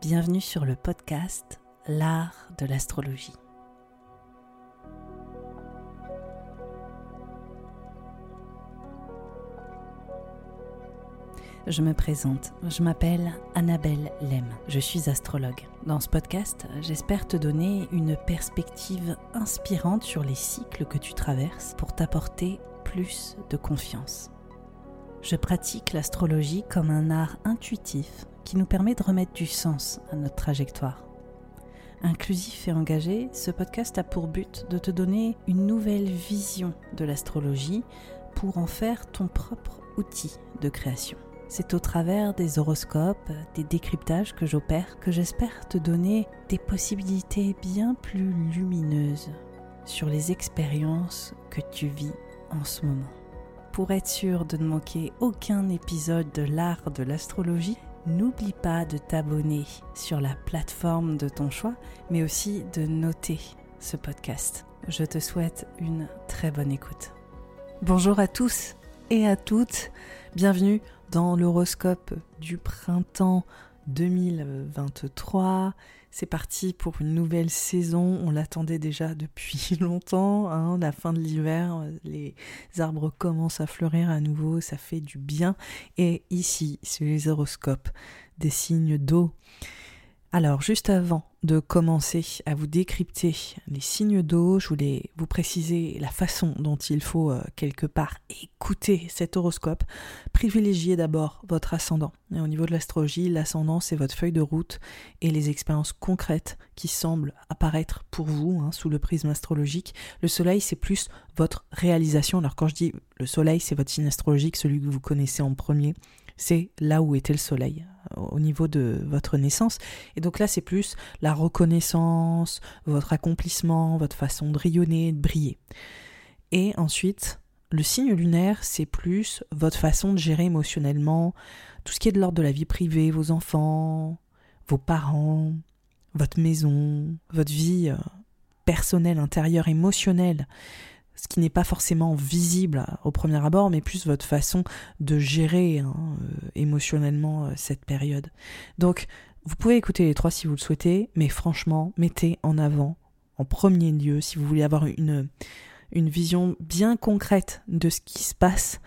Bienvenue sur le podcast L'art de l'astrologie. Je me présente, je m'appelle Annabelle Lem, je suis astrologue. Dans ce podcast, j'espère te donner une perspective inspirante sur les cycles que tu traverses pour t'apporter plus de confiance. Je pratique l'astrologie comme un art intuitif qui nous permet de remettre du sens à notre trajectoire. Inclusif et engagé, ce podcast a pour but de te donner une nouvelle vision de l'astrologie pour en faire ton propre outil de création. C'est au travers des horoscopes, des décryptages que j'opère que j'espère te donner des possibilités bien plus lumineuses sur les expériences que tu vis en ce moment. Pour être sûr de ne manquer aucun épisode de l'art de l'astrologie, n'oublie pas de t'abonner sur la plateforme de ton choix, mais aussi de noter ce podcast. Je te souhaite une très bonne écoute. Bonjour à tous et à toutes, bienvenue dans l'horoscope du printemps 2023. C'est parti pour une nouvelle saison. On l'attendait déjà depuis longtemps. Hein, la fin de l'hiver, les arbres commencent à fleurir à nouveau. Ça fait du bien. Et ici, c'est les horoscopes des signes d'eau. Alors, juste avant de commencer à vous décrypter les signes d'eau, je voulais vous préciser la façon dont il faut euh, quelque part écouter cet horoscope. Privilégiez d'abord votre ascendant. Et au niveau de l'astrologie, l'ascendant, c'est votre feuille de route et les expériences concrètes qui semblent apparaître pour vous hein, sous le prisme astrologique. Le soleil, c'est plus votre réalisation. Alors quand je dis le soleil, c'est votre signe astrologique, celui que vous connaissez en premier c'est là où était le soleil, au niveau de votre naissance. Et donc là, c'est plus la reconnaissance, votre accomplissement, votre façon de rayonner, de briller. Et ensuite, le signe lunaire, c'est plus votre façon de gérer émotionnellement tout ce qui est de l'ordre de la vie privée, vos enfants, vos parents, votre maison, votre vie euh, personnelle, intérieure, émotionnelle ce qui n'est pas forcément visible au premier abord, mais plus votre façon de gérer hein, euh, émotionnellement euh, cette période. Donc, vous pouvez écouter les trois si vous le souhaitez, mais franchement, mettez en avant, en premier lieu, si vous voulez avoir une, une vision bien concrète de ce qui se passe,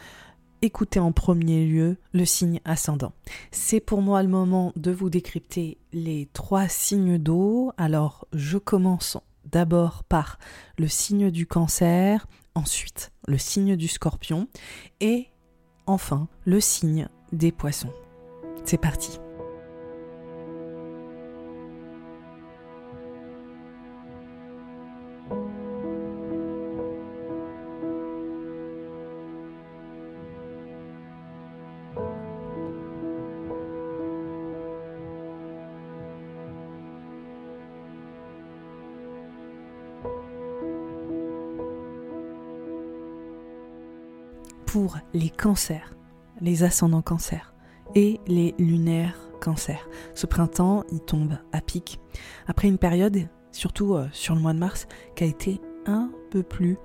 écoutez en premier lieu le signe ascendant. C'est pour moi le moment de vous décrypter les trois signes d'eau. Alors, je commence d'abord par le signe du cancer, ensuite le signe du scorpion et enfin le signe des poissons. C'est parti. Les cancers, les ascendants cancers et les lunaires cancers. Ce printemps, il tombe à pic. Après une période, surtout euh, sur le mois de mars, qui a été un peu plus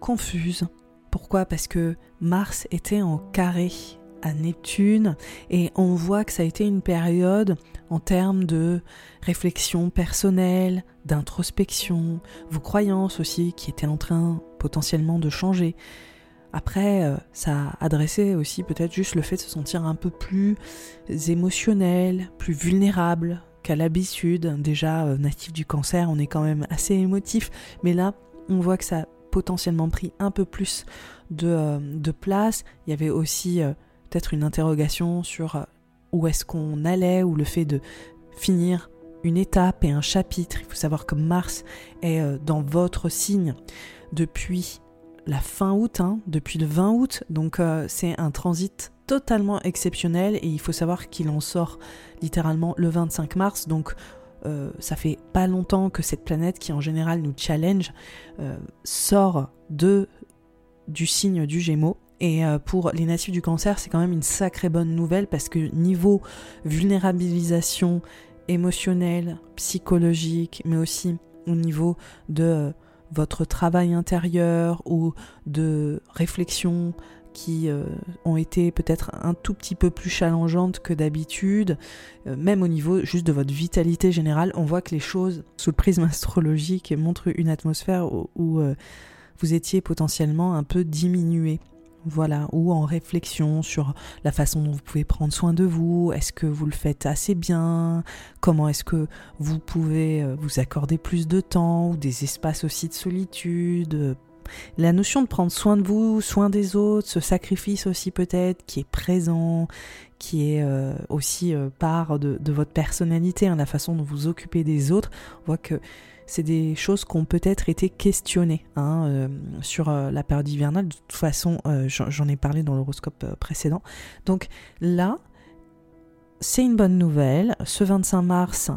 confuse. Pourquoi? Parce que Mars était en carré à Neptune et on voit que ça a été une période en termes de réflexion personnelle, d'introspection, vos croyances aussi qui étaient en train potentiellement de changer. Après, euh, ça adressait aussi peut-être juste le fait de se sentir un peu plus émotionnel, plus vulnérable qu'à l'habitude. Déjà, euh, natif du cancer, on est quand même assez émotif, mais là, on voit que ça a potentiellement pris un peu plus de, euh, place. Il y avait aussi peut-être une interrogation sur où est-ce qu'on allait, ou le fait de finir une étape et un chapitre. Il faut savoir que Mars est dans votre signe depuis la fin août, hein, depuis le 20 août. Donc euh, c'est un transit totalement exceptionnel et il faut savoir qu'il en sort littéralement le 25 mars. Donc euh, ça fait pas longtemps que cette planète qui en général nous challenge euh, sort de du signe du Gémeaux. Et pour les natifs du cancer, c'est quand même une sacrée bonne nouvelle parce que niveau vulnérabilisation émotionnelle, psychologique, mais aussi au niveau de votre travail intérieur ou de réflexion qui euh, ont été peut-être un tout petit peu plus challengeantes que d'habitude, euh, même au niveau juste de votre vitalité générale, on voit que les choses sous le prisme astrologique montrent une atmosphère où, euh, vous étiez potentiellement un peu diminué voilà, ou en réflexion sur la façon dont vous pouvez prendre soin de vous, est-ce que vous le faites assez bien, comment est-ce que vous pouvez euh, vous accorder plus de temps, ou des espaces aussi de solitude? La notion de prendre soin de vous, soin des autres, ce sacrifice aussi peut-être qui est présent, qui est euh, aussi euh, part de, votre personnalité, hein, la façon dont vous occupez des autres, on voit que c'est des choses qui ont peut-être été questionnées hein, euh, sur euh, la période hivernale. De toute façon, euh, j'en ai parlé dans l'horoscope précédent. Donc là, c'est une bonne nouvelle. Ce 25 mars,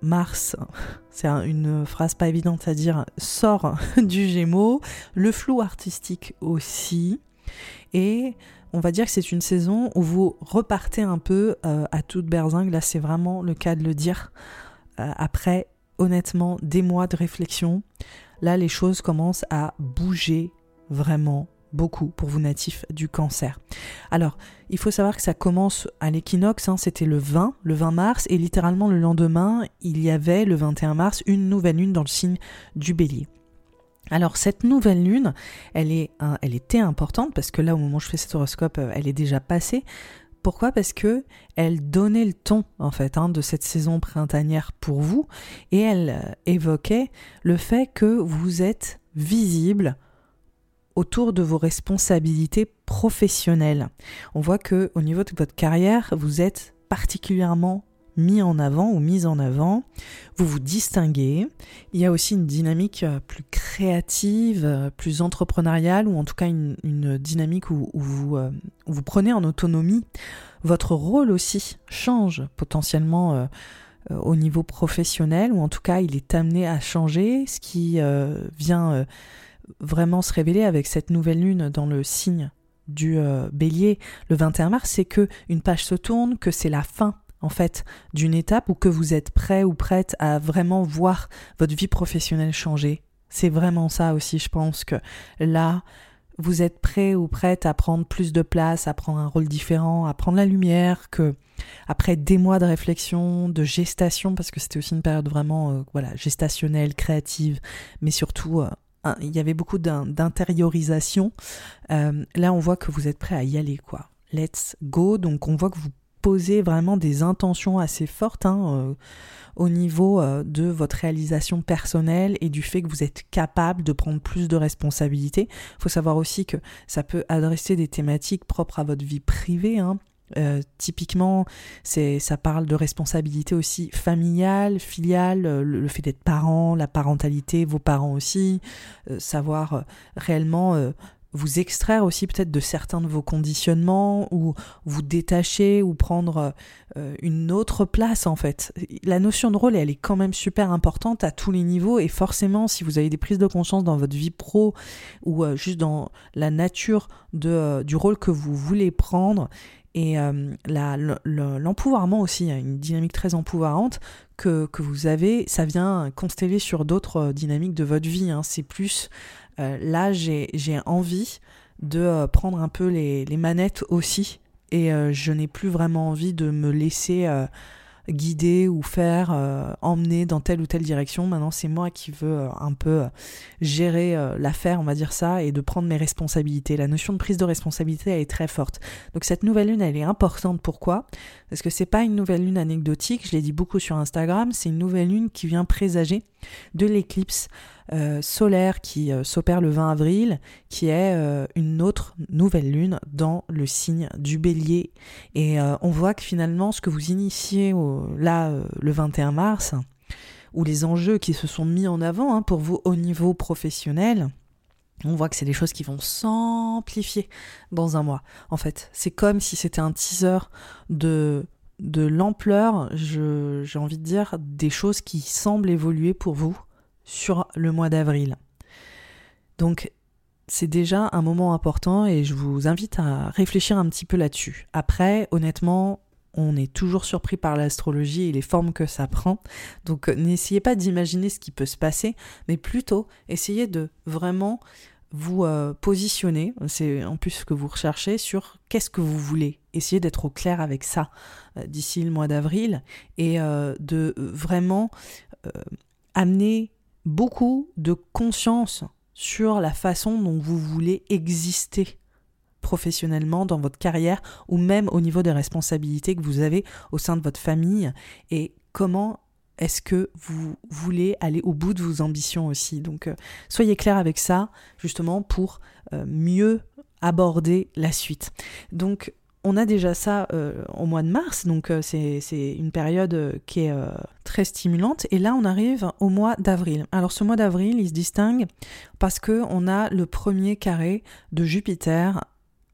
Mars, c'est une phrase pas évidente à dire, sort du Gémeaux, le flou artistique aussi, et on va dire que c'est une saison où vous repartez un peu à toute berzingue, là c'est vraiment le cas de le dire, après honnêtement des mois de réflexion, là les choses commencent à bouger vraiment beaucoup pour vous natifs du cancer. Alors, il faut savoir que ça commence à l'équinoxe, hein, c'était le 20, le 20 mars, et littéralement le lendemain, il y avait le 21 mars une nouvelle lune dans le signe du bélier. Alors cette nouvelle lune, elle, est, elle était importante parce que là au moment où je fais cet horoscope, euh, elle est déjà passée. Pourquoi? Parce que elle donnait le ton en fait hein, de cette saison printanière pour vous et elle euh, évoquait le fait que vous êtes visible autour de vos responsabilités professionnelles. On voit que au niveau de votre carrière, vous êtes particulièrement mis en avant ou mise en avant, vous vous distinguez. Il y a aussi une dynamique euh, plus créative, euh, plus entrepreneuriale, ou en tout cas une, dynamique où, vous, euh, vous, prenez en autonomie. Votre rôle aussi change potentiellement au niveau professionnel, ou en tout cas il est amené à changer, ce qui vient vraiment se révéler avec cette nouvelle lune dans le signe du bélier le 21 mars, c'est que une page se tourne, que c'est la fin en fait d'une étape où que vous êtes prêt ou prête à vraiment voir votre vie professionnelle changer. C'est vraiment ça aussi, je pense que là, vous êtes prêt ou prête à prendre plus de place, à prendre un rôle différent, à prendre la lumière, que après des mois de réflexion, de gestation, parce que c'était aussi une période vraiment euh, voilà gestationnelle, créative, mais surtout euh, il y avait beaucoup d'intériorisation. Euh, là, on voit que vous êtes prêt à y aller, quoi. Let's go. Donc, on voit que vous poser vraiment des intentions assez fortes hein, euh, au niveau euh, de votre réalisation personnelle et du fait que vous êtes capable de prendre plus de responsabilités. Il faut savoir aussi que ça peut adresser des thématiques propres à votre vie privée. Hein. Euh, typiquement, c'est, ça parle de responsabilité aussi familiale, filiale, le, fait d'être parent, la parentalité, vos parents aussi, savoir réellement vous extraire aussi peut-être de certains de vos conditionnements ou vous détacher ou prendre euh, une autre place en fait. La notion de rôle, elle est quand même super importante à tous les niveaux et forcément si vous avez des prises de conscience dans votre vie pro ou euh, juste dans la nature de, euh, du rôle que vous voulez prendre et l'empouvoirment aussi, une dynamique très empouvoirante que, que, vous avez, ça vient consteller sur d'autres dynamiques de votre vie. Hein. C'est plus là, j'ai envie de euh, prendre un peu les, manettes aussi. Et euh, je n'ai plus vraiment envie de me laisser guider ou faire emmener dans telle ou telle direction. Maintenant, c'est moi qui veux un peu gérer l'affaire, on va dire ça, et de prendre mes responsabilités. La notion de prise de responsabilité elle est très forte. Donc cette nouvelle lune, elle est importante. Pourquoi? Parce que c'est pas une nouvelle lune anecdotique. Je l'ai dit beaucoup sur Instagram. C'est une nouvelle lune qui vient présager de l'éclipse euh, solaire qui euh, s'opère le 20 avril, qui est euh, une autre nouvelle lune dans le signe du bélier. Et on voit que finalement, ce que vous initiez là le 21 mars, ou les enjeux qui se sont mis en avant hein, pour vous au niveau professionnel, on voit que c'est des choses qui vont s'amplifier dans un mois. En fait, c'est comme si c'était un teaser de de l'ampleur, j'ai envie de dire, des choses qui semblent évoluer pour vous sur le mois d'avril. Donc c'est déjà un moment important et je vous invite à réfléchir un petit peu là-dessus. Après, honnêtement, on est toujours surpris par l'astrologie et les formes que ça prend. Donc n'essayez pas d'imaginer ce qui peut se passer, mais plutôt essayez de vraiment vous euh, positionner, c'est en plus ce que vous recherchez, sur qu'est-ce que vous voulez. Essayez d'être au clair avec ça euh, d'ici le mois d'avril et euh, de vraiment amener beaucoup de conscience sur la façon dont vous voulez exister professionnellement dans votre carrière ou même au niveau des responsabilités que vous avez au sein de votre famille et comment est-ce que vous voulez aller au bout de vos ambitions aussi Donc euh, soyez clair avec ça justement pour euh, mieux aborder la suite. Donc on a déjà ça euh, au mois de mars, donc euh, c'est une période euh, qui est très stimulante. Et là, on arrive au mois d'avril. Alors ce mois d'avril, il se distingue parce que on a le premier carré de Jupiter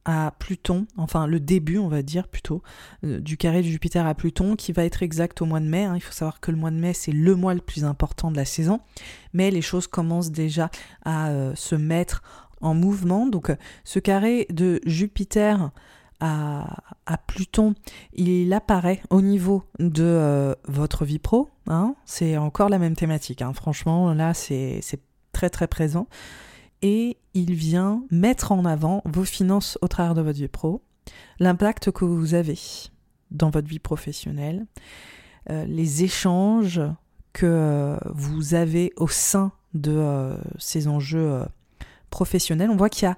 à Pluton, enfin le début, on va dire plutôt, du carré de Jupiter à Pluton, qui va être exact au mois de mai. Hein. Il faut savoir que le mois de mai, c'est le mois le plus important de la saison, mais les choses commencent déjà à se mettre en mouvement. Donc ce carré de Jupiter à, Pluton, il apparaît au niveau de euh, votre vie pro. Hein. c'est encore la même thématique. Hein. franchement, là, c'est très très présent. Et il vient mettre en avant vos finances au travers de votre vie pro, l'impact que vous avez dans votre vie professionnelle, euh, les échanges que euh, vous avez au sein de ces enjeux professionnels. On voit qu'il y a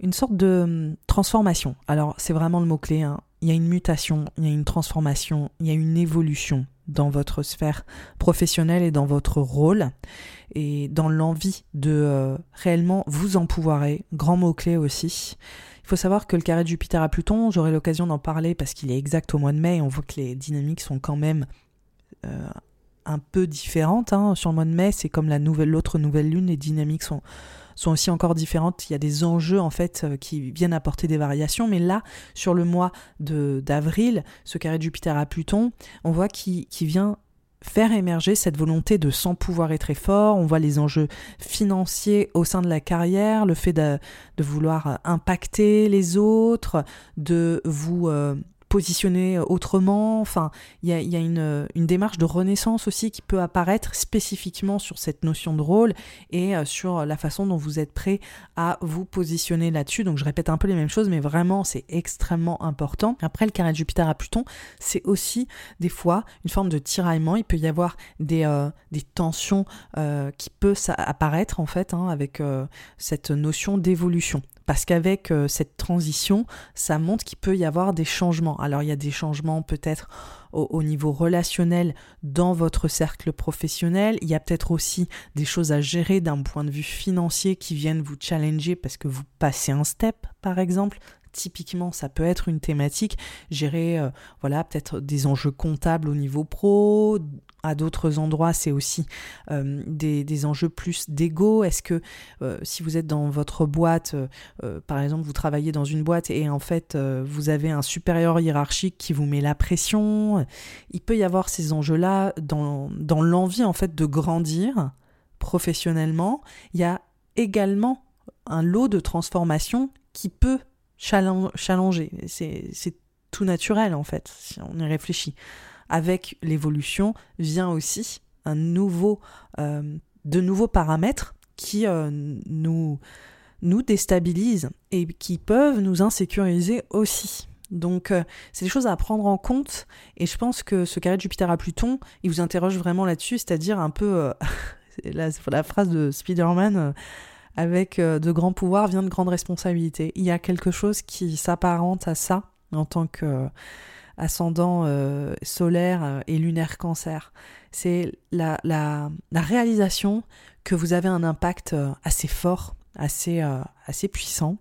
une sorte de hum, transformation. Alors c'est vraiment le mot-clé. Hein. Il y a une mutation, il y a une transformation, il y a une évolution dans votre sphère professionnelle et dans votre rôle et dans l'envie de euh, réellement vous empouvoirer. Grand mot-clé aussi. Il faut savoir que le carré de Jupiter à Pluton, j'aurai l'occasion d'en parler parce qu'il est exact au mois de mai. On voit que les dynamiques sont quand même euh, un peu différentes. Hein. Sur le mois de mai, c'est comme la nouvelle, l'autre nouvelle lune, les dynamiques sont sont aussi encore différentes. Il y a des enjeux en fait euh, qui viennent apporter des variations. Mais là, sur le mois d'avril, ce carré de Jupiter à Pluton, on voit qu'il vient faire émerger cette volonté de sans pouvoir être très fort. On voit les enjeux financiers au sein de la carrière, le fait de, vouloir impacter les autres, de vous euh, positionner autrement. Enfin, il y a, une, démarche de renaissance aussi qui peut apparaître spécifiquement sur cette notion de rôle et euh, sur la façon dont vous êtes prêt à vous positionner là-dessus. Donc je répète un peu les mêmes choses, mais vraiment c'est extrêmement important. Après le carré de Jupiter à Pluton, c'est aussi des fois une forme de tiraillement. Il peut y avoir des, euh, tensions euh, qui peuvent apparaître en fait hein, avec cette notion d'évolution parce qu'avec euh, cette transition, ça montre qu'il peut y avoir des changements. Alors il y a des changements peut-être au, niveau relationnel dans votre cercle professionnel, il y a peut-être aussi des choses à gérer d'un point de vue financier qui viennent vous challenger parce que vous passez un step, par exemple, typiquement, ça peut être une thématique. Gérer, euh, voilà, peut-être des enjeux comptables au niveau pro. À d'autres endroits, c'est aussi euh, des, enjeux plus d'ego. Est-ce que euh, si vous êtes dans votre boîte, par exemple, vous travaillez dans une boîte et en fait, vous avez un supérieur hiérarchique qui vous met la pression, il peut y avoir ces enjeux-là dans, dans l'envie en fait de grandir professionnellement. Il y a également un lot de transformation qui peut challenger. C'est tout naturel en fait, si on y réfléchit. Avec l'évolution vient aussi un nouveau, euh, de nouveaux paramètres qui euh, nous, déstabilisent et qui peuvent nous insécuriser aussi. Donc, euh, c'est des choses à prendre en compte. Et je pense que ce carré de Jupiter à Pluton, il vous interroge vraiment là-dessus, c'est-à-dire un peu la, la, phrase de Spider-Man avec euh, de grands pouvoirs vient de grandes responsabilités. Il y a quelque chose qui s'apparente à ça en tant que euh, ascendant euh, solaire et lunaire cancer. C'est la, la, réalisation que vous avez un impact assez fort, assez, assez puissant,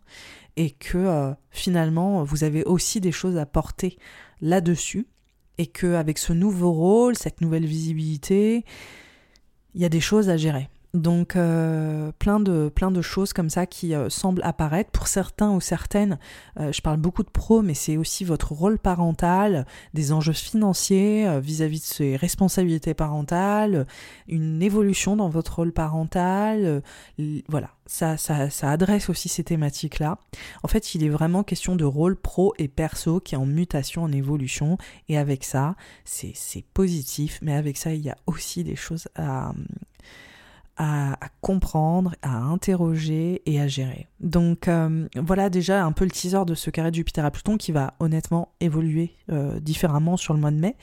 et que finalement vous avez aussi des choses à porter là-dessus, et qu'avec ce nouveau rôle, cette nouvelle visibilité, il y a des choses à gérer. Donc euh, plein, de, plein de choses comme ça qui euh, semblent apparaître. Pour certains ou certaines, euh, je parle beaucoup de pros, mais c'est aussi votre rôle parental, des enjeux financiers vis-à-vis de ces responsabilités parentales, une évolution dans votre rôle parental. voilà, ça, ça, ça adresse aussi ces thématiques-là. En fait, il est vraiment question de rôle pro et perso qui est en mutation, en évolution. Et avec ça, c'est positif, mais avec ça, il y a aussi des choses à à, comprendre, à interroger et à gérer. Donc euh, voilà déjà un peu le teaser de ce carré de Jupiter à Pluton qui va honnêtement évoluer euh, différemment sur le mois de mai.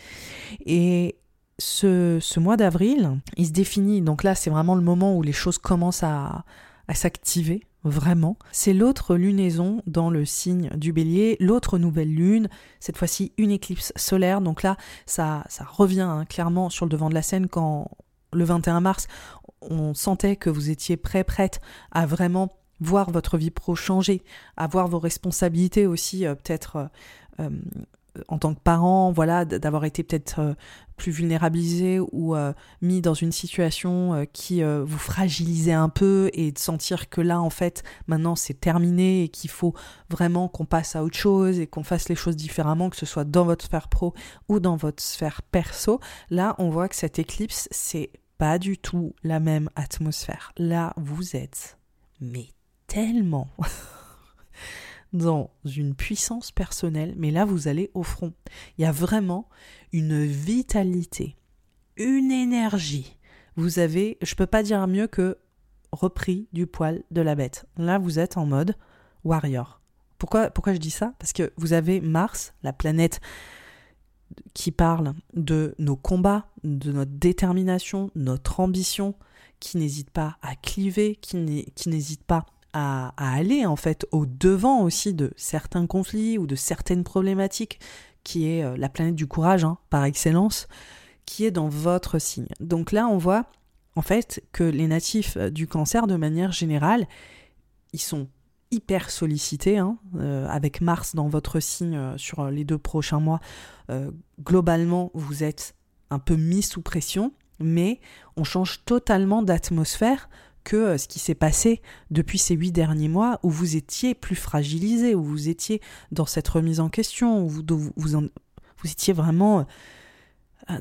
Et ce, mois d'avril, il se définit, donc là c'est vraiment le moment où les choses commencent à, s'activer vraiment. C'est l'autre lunaison dans le signe du bélier, l'autre nouvelle lune, cette fois-ci une éclipse solaire. Donc là, ça, ça revient hein, clairement sur le devant de la scène quand le 21 mars, on sentait que vous étiez prêt, prête à vraiment voir votre vie pro changer, à voir vos responsabilités aussi, euh, peut-être euh, euh, en tant que parent, voilà, d'avoir été peut-être plus vulnérabilisé ou mis dans une situation qui vous fragilisait un peu et de sentir que là, en fait, maintenant c'est terminé et qu'il faut vraiment qu'on passe à autre chose et qu'on fasse les choses différemment, que ce soit dans votre sphère pro ou dans votre sphère perso. Là, on voit que cette éclipse, c'est pas du tout la même atmosphère. Là, vous êtes, mais tellement dans une puissance personnelle, mais là, vous allez au front. Il y a vraiment une vitalité, une énergie. Vous avez, je peux pas dire mieux que repris du poil de la bête. Là, vous êtes en mode warrior. Pourquoi, pourquoi je dis ça? Parce que vous avez Mars, la planète qui parle de nos combats, de notre détermination, notre ambition, qui n'hésite pas à cliver, qui n'hésite pas à, aller en fait au devant aussi de certains conflits ou de certaines problématiques, qui est euh, la planète du courage hein, par excellence, qui est dans votre signe. Donc là, on voit en fait que les natifs euh, du cancer, de manière générale, ils sont hyper sollicité, hein, euh, avec Mars dans votre signe euh, sur les deux prochains mois. Euh, globalement, vous êtes un peu mis sous pression, mais on change totalement d'atmosphère que ce qui s'est passé depuis ces huit derniers mois où vous étiez plus fragilisé, où vous étiez dans cette remise en question, où vous, vous étiez vraiment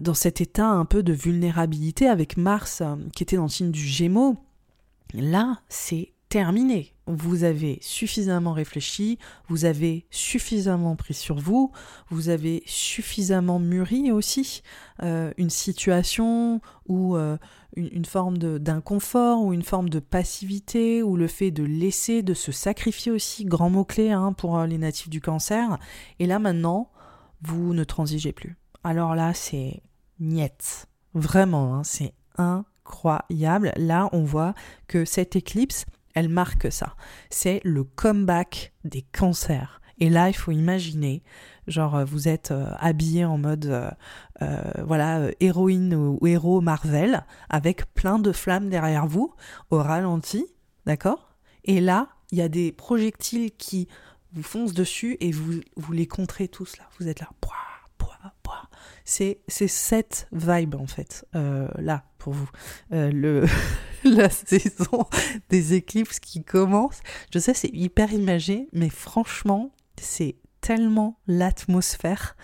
dans cet état un peu de vulnérabilité avec Mars qui était dans le signe du Gémeaux. Là, c'est terminé. Vous avez suffisamment réfléchi, vous avez suffisamment pris sur vous, vous avez suffisamment mûri aussi euh, une situation ou euh, une, forme d'inconfort ou une forme de passivité ou le fait de laisser, de se sacrifier aussi, grand mot-clé hein, pour euh, les natifs du cancer. Et là maintenant, vous ne transigez plus. Alors là, c'est niet. Vraiment, hein, c'est incroyable. Là, on voit que cette éclipse, elle marque ça. C'est le comeback des cancers. Et là, il faut imaginer, genre, euh, vous êtes euh, habillé en mode, euh, voilà, héroïne ou, héros Marvel, avec plein de flammes derrière vous, au ralenti, d'accord? Et là, il y a des projectiles qui vous fonce dessus et vous, vous les contrez tous là. Vous êtes là. C'est cette vibe en fait, là, pour vous. Euh, le, la saison des éclipses qui commence. Je sais, c'est hyper imagé, mais franchement, c'est tellement l'atmosphère.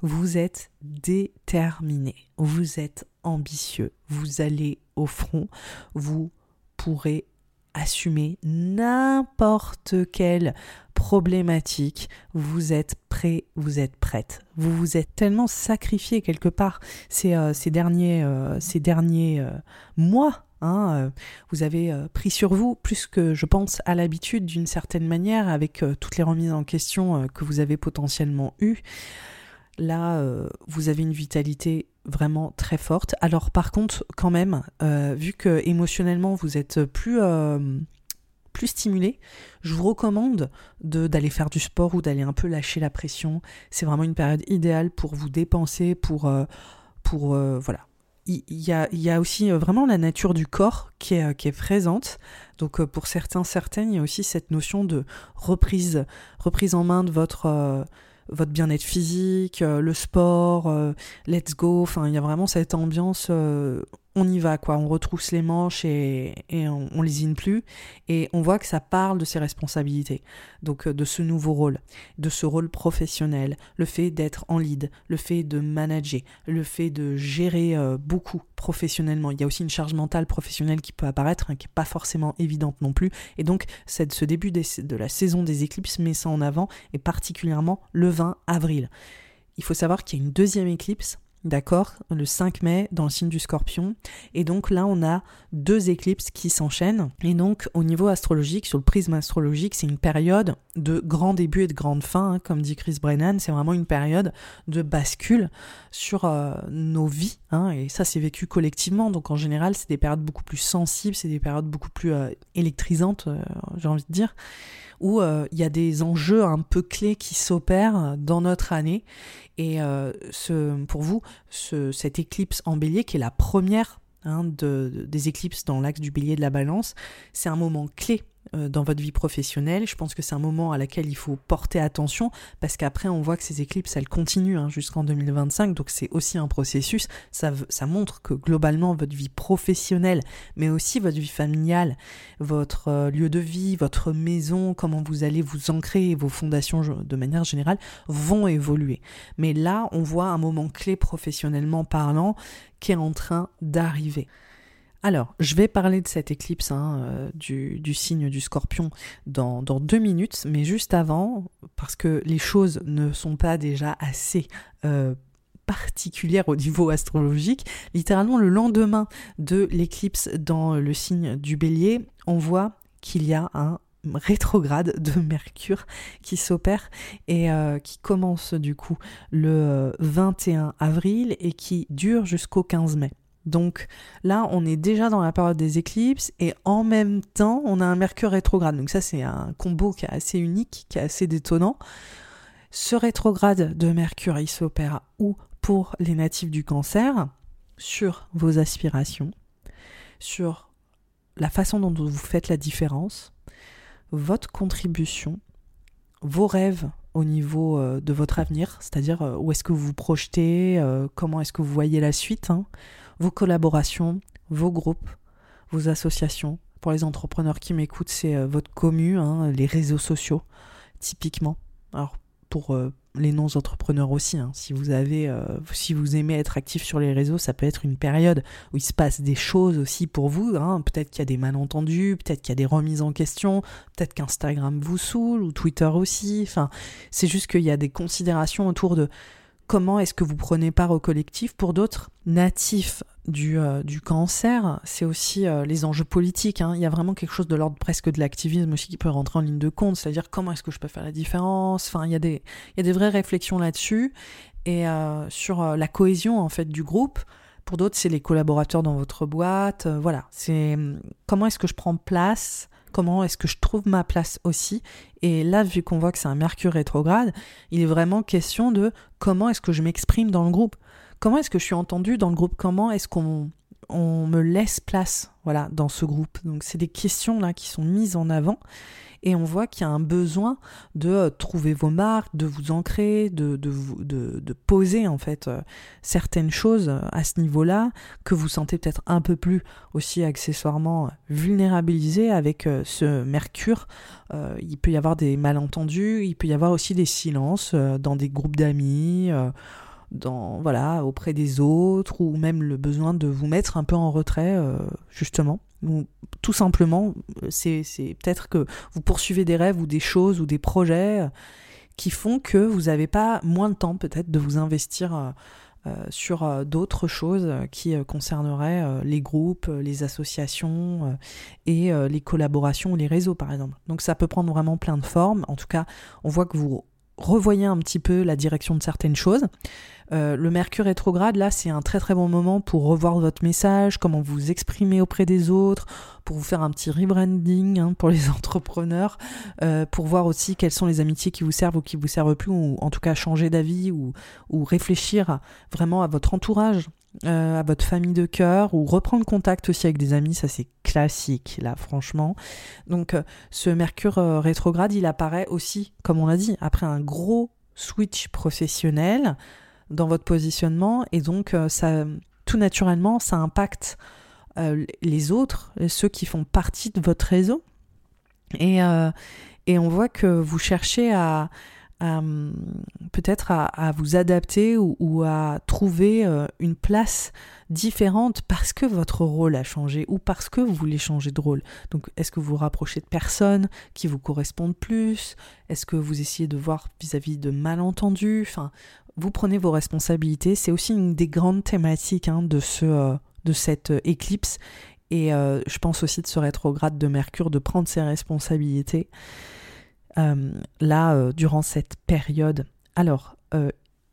Vous êtes déterminé, vous êtes ambitieux, vous allez au front, vous pourrez assumer n'importe quelle problématique, vous êtes prêt, vous êtes prête. Vous vous êtes tellement sacrifié quelque part ces, euh, derniers, euh, ces derniers euh, mois. Hein, vous avez pris sur vous plus que je pense à l'habitude d'une certaine manière avec toutes les remises en question que vous avez potentiellement eues. Là, vous avez une vitalité vraiment très forte. Alors par contre, quand même, vu que émotionnellement vous êtes plus plus stimulé, je vous recommande d'aller faire du sport ou d'aller un peu lâcher la pression. C'est vraiment une période idéale pour vous dépenser, pour, euh, pour euh, voilà. Il y, a, y, a, aussi euh, vraiment la nature du corps qui est, qui est présente. Donc pour certains, certaines, il y a aussi cette notion de reprise, reprise en main de votre votre bien-être physique, le sport, let's go. Enfin, il y a vraiment cette ambiance on y va, quoi. On retrousse les manches et, on, on lésine plus. Et on voit que ça parle de ses responsabilités. Donc, euh, de ce nouveau rôle, de ce rôle professionnel, le fait d'être en lead, le fait de manager, le fait de gérer euh, beaucoup professionnellement. Il y a aussi une charge mentale professionnelle qui peut apparaître, hein, qui n'est pas forcément évidente non plus. Et donc, ce début de la saison des éclipses met ça en avant, et particulièrement le 20 avril. Il faut savoir qu'il y a une deuxième éclipse D'accord? Le 5 mai dans le signe du scorpion. Et donc là, on a deux éclipses qui s'enchaînent. Et donc, au niveau astrologique, sur le prisme astrologique, c'est une période de grand début et de grande fin, hein, comme dit Chris Brennan. C'est vraiment une période de bascule sur euh, nos vies. Hein, et ça, c'est vécu collectivement. Donc, en général, c'est des périodes beaucoup plus sensibles, c'est des périodes beaucoup plus euh, électrisantes, euh, j'ai envie de dire où il y a des enjeux un peu clés qui s'opèrent dans notre année. Et euh, pour vous, ce, cette éclipse en bélier, qui est la première hein, de, des éclipses dans l'axe du bélier de la balance, c'est un moment clé dans votre vie professionnelle. Je pense que c'est un moment à laquelle il faut porter attention parce qu'après on voit que ces éclipses elles continuent hein, jusqu'en 2025 donc c'est aussi un processus. Ça, ça montre que globalement votre vie professionnelle mais aussi votre vie familiale, votre euh, lieu de vie, votre maison, comment vous allez vous ancrer vos fondations de manière générale vont évoluer. Mais là on voit un moment clé professionnellement parlant qui est en train d'arriver. Alors, je vais parler de cette éclipse hein, euh, du, signe du scorpion dans, deux minutes, mais juste avant, parce que les choses ne sont pas déjà assez euh, particulières au niveau astrologique, littéralement le lendemain de l'éclipse dans le signe du bélier, on voit qu'il y a un rétrograde de Mercure qui s'opère et euh, qui commence du coup le 21 avril et qui dure jusqu'au 15 mai. Donc là, on est déjà dans la période des éclipses et en même temps, on a un Mercure rétrograde. Donc ça, c'est un combo qui est assez unique, qui est assez détonnant. Ce rétrograde de Mercure, il s'opère où pour les natifs du cancer? Sur vos aspirations, sur la façon dont vous faites la différence, votre contribution, vos rêves au niveau euh, de votre avenir, c'est-à-dire euh, où est-ce que vous vous projetez, euh, comment est-ce que vous voyez la suite, hein vos collaborations, vos groupes, vos associations. Pour les entrepreneurs qui m'écoutent, c'est euh, votre commu, hein, les réseaux sociaux, typiquement. Alors pour euh, les non-entrepreneurs aussi, hein, si vous avez, euh, si vous aimez être actif sur les réseaux, ça peut être une période où il se passe des choses aussi pour vous. Hein. Peut-être qu'il y a des malentendus, peut-être qu'il y a des remises en question, peut-être qu'Instagram vous saoule ou Twitter aussi. Enfin, c'est juste qu'il y a des considérations autour de comment est-ce que vous prenez part au collectif. Pour d'autres natifs du, euh, du cancer, c'est aussi euh, les enjeux politiques. Hein. Il y a vraiment quelque chose de l'ordre presque de l'activisme aussi qui peut rentrer en ligne de compte, c'est-à-dire comment est-ce que je peux faire la différence? Enfin, il y a des, il y a des vraies réflexions là-dessus et euh, sur la cohésion en fait du groupe. Pour d'autres, c'est les collaborateurs dans votre boîte. voilà, c'est hum, comment est-ce que je prends place comment est-ce que je trouve ma place aussi. Et là, vu qu'on voit que c'est un Mercure rétrograde, il est vraiment question de comment est-ce que je m'exprime dans le groupe. Comment est-ce que je suis entendu dans le groupe? Comment est-ce qu'on on me laisse place voilà dans ce groupe? Donc c'est des questions là qui sont mises en avant et on voit qu'il y a un besoin de euh, trouver vos marques, de vous ancrer, de, poser en fait euh, certaines choses euh, à ce niveau-là, que vous sentez peut-être un peu plus aussi accessoirement vulnérabilisé avec ce mercure. il peut y avoir des malentendus, il peut y avoir aussi des silences dans des groupes d'amis voilà auprès des autres ou même le besoin de vous mettre un peu en retrait justement ou tout simplement, c'est peut-être que vous poursuivez des rêves ou des choses ou des projets euh, qui font que vous n'avez pas moins de temps peut-être de vous investir euh, euh, sur d'autres choses qui concerneraient les groupes, les associations et les collaborations ou les réseaux par exemple. Donc ça peut prendre vraiment plein de formes. En tout cas, on voit que vous revoyez un petit peu la direction de certaines choses. Euh, le Mercure rétrograde, là, c'est un très très bon moment pour revoir votre message, comment vous exprimer auprès des autres, pour vous faire un petit rebranding hein, pour les entrepreneurs, euh, pour voir aussi quelles sont les amitiés qui vous servent ou qui vous servent plus, ou en tout cas changer d'avis ou, réfléchir vraiment à votre entourage. Euh, à votre famille de cœur ou reprendre contact aussi avec des amis, ça c'est classique là franchement. Donc ce Mercure rétrograde il apparaît aussi, comme on l'a dit, après un gros switch professionnel, dans votre positionnement et donc euh, ça tout naturellement ça impacte euh, les autres, ceux qui font partie de votre réseau. Et, euh, et on voit que vous cherchez à, peut-être à, vous adapter ou, à trouver une place différente parce que votre rôle a changé ou parce que vous voulez changer de rôle. Donc est-ce que vous vous rapprochez de personnes qui vous correspondent plus? Est-ce que vous essayez de voir vis-à-vis -vis de malentendus? Enfin, vous prenez vos responsabilités. C'est aussi une des grandes thématiques hein, de, ce, euh, de cette euh, éclipse. Et euh, je pense aussi de ce rétrograde de Mercure, de prendre ses responsabilités là, durant cette période. Alors,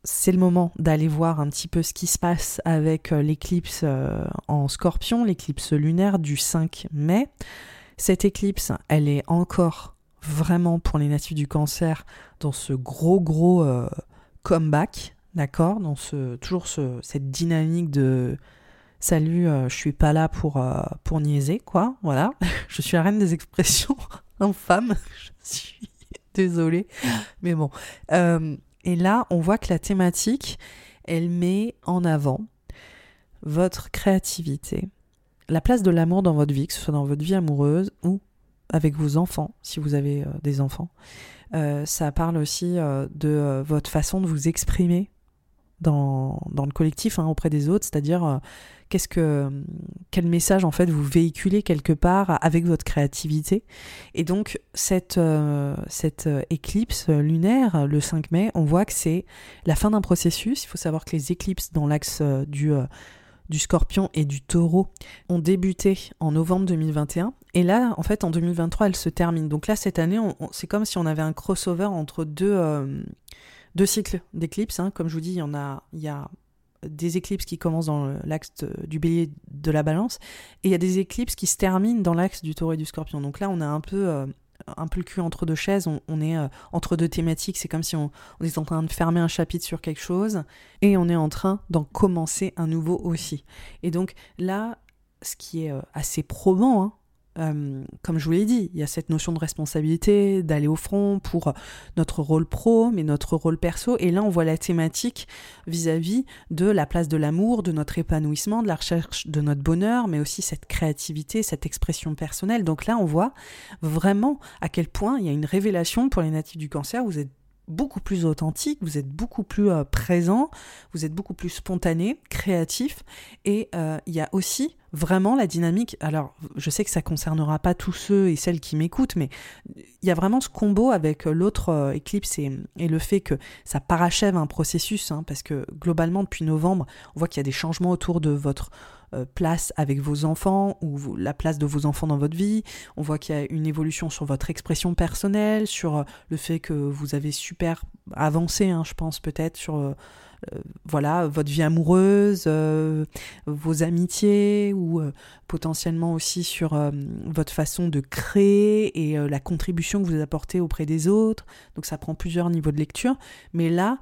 c'est le moment d'aller voir un petit peu ce qui se passe avec l'éclipse en scorpion, l'éclipse lunaire du 5 mai. Cette éclipse, elle est encore vraiment pour les natifs du cancer dans ce gros gros comeback, d'accord, dans ce, toujours ce, cette dynamique de salut, euh, je suis pas là pour, euh, pour niaiser, quoi, voilà, je suis la reine des expressions infâmes, je suis désolée, mais bon. Euh, et là, on voit que la thématique, elle met en avant votre créativité, la place de l'amour dans votre vie, que ce soit dans votre vie amoureuse ou avec vos enfants, si vous avez des enfants. Euh, ça parle aussi euh, de euh, votre façon de vous exprimer dans, le collectif hein, auprès des autres, c'est-à-dire qu'est-ce que quel message en fait vous véhiculez quelque part avec votre créativité. Et donc cette éclipse lunaire le 5 mai, on voit que c'est la fin d'un processus. Il faut savoir que les éclipses dans l'axe du scorpion et du taureau ont débuté en novembre 2021. Et là, en fait, en 2023, elles se terminent. Donc là, cette année, c'est comme si on avait un crossover entre deux, euh, deux cycles d'éclipses. Hein. Comme je vous dis, il y en a, il y a des éclipses qui commencent dans l'axe du bélier de la balance, et il y a des éclipses qui se terminent dans l'axe du taureau et du scorpion. Donc là, on a un peu... Euh, un le cul entre deux chaises, on, est euh, entre deux thématiques, c'est comme si on, on, est en train de fermer un chapitre sur quelque chose et on est en train d'en commencer un nouveau aussi. Et donc là, ce qui est assez probant, hein, euh, comme je vous l'ai dit, il y a cette notion de responsabilité, d'aller au front pour notre rôle pro, mais notre rôle perso. Et là, on voit la thématique vis-à-vis de la place de l'amour, de notre épanouissement, de la recherche de notre bonheur, mais aussi cette créativité, cette expression personnelle. Donc là, on voit vraiment à quel point il y a une révélation pour les natifs du cancer. Vous êtes beaucoup plus authentique, vous êtes beaucoup plus euh, présent, vous êtes beaucoup plus spontané, créatif, et euh, il y a aussi vraiment la dynamique. Alors, je sais que ça concernera pas tous ceux et celles qui m'écoutent, mais il y a vraiment ce combo avec l'autre euh, éclipse et, le fait que ça parachève un processus, hein, parce que globalement, depuis novembre, on voit qu'il y a des changements autour de votre place avec vos enfants ou la place de vos enfants dans votre vie. On voit qu'il y a une évolution sur votre expression personnelle, sur euh, le fait que vous avez super avancé, hein, je pense peut-être, sur euh, voilà, votre vie amoureuse, euh, vos amitiés ou euh, potentiellement aussi sur votre façon de créer et la contribution que vous apportez auprès des autres. Donc ça prend plusieurs niveaux de lecture. Mais là,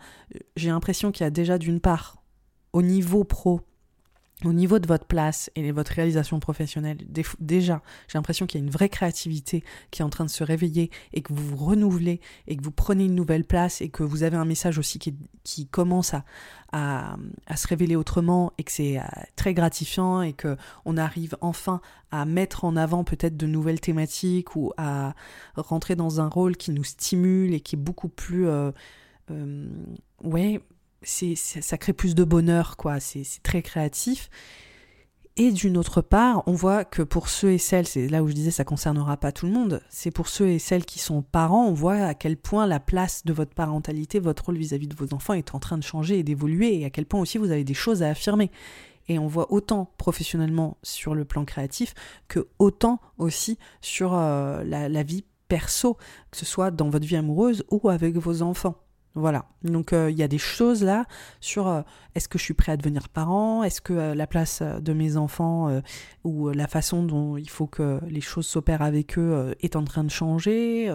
j'ai l'impression qu'il y a déjà d'une part, au niveau pro, au niveau de votre place et de votre réalisation professionnelle, déjà, j'ai l'impression qu'il y a une vraie créativité qui est en train de se réveiller et que vous vous renouvelez et que vous prenez une nouvelle place et que vous avez un message aussi qui, qui commence à, à, se révéler autrement et que c'est euh, très gratifiant et que on arrive enfin à mettre en avant peut-être de nouvelles thématiques ou à rentrer dans un rôle qui nous stimule et qui est beaucoup plus... Euh, euh, ouais, c'est, ça crée plus de bonheur, quoi. C'est, très créatif. Et d'une autre part, on voit que pour ceux et celles, c'est là où je disais ça concernera pas tout le monde, c'est pour ceux et celles qui sont parents, on voit à quel point la place de votre parentalité, votre rôle vis-à-vis de vos enfants est en train de changer et d'évoluer, et à quel point aussi vous avez des choses à affirmer. Et on voit autant professionnellement sur le plan créatif que autant aussi sur euh, la, la vie perso, que ce soit dans votre vie amoureuse ou avec vos enfants. Voilà. Donc euh, il y a des choses là sur euh, est-ce que je suis prêt à devenir parent, est-ce que euh, la place de mes enfants ou la façon dont il faut que les choses s'opèrent avec eux est en train de changer.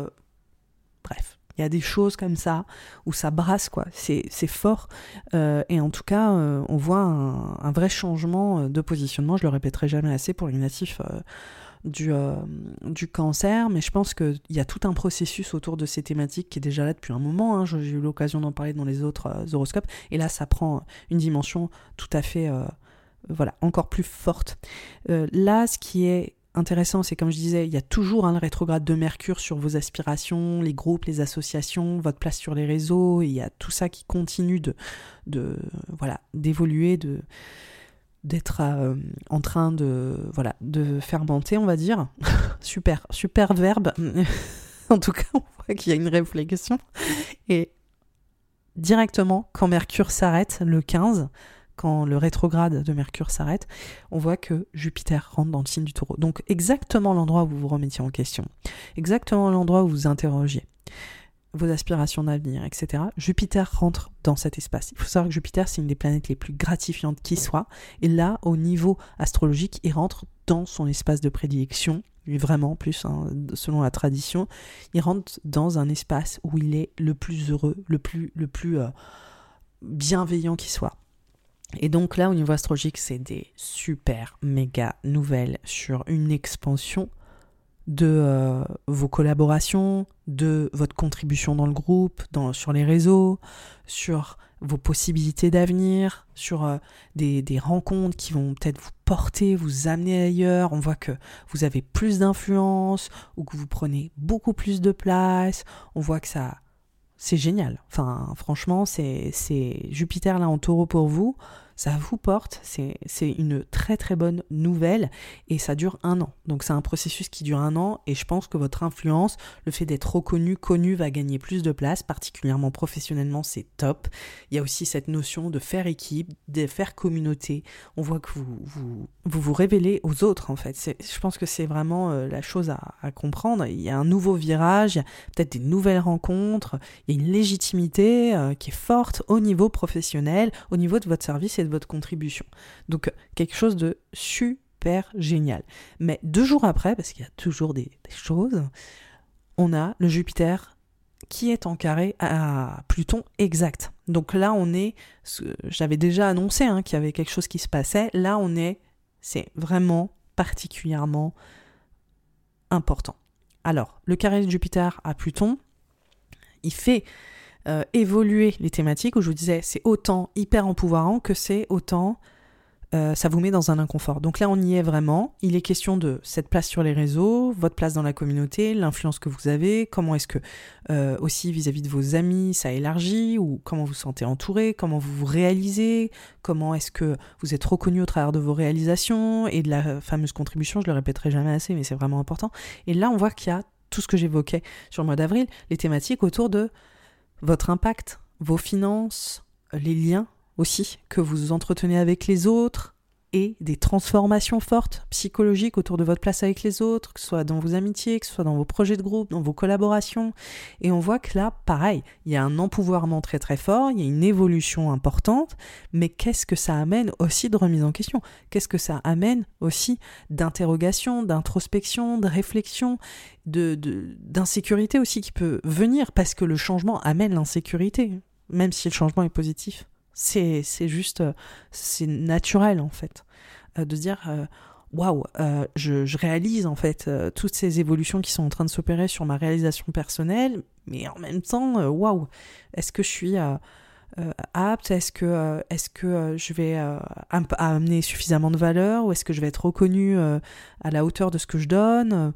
bref. Il y a des choses comme ça où ça brasse, quoi. C'est fort. et en tout cas, on voit un, un, vrai changement de positionnement. Je le répéterai jamais assez pour les natifs du, euh, du cancer, mais je pense qu'il y a tout un processus autour de ces thématiques qui est déjà là depuis un moment. Hein. J'ai eu l'occasion d'en parler dans les autres euh, horoscopes, et là, ça prend une dimension tout à fait, euh, voilà, encore plus forte. là, ce qui est intéressant, c'est comme je disais, il y a toujours un rétrograde de Mercure sur vos aspirations, les groupes, les associations, votre place sur les réseaux, il y a tout ça qui continue de, de voilà, d'évoluer, de d'être euh, en train de voilà de fermenter on va dire. Super super verbe. En tout cas on voit qu'il y a une réflexion. Et directement quand Mercure s'arrête le 15 quand le rétrograde de Mercure s'arrête, on voit que Jupiter rentre dans le signe du taureau. Donc exactement l'endroit où vous vous remettiez en question, exactement l'endroit où vous vous interrogiez vos aspirations d'avenir, etc. Jupiter rentre dans cet espace. Il faut savoir que Jupiter, c'est une des planètes les plus gratifiantes qui soit. Et là, au niveau astrologique, il rentre dans son espace de prédilection. Vraiment, plus selon la tradition, il rentre dans un espace où il est le plus heureux, le plus, le plus euh, bienveillant qui soit. Et donc là, au niveau astrologique, c'est des super méga nouvelles sur une expansion de euh, vos collaborations, de votre contribution dans le groupe, dans, sur les réseaux, sur vos possibilités d'avenir, sur euh, des, des, rencontres qui vont peut-être vous porter, vous amener ailleurs. On voit que vous avez plus d'influence ou que vous prenez beaucoup plus de place. On voit que ça, c'est génial. Enfin, franchement, c'est Jupiter là en taureau pour vous ça vous porte, c'est une très très bonne nouvelle et ça dure un an. Donc c'est un processus qui dure un an et je pense que votre influence, le fait d'être reconnu, connu va gagner plus de place, particulièrement professionnellement, c'est top. Il y a aussi cette notion de faire équipe, de faire communauté. On voit que vous vous, vous, révélez aux autres en fait. Je pense que c'est vraiment euh, la chose à, à, comprendre. Il y a un nouveau virage, peut-être des nouvelles rencontres, il y a une légitimité euh, qui est forte au niveau professionnel, au niveau de votre service et de votre contribution. Donc quelque chose de super génial. Mais deux jours après, parce qu'il y a toujours des, choses, on a le Jupiter qui est en carré à Pluton exact. Donc là, on est, j'avais déjà annoncé hein, qu'il y avait quelque chose qui se passait. Là, on est, c'est vraiment particulièrement important. Alors, le carré de Jupiter à Pluton, il fait euh, évoluer les thématiques où je vous disais c'est autant hyper empouvoirant que c'est autant euh, ça vous met dans un inconfort. Donc là, on y est vraiment. Il est question de cette place sur les réseaux, votre place dans la communauté, l'influence que vous avez, comment est-ce que euh, aussi vis-à-vis de vos amis ça élargit, ou comment vous vous sentez entouré, comment vous vous réalisez, comment est-ce que vous êtes reconnu au travers de vos réalisations et de la fameuse contribution. Je le répéterai jamais assez, mais c'est vraiment important. Et là, on voit qu'il y a tout ce que j'évoquais sur le mois d'avril, les thématiques autour de votre impact, vos finances, les liens aussi que vous entretenez avec les autres et des transformations fortes psychologiques autour de votre place avec les autres, que ce soit dans vos amitiés, que ce soit dans vos projets de groupe, dans vos collaborations. Et on voit que là, pareil, il y a un empouvoirment très très fort, il y a une évolution importante, mais qu'est-ce que ça amène aussi de remise en question? Qu'est-ce que ça amène aussi d'interrogation, d'introspection, de réflexion de, d'insécurité aussi qui peut venir? Parce que le changement amène l'insécurité, même si le changement est positif. C'est juste, c'est naturel en fait, de dire waouh, je, réalise en fait toutes ces évolutions qui sont en train de s'opérer sur ma réalisation personnelle, mais en même temps, waouh, est-ce que je suis euh, apte? Est-ce que, euh, est-ce que euh, je vais amener suffisamment de valeur? Ou est-ce que je vais être reconnu à la hauteur de ce que je donne?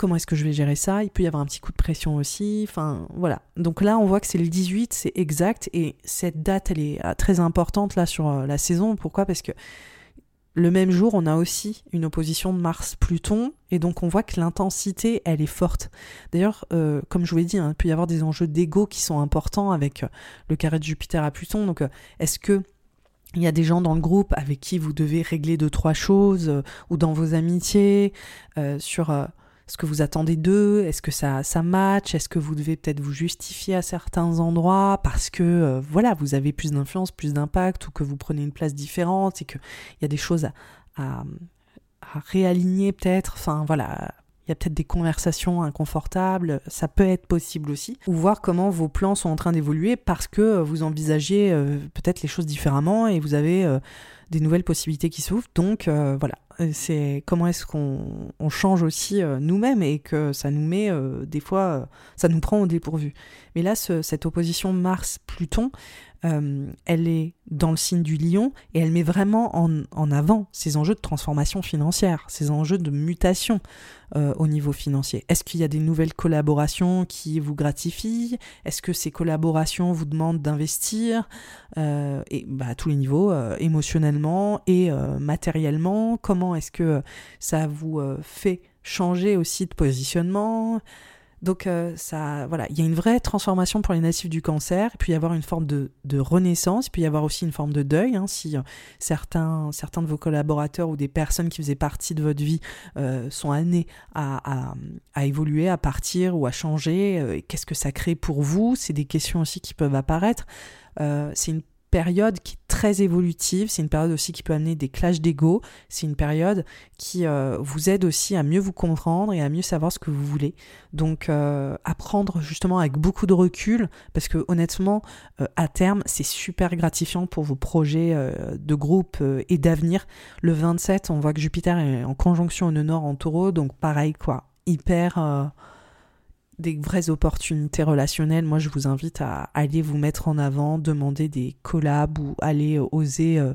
Comment est-ce que je vais gérer ça? Il peut y avoir un petit coup de pression aussi. Enfin, voilà. Donc là, on voit que c'est le 18, c'est exact. Et cette date, elle est très importante là sur la saison. Pourquoi? Parce que le même jour, on a aussi une opposition de Mars-Pluton, et donc on voit que l'intensité, elle est forte. D'ailleurs, euh, comme je vous l'ai dit, hein, il peut y avoir des enjeux d'ego qui sont importants avec euh, le carré de Jupiter à Pluton. Donc, euh, est-ce que il y a des gens dans le groupe avec qui vous devez régler deux trois choses, ou dans vos amitiés, sur ce que vous attendez d'eux? Est-ce que ça, ça match? Est-ce que vous devez peut-être vous justifier à certains endroits parce que euh, voilà, vous avez plus d'influence, plus d'impact ou que vous prenez une place différente et qu'il y a des choses à, réaligner peut-être? Enfin voilà, il y a peut-être des conversations inconfortables, ça peut être possible aussi. Ou voir comment vos plans sont en train d'évoluer parce que vous envisagez euh, peut-être les choses différemment et vous avez euh, des nouvelles possibilités qui s'ouvrent. Donc voilà, c'est comment est-ce qu'on change aussi euh, nous-mêmes et que ça nous met euh, des fois, euh, ça nous prend au dépourvu. Mais là, cette opposition Mars-Pluton, elle est dans le signe du lion et elle met vraiment en, avant ces enjeux de transformation financière, ces enjeux de mutation au niveau financier. Est-ce qu'il y a des nouvelles collaborations qui vous gratifient? Est-ce que ces collaborations vous demandent d'investir et bah, à tous les niveaux, émotionnellement et matériellement? Comment est-ce que ça vous euh, fait changer aussi de positionnement? Donc euh, ça, voilà, il y a une vraie transformation pour les natifs du cancer. Peut y avoir une forme de, renaissance, il peut y avoir aussi une forme de deuil. Hein, si euh, certains, certains de vos collaborateurs ou des personnes qui faisaient partie de votre vie sont amenés à, à, évoluer, à partir ou à changer, qu'est-ce que ça crée pour vous? C'est des questions aussi qui peuvent apparaître. c'est une période qui est très évolutive, c'est une période aussi qui peut amener des clashs d'ego, c'est une période qui euh, vous aide aussi à mieux vous comprendre et à mieux savoir ce que vous voulez. Donc euh, apprendre justement avec beaucoup de recul, parce que honnêtement, euh, à terme, c'est super gratifiant pour vos projets de groupe et d'avenir. Le 27, on voit que Jupiter est en conjonction au nœud nord en taureau, donc pareil quoi, hyper des vraies opportunités relationnelles, moi je vous invite à aller vous mettre en avant, demander des collabs ou aller euh, oser euh,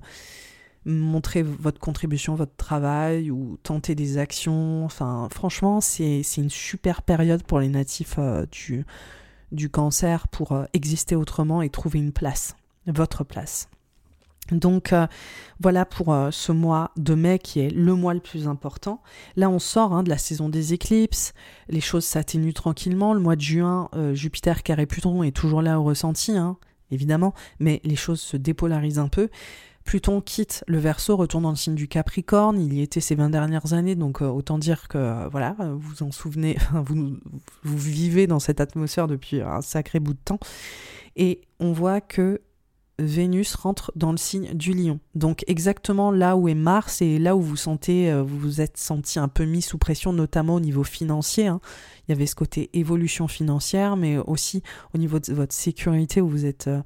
montrer votre contribution, votre travail ou tenter des actions. Enfin, franchement, c'est une super période pour les natifs euh, du, du cancer pour exister autrement et trouver une place, votre place. Donc euh, voilà pour euh, ce mois de mai qui est le mois le plus important. Là on sort hein, de la saison des éclipses, les choses s'atténuent tranquillement. Le mois de juin, euh, Jupiter carré Pluton est toujours là au ressenti, hein, évidemment, mais les choses se dépolarisent un peu. Pluton quitte le Verseau, retourne dans le signe du Capricorne. Il y était ces 20 dernières années, donc autant dire que voilà, vous vous en souvenez, vous vivez dans cette atmosphère depuis un sacré bout de temps. Et on voit que Vénus rentre dans le signe du lion. Donc exactement là où est Mars et là où vous sentez, euh, vous êtes senti un peu mis sous pression, notamment au niveau financier. Hein. Il y avait ce côté évolution financière, mais aussi au niveau de votre sécurité où vous êtes, euh,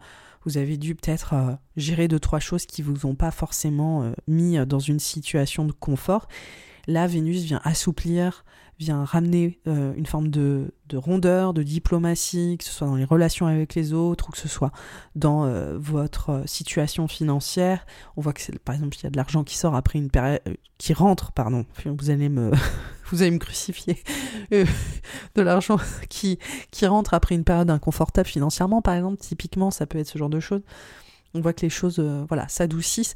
avez dû peut-être euh, gérer deux trois choses qui vous ont pas forcément mis dans une situation de confort. Là, Vénus vient assouplir vient ramener euh, une forme de, rondeur, de diplomatie, que ce soit dans les relations avec les autres ou que ce soit dans euh, votre euh, situation financière. On voit que c'est par exemple il y a de l'argent qui sort après une période qui rentre, pardon. Vous allez me vous allez me crucifier. de l'argent qui qui rentre après une période inconfortable financièrement, par exemple. Typiquement, ça peut être ce genre de choses. On voit que les choses, voilà, s'adoucissent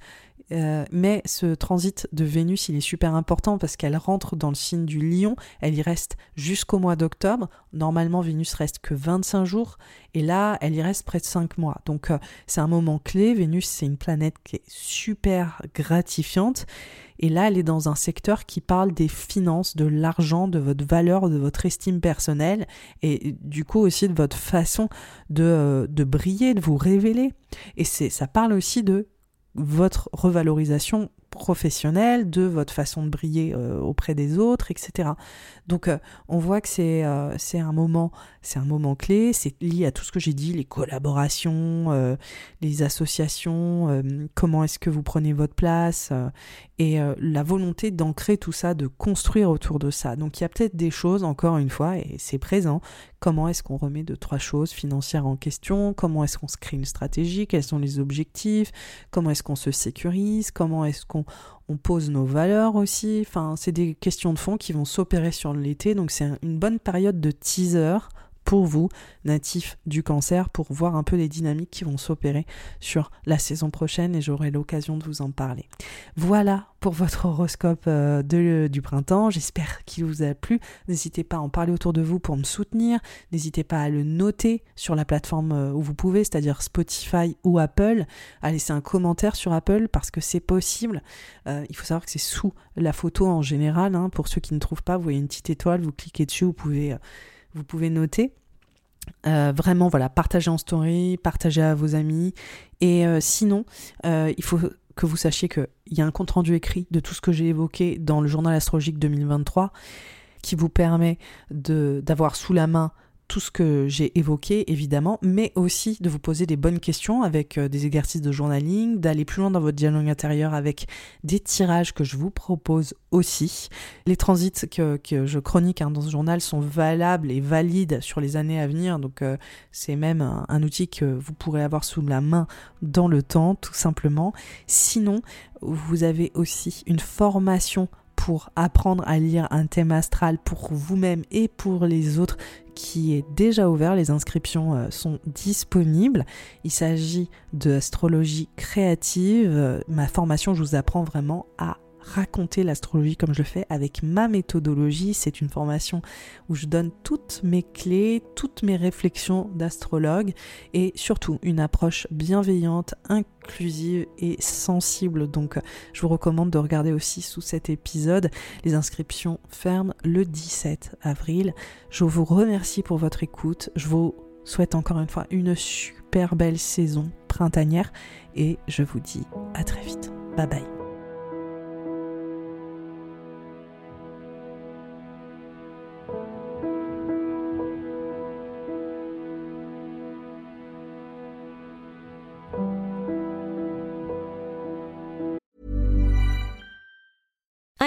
euh, mais ce transit de Vénus, il est super important parce qu'elle rentre dans le signe du lion, elle y reste jusqu'au mois d'octobre. Normalement, Vénus reste que 25 jours et là, elle y reste près de 5 mois. Donc euh, c'est un moment clé. Vénus, c'est une planète qui est super gratifiante. Et là, elle est dans un secteur qui parle des finances, de l'argent, de votre valeur, de votre estime personnelle et du coup aussi de votre façon de, euh, de briller, de vous révéler. Et ça parle aussi de votre revalorisation professionnel, de votre façon de briller euh, auprès des autres, etc. Donc euh, on voit que c'est euh, c'est un moment c'est un moment clé, c'est lié à tout ce que j'ai dit, les collaborations, les associations, comment est-ce que vous prenez votre place et la volonté d'ancrer tout ça, de construire autour de ça. Donc il y a peut-être des choses encore une fois et c'est présent. Comment est-ce qu'on remet deux trois choses financières en question? Comment est-ce qu'on se crée une stratégie Quels sont les objectifs? Comment est-ce qu'on se sécurise? Comment est-ce qu'on on pose nos valeurs aussi. C'est des questions de fond qui vont s'opérer sur l'été, donc c'est une bonne période de teaser pour vous, natifs du cancer, pour voir un peu les dynamiques qui vont s'opérer sur la saison prochaine et j'aurai l'occasion de vous en parler. Voilà pour votre horoscope euh, du printemps. J'espère qu'il vous a plu. N'hésitez pas à en parler autour de vous pour me soutenir. N'hésitez pas à le noter sur la plateforme euh, où vous pouvez, c'est-à-dire Spotify ou Apple. À laisser un commentaire sur Apple parce que c'est possible. Euh, il faut savoir que c'est sous la photo en général. Hein. Pour ceux qui ne trouvent pas, vous voyez une petite étoile, vous cliquez dessus, vous pouvez vous pouvez noter. Euh, vraiment, voilà, partagez en story, partagez à vos amis. Et euh, sinon, euh, il faut que vous sachiez qu'il y a un compte-rendu écrit de tout ce que j'ai évoqué dans le journal astrologique 2023 qui vous permet d'avoir sous la main tout ce que j'ai évoqué, évidemment, mais aussi de vous poser des bonnes questions avec euh, des exercices de journaling, d'aller plus loin dans votre dialogue intérieur avec des tirages que je vous propose aussi. Les transits que, je chronique hein, dans ce journal sont valables et valides sur les années à venir, donc euh, c'est même un outil que vous pourrez avoir sous la main dans le temps, tout simplement. Sinon, vous avez aussi une formation pour apprendre à lire un thème astral pour vous-même et pour les autres qui est déjà ouvert. Les inscriptions euh, sont disponibles. Il s'agit de astrologie créative. Euh, ma formation, je vous apprends vraiment à raconter l'astrologie comme je le fais avec ma méthodologie. C'est une formation où je donne toutes mes clés, toutes mes réflexions d'astrologue et surtout une approche bienveillante, inclusive et sensible. Donc je vous recommande de regarder aussi sous cet épisode. Les inscriptions ferment le 17 avril. Je vous remercie pour votre écoute. Je vous souhaite encore une fois une super belle saison printanière et je vous dis à très vite. Bye bye.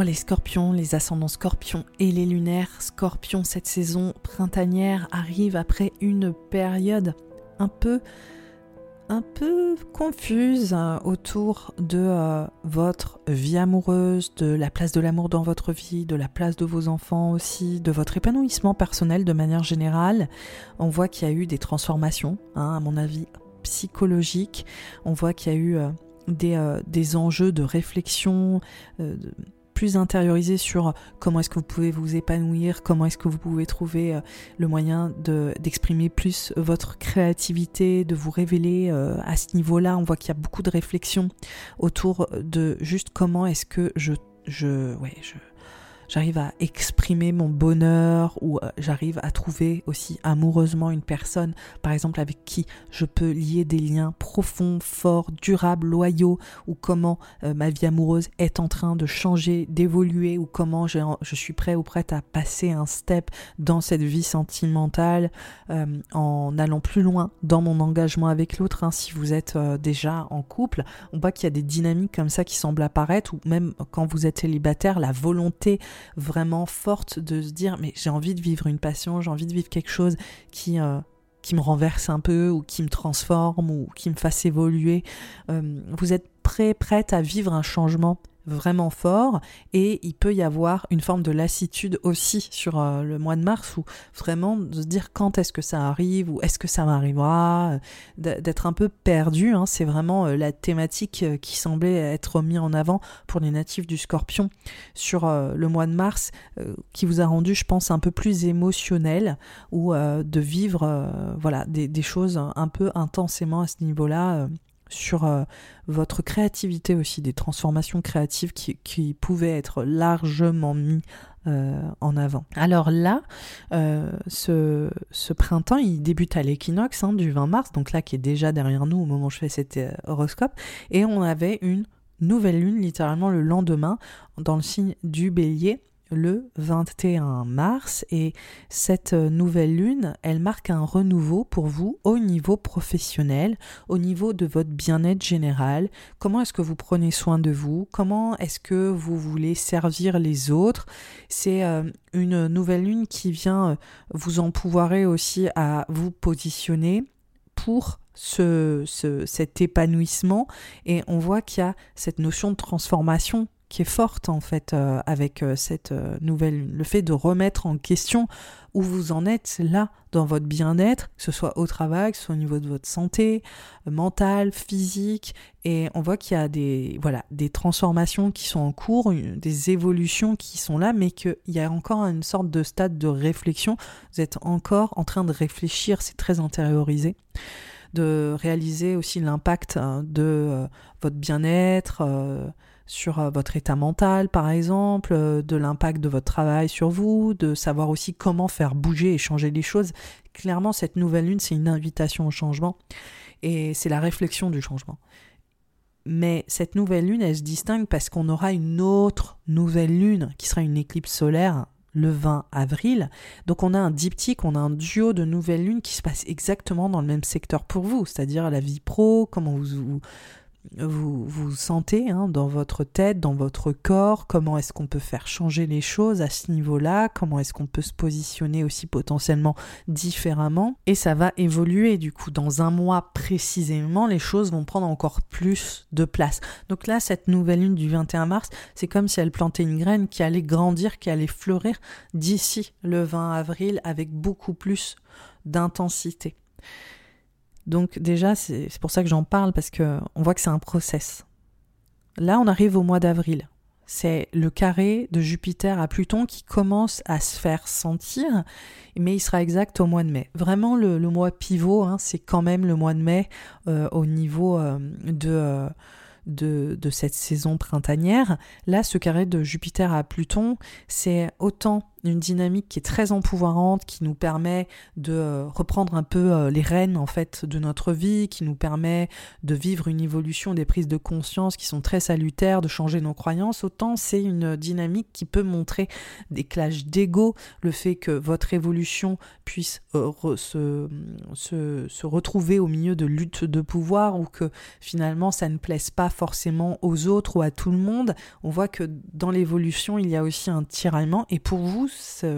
les scorpions, les ascendants scorpions et les lunaires scorpions, cette saison printanière arrive après une période un peu un peu confuse euh, autour de euh, votre vie amoureuse, de la place de l'amour dans votre vie, de la place de vos enfants aussi, de votre épanouissement personnel de manière générale. On voit qu'il y a eu des transformations, hein, à mon avis, psychologiques. On voit qu'il y a eu euh, des, enjeux de réflexion, plus intériorisé sur comment est-ce que vous pouvez vous épanouir, comment est-ce que vous pouvez trouver euh, le moyen d'exprimer plus votre créativité, de vous révéler euh, à ce niveau-là. On voit qu'il y a beaucoup de réflexions autour de juste comment est-ce que je, je, ouais, je, j'arrive à exprimer mon bonheur ou euh, j'arrive à trouver aussi amoureusement une personne, par exemple avec qui je peux lier des liens profonds, forts, durables, loyaux, ou comment euh, ma vie amoureuse est en train de changer, d'évoluer, ou comment je, suis prêt ou prête à passer un step dans cette vie sentimentale euh, en allant plus loin dans mon engagement avec l'autre. Hein. si vous êtes déjà en couple, on voit qu'il y a des dynamiques comme ça qui semblent apparaître, ou même quand vous êtes célibataire, la volonté vraiment forte de se dire mais j'ai envie de vivre une passion, j'ai envie de vivre quelque chose qui euh, qui me renverse un peu ou qui me transforme ou qui me fasse évoluer. Euh, vous êtes prêt, prête à vivre un changement vraiment fort et il peut y avoir une forme de lassitude aussi sur euh, le mois de mars ou vraiment de se dire quand est-ce que ça arrive ou est-ce que ça m'arrivera euh, d'être un peu perdu hein. c'est vraiment euh, la thématique qui semblait être mise en avant pour les natifs du scorpion sur le mois de mars qui vous a rendu je pense un peu plus émotionnel ou de vivre voilà des, des, choses un peu intensément à ce niveau là sur euh, votre créativité aussi, des transformations créatives qui, pouvaient être largement mis euh, en avant. Alors là, euh, ce, printemps, il débute à l'équinoxe hein, du 20 mars, donc là qui est déjà derrière nous au moment où je fais cet horoscope, et on avait une nouvelle lune littéralement le lendemain dans le signe du bélier le 21 mars et cette nouvelle lune, elle marque un renouveau pour vous au niveau professionnel, au niveau de votre bien-être général. Comment est-ce que vous prenez soin de vous? Comment est-ce que vous voulez servir les autres? C'est euh, une nouvelle lune qui vient euh, vous empouvoirer aussi à vous positionner pour ce, cet épanouissement et on voit qu'il y a cette notion de transformation qui est forte en fait euh, avec euh, cette euh, nouvelle le fait de remettre en question où vous en êtes là dans votre bien-être, que ce soit au travail, que ce soit au niveau de votre santé mentale, physique. Et on voit qu'il y a des voilà, des transformations qui sont en cours, des évolutions qui sont là mais qu'il y a encore une sorte de stade de réflexion, vous êtes encore en train de réfléchir, c'est très intériorisé de réaliser aussi l'impact hein, de votre bien-être, sur euh, votre état mental, par exemple, euh, de l'impact de votre travail sur vous, de savoir aussi comment faire bouger et changer les choses. Clairement, cette nouvelle lune, c'est une invitation au changement et c'est la réflexion du changement. Mais cette nouvelle lune, elle se distingue parce qu'on aura une autre nouvelle lune qui sera une éclipse solaire le 20 avril. Donc on a un diptyque, on a un duo de nouvelles lunes qui se passe exactement dans le même secteur pour vous, c'est-à-dire la vie pro, comment vous, vous vous sentez hein, dans votre tête, dans votre corps, comment est-ce qu'on peut faire changer les choses à ce niveau-là, comment est-ce qu'on peut se positionner aussi potentiellement différemment. Et ça va évoluer du coup. Dans un mois précisément, les choses vont prendre encore plus de place. Donc là, cette nouvelle lune du 21 mars, c'est comme si elle plantait une graine qui allait grandir, qui allait fleurir d'ici le 20 avril avec beaucoup plus d'intensité. Donc déjà, c'est pour ça que j'en parle, parce qu'on voit que c'est un process. Là, on arrive au mois d'avril. C'est le carré de Jupiter à Pluton qui commence à se faire sentir, mais il sera exact au mois de mai. Vraiment, le, mois pivot, hein, c'est quand même le mois de mai euh, au niveau euh, de... Euh, de, de, cette saison printanière. Là, ce carré de Jupiter à Pluton, c'est autant une dynamique qui est très empouvoirante, qui nous permet de euh, reprendre un peu euh, les rênes en fait de notre vie, qui nous permet de vivre une évolution des prises de conscience qui sont très salutaires, de changer nos croyances. Autant c'est une dynamique qui peut montrer des clashs d'ego, le fait que votre évolution puisse euh, se, se, se retrouver au milieu de luttes de pouvoir ou que finalement ça ne plaise pas forcément aux autres ou à tout le monde. On voit que dans l'évolution il y a aussi un tiraillement et pour vous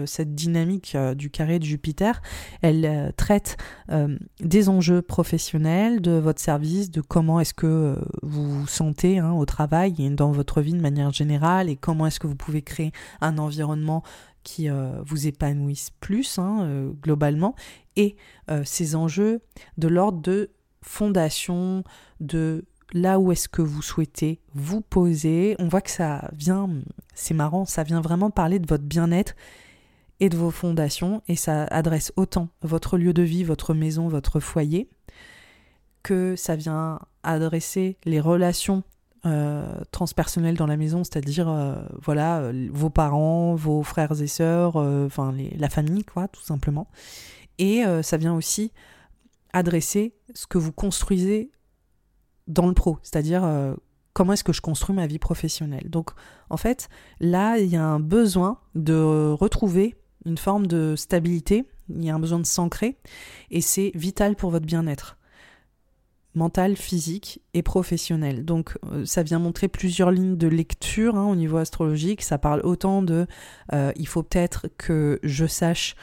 cette dynamique euh, du carré de Jupiter, elle euh, traite euh, des enjeux professionnels, de votre service, de comment est-ce que vous vous sentez hein, au travail et dans votre vie de manière générale, et comment est-ce que vous pouvez créer un environnement qui vous épanouisse plus hein, globalement, et ces enjeux de l'ordre de fondation, de là où est-ce que vous souhaitez vous poser. On voit que ça vient, c'est marrant, ça vient vraiment parler de votre bien-être et de vos fondations, et ça adresse autant votre lieu de vie, votre maison, votre foyer, que ça vient adresser les relations transpersonnelles dans la maison, c'est-à-dire voilà vos parents, vos frères et sœurs, enfin la famille quoi, tout simplement. Et ça vient aussi adresser ce que vous construisez dans le pro, c'est-à-dire comment est-ce que je construis ma vie professionnelle. Donc en fait, là, il y a un besoin de retrouver une forme de stabilité, il y a un besoin de s'ancrer, et c'est vital pour votre bien-être mental, physique et professionnel. Donc euh, ça vient montrer plusieurs lignes de lecture hein, au niveau astrologique. Ça parle autant de euh, il faut peut-être que je sache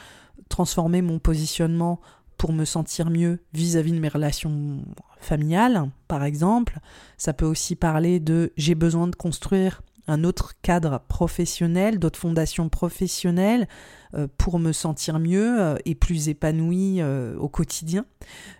transformer mon positionnement pour me sentir mieux vis-à-vis de mes relations familiales, par exemple. Ça peut aussi parler de j'ai besoin de construire un autre cadre professionnel, d'autres fondations professionnelles pour me sentir mieux euh, et plus épanoui euh, au quotidien.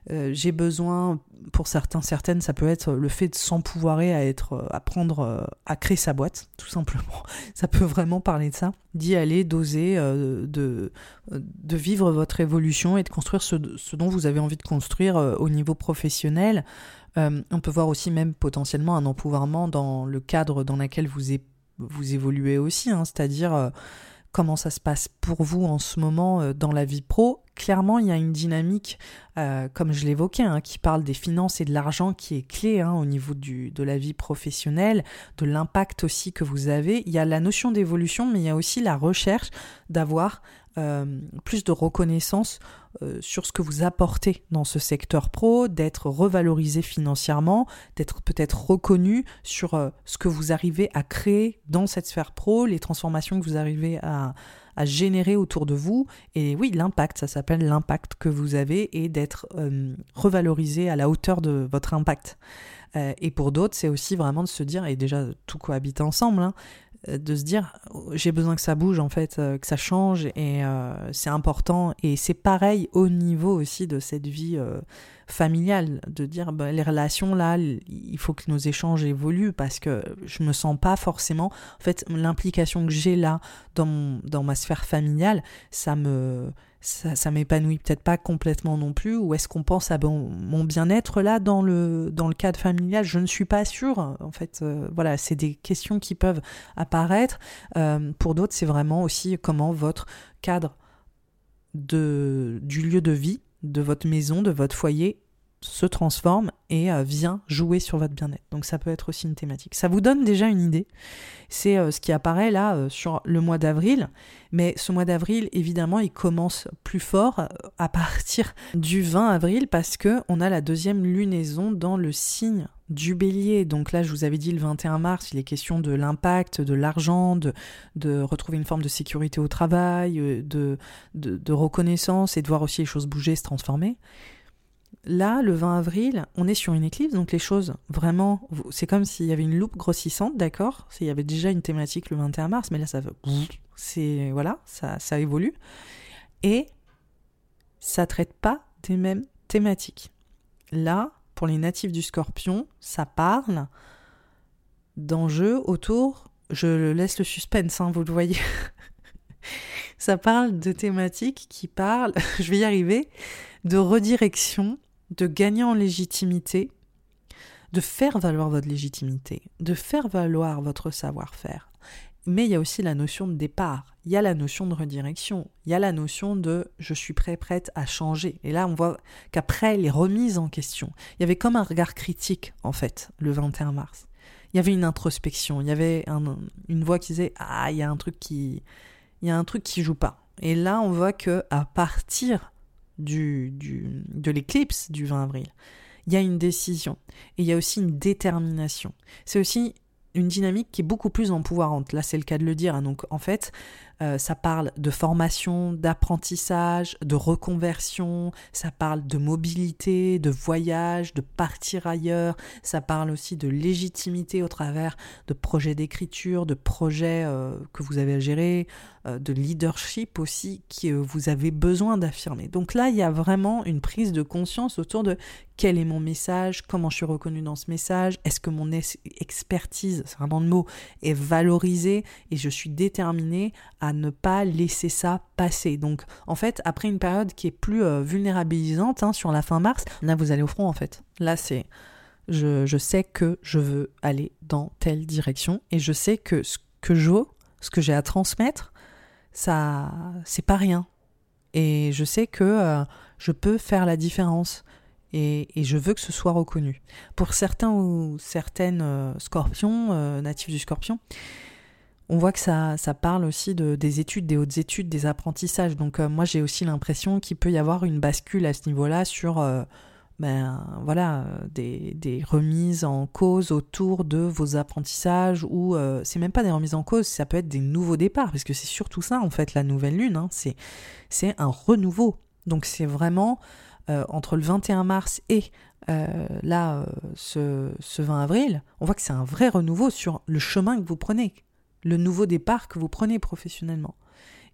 J'ai besoin, pour certains, certaines, ça peut être le fait de s'empouvoirer à être, apprendre à créer sa boîte, tout simplement. Ça peut vraiment parler de ça, d'y aller, d'oser, de, de vivre votre évolution et de construire ce, ce dont vous avez envie de construire au niveau professionnel. Euh, on peut voir aussi même potentiellement un empouvoirment dans le cadre dans lequel vous, vous évoluez aussi, hein, c'est-à-dire euh, comment ça se passe pour vous en ce moment euh, dans la vie pro. Clairement, il y a une dynamique, comme je l'évoquais, hein, qui parle des finances et de l'argent qui est clé hein, au niveau de la vie professionnelle, de l'impact aussi que vous avez. Il y a la notion d'évolution, mais il y a aussi la recherche d'avoir plus de reconnaissance euh, sur ce que vous apportez dans ce secteur pro, d'être revalorisé financièrement, d'être peut-être reconnu sur euh, ce que vous arrivez à créer dans cette sphère pro, les transformations que vous arrivez à, générer autour de vous. Et oui, l'impact, ça s'appelle l'impact que vous avez et d'être euh, revalorisé à la hauteur de votre impact. et pour d'autres, c'est aussi vraiment de se dire, et déjà tout cohabite ensemble, hein, de se dire j'ai besoin que ça bouge en fait, euh, que ça change et euh, c'est important. Et c'est pareil au niveau aussi de cette vie familiale, de dire bah, les relations là, il faut que nos échanges évoluent parce que je me sens pas forcément, en fait l'implication que j'ai là dans ma sphère familiale, ça me ça, m'épanouit peut-être pas complètement non plus, ou est-ce qu'on pense à mon bien-être là dans le, dans le cadre familial? Je ne suis pas sûre. En fait, euh, voilà, c'est des questions qui peuvent apparaître. Euh, pour d'autres, c'est vraiment aussi comment votre cadre de, du lieu de vie, de votre maison, de votre foyer se transforme et euh, vient jouer sur votre bien-être. Donc ça peut être aussi une thématique. Ça vous donne déjà une idée. C'est euh, ce qui apparaît là euh, sur le mois d'avril. Mais ce mois d'avril, évidemment, il commence plus fort à partir du 20 avril parce que on a la deuxième lunaison dans le signe du bélier. Donc là, je vous avais dit le 21 mars, il est question de l'impact, de l'argent, de, retrouver une forme de sécurité au travail, de reconnaissance et de voir aussi les choses bouger, se transformer. Là, le 20 avril, on est sur une éclipse, donc les choses, vraiment, c'est comme s'il y avait une loupe grossissante, d'accord? Il y avait déjà une thématique le 21 mars, mais là, ça c'est voilà, ça, ça évolue. Et ça traite pas des mêmes thématiques. Là, pour les natifs du scorpion, ça parle d'enjeux autour, je laisse le suspense, hein, vous le voyez. ça parle de thématiques qui parlent, je vais y arriver, de redirection de gagner en légitimité, de faire valoir votre légitimité, de faire valoir votre savoir-faire. Mais il y a aussi la notion de départ, il y a la notion de redirection, il y a la notion de je suis prêt, prête à changer. Et là, on voit qu'après les remises en question, il y avait comme un regard critique, en fait, le 21 mars. Il y avait une introspection, il y avait une voix qui disait Ah, il y a un truc qui. Il y a un truc qui joue pas. Et là, on voit que à partir du, de l'éclipse du 20 avril, il y a une décision et il y a aussi une détermination. C'est aussi une dynamique qui est beaucoup plus empouvoirante. Là, c'est le cas de le dire. Hein. Donc, en fait, euh, ça parle de formation, d'apprentissage, de reconversion, ça parle de mobilité, de voyage, de partir ailleurs, ça parle aussi de légitimité au travers de projets d'écriture, de projets euh, que vous avez à gérer, euh, de leadership aussi que vous avez besoin d'affirmer. Donc là, il y a vraiment une prise de conscience autour de quel est mon message, comment je suis reconnu dans ce message, est-ce que mon expertise, c'est vraiment le mot, est valorisée et je suis déterminée à ne pas laisser ça passer. Donc en fait, après une période qui est plus euh, vulnérabilisante hein, sur la fin mars, là vous allez au front en fait. Là c'est Je, sais que je veux aller dans telle direction et je sais que ce que je veux, ce que j'ai à transmettre, ça, c'est pas rien. Et je sais que euh, je peux faire la différence et, je veux que ce soit reconnu. Pour certains ou certaines euh, scorpions, natifs du scorpion, on voit que ça, ça parle aussi de, des études, des hautes études, des apprentissages. Donc moi j'ai aussi l'impression qu'il peut y avoir une bascule à ce niveau-là sur ben, voilà, des, des, remises en cause autour de vos apprentissages ou euh, c'est même pas des remises en cause, ça peut être des nouveaux départs parce que c'est surtout ça en fait la nouvelle lune, hein, c'est, un renouveau. Donc c'est vraiment euh, entre le 21 mars et euh, là ce, ce 20 avril, on voit que c'est un vrai renouveau sur le chemin que vous prenez, le nouveau départ que vous prenez professionnellement.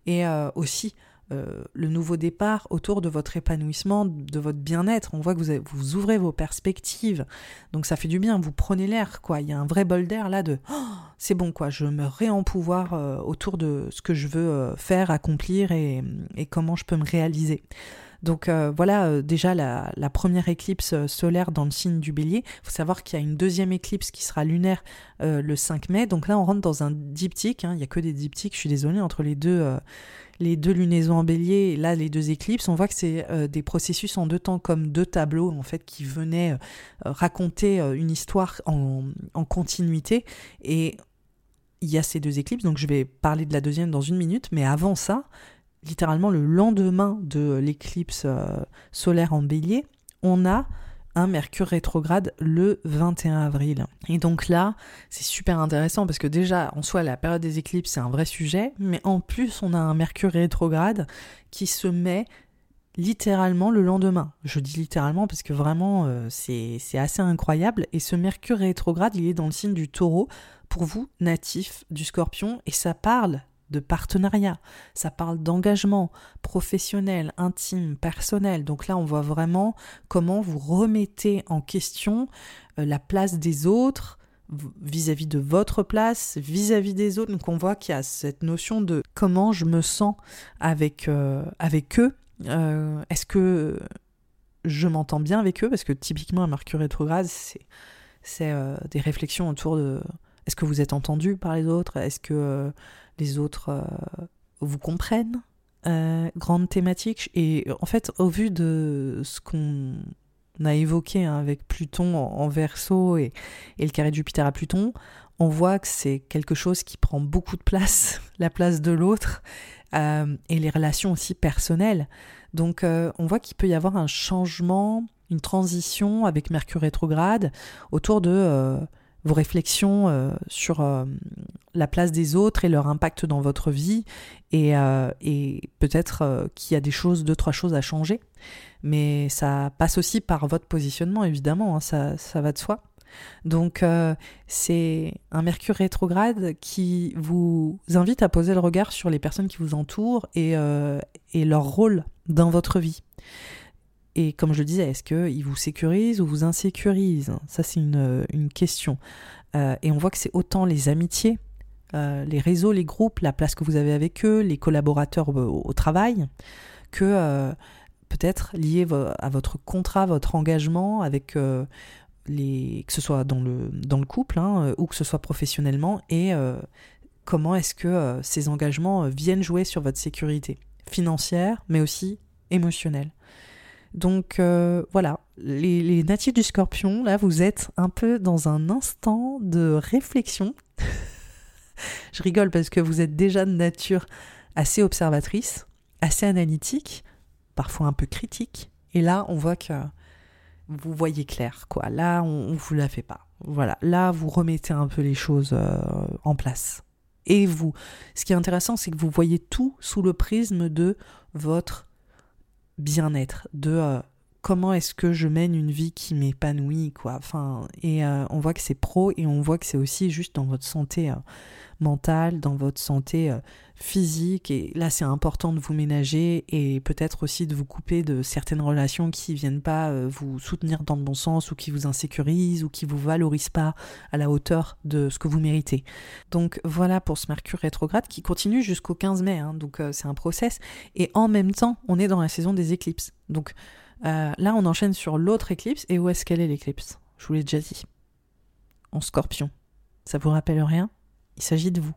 Et aussi euh, le nouveau départ autour de votre épanouissement, de votre bien-être. On voit que vous, ouvrez vos perspectives. Donc ça fait du bien, vous prenez l'air, quoi. Il y a un vrai bol d'air là de oh, c'est bon, quoi. Je me réempouvoir euh, autour de ce que je veux euh, faire, accomplir et, comment je peux me réaliser. Donc voilà déjà la, première éclipse solaire dans le signe du bélier. Il faut savoir qu'il y a une deuxième éclipse qui sera lunaire le 5 mai. Donc là on rentre dans un diptyque. Hein. Il n'y a que des diptyques, je suis désolée, entre les deux, les deux lunaisons en bélier et là les deux éclipses, on voit que c'est euh, des processus en deux temps comme deux tableaux en fait qui venaient euh, raconter euh, une histoire en, continuité et il y a ces deux éclipses donc je vais parler de la deuxième dans une minute mais avant ça littéralement le lendemain de l'éclipse solaire en bélier on a un Mercure rétrograde le 21 avril. Et donc là, c'est super intéressant parce que déjà, en soi, la période des éclipses, c'est un vrai sujet, mais en plus, on a un Mercure rétrograde qui se met littéralement le lendemain. Je dis littéralement parce que vraiment, euh, c'est assez incroyable. Et ce Mercure rétrograde, il est dans le signe du taureau, pour vous, natif du scorpion, et ça parle de partenariat, ça parle d'engagement professionnel, intime, personnel. Donc là, on voit vraiment comment vous remettez en question euh, la place des autres vis-à-vis de votre place, vis-à-vis des autres. Donc on voit qu'il y a cette notion de comment je me sens avec, euh, avec eux. Euh, est-ce que je m'entends bien avec eux? Parce que typiquement, un Mercure rétrograde, c'est, des réflexions autour de est-ce que vous êtes entendu par les autres? Est-ce que les autres euh, vous comprennent. Euh, grande thématique. Et en fait, au vu de ce qu'on a évoqué hein, avec Pluton en, verso et, le carré de Jupiter à Pluton, on voit que c'est quelque chose qui prend beaucoup de place, la place de l'autre, euh, et les relations aussi personnelles. Donc on voit qu'il peut y avoir un changement, une transition avec Mercure rétrograde autour de vos réflexions euh, sur euh, la place des autres et leur impact dans votre vie et, euh, peut-être qu'il y a des choses, deux, trois choses à changer. Mais ça passe aussi par votre positionnement, évidemment, hein, ça, ça, va de soi. Donc c'est un Mercure rétrograde qui vous invite à poser le regard sur les personnes qui vous entourent et, et leur rôle dans votre vie. Et comme je le disais, est-ce qu'ils vous sécurisent ou vous insécurisent? Ça, c'est une, question. Euh, et on voit que c'est autant les amitiés, euh, les réseaux, les groupes, la place que vous avez avec eux, les collaborateurs au, travail, que euh, peut-être lié à votre contrat, votre engagement avec les, que ce soit dans le, dans le couple hein, ou que ce soit professionnellement, et comment est-ce que ces engagements viennent jouer sur votre sécurité financière, mais aussi émotionnelle? Donc euh, voilà, les, natifs du scorpion, là, vous êtes un peu dans un instant de réflexion. Je rigole parce que vous êtes déjà de nature assez observatrice, assez analytique, parfois un peu critique. Et là, on voit que vous voyez clair, quoi. Là, on ne vous la fait pas. Voilà, là, vous remettez un peu les choses euh, en place. Et vous, ce qui est intéressant, c'est que vous voyez tout sous le prisme de votre bien-être, de euh, comment est-ce que je mène une vie qui m'épanouit, quoi. Enfin, et euh, on voit que c'est pro et on voit que c'est aussi juste dans votre santé euh, mentale, dans votre santé physique. Et là, c'est important de vous ménager et peut-être aussi de vous couper de certaines relations qui viennent pas euh, vous soutenir dans le bon sens ou qui vous insécurisent ou qui vous valorisent pas à la hauteur de ce que vous méritez. Donc voilà pour ce Mercure rétrograde qui continue jusqu'au 15 mai. Hein. donc euh, c'est un process. Et en même temps, on est dans la saison des éclipses. Donc euh, là, on enchaîne sur l'autre éclipse. Et où est-ce qu'elle est l'éclipse? Je vous l'ai déjà dit. En scorpion. Ça vous rappelle rien? Il s'agit de vous.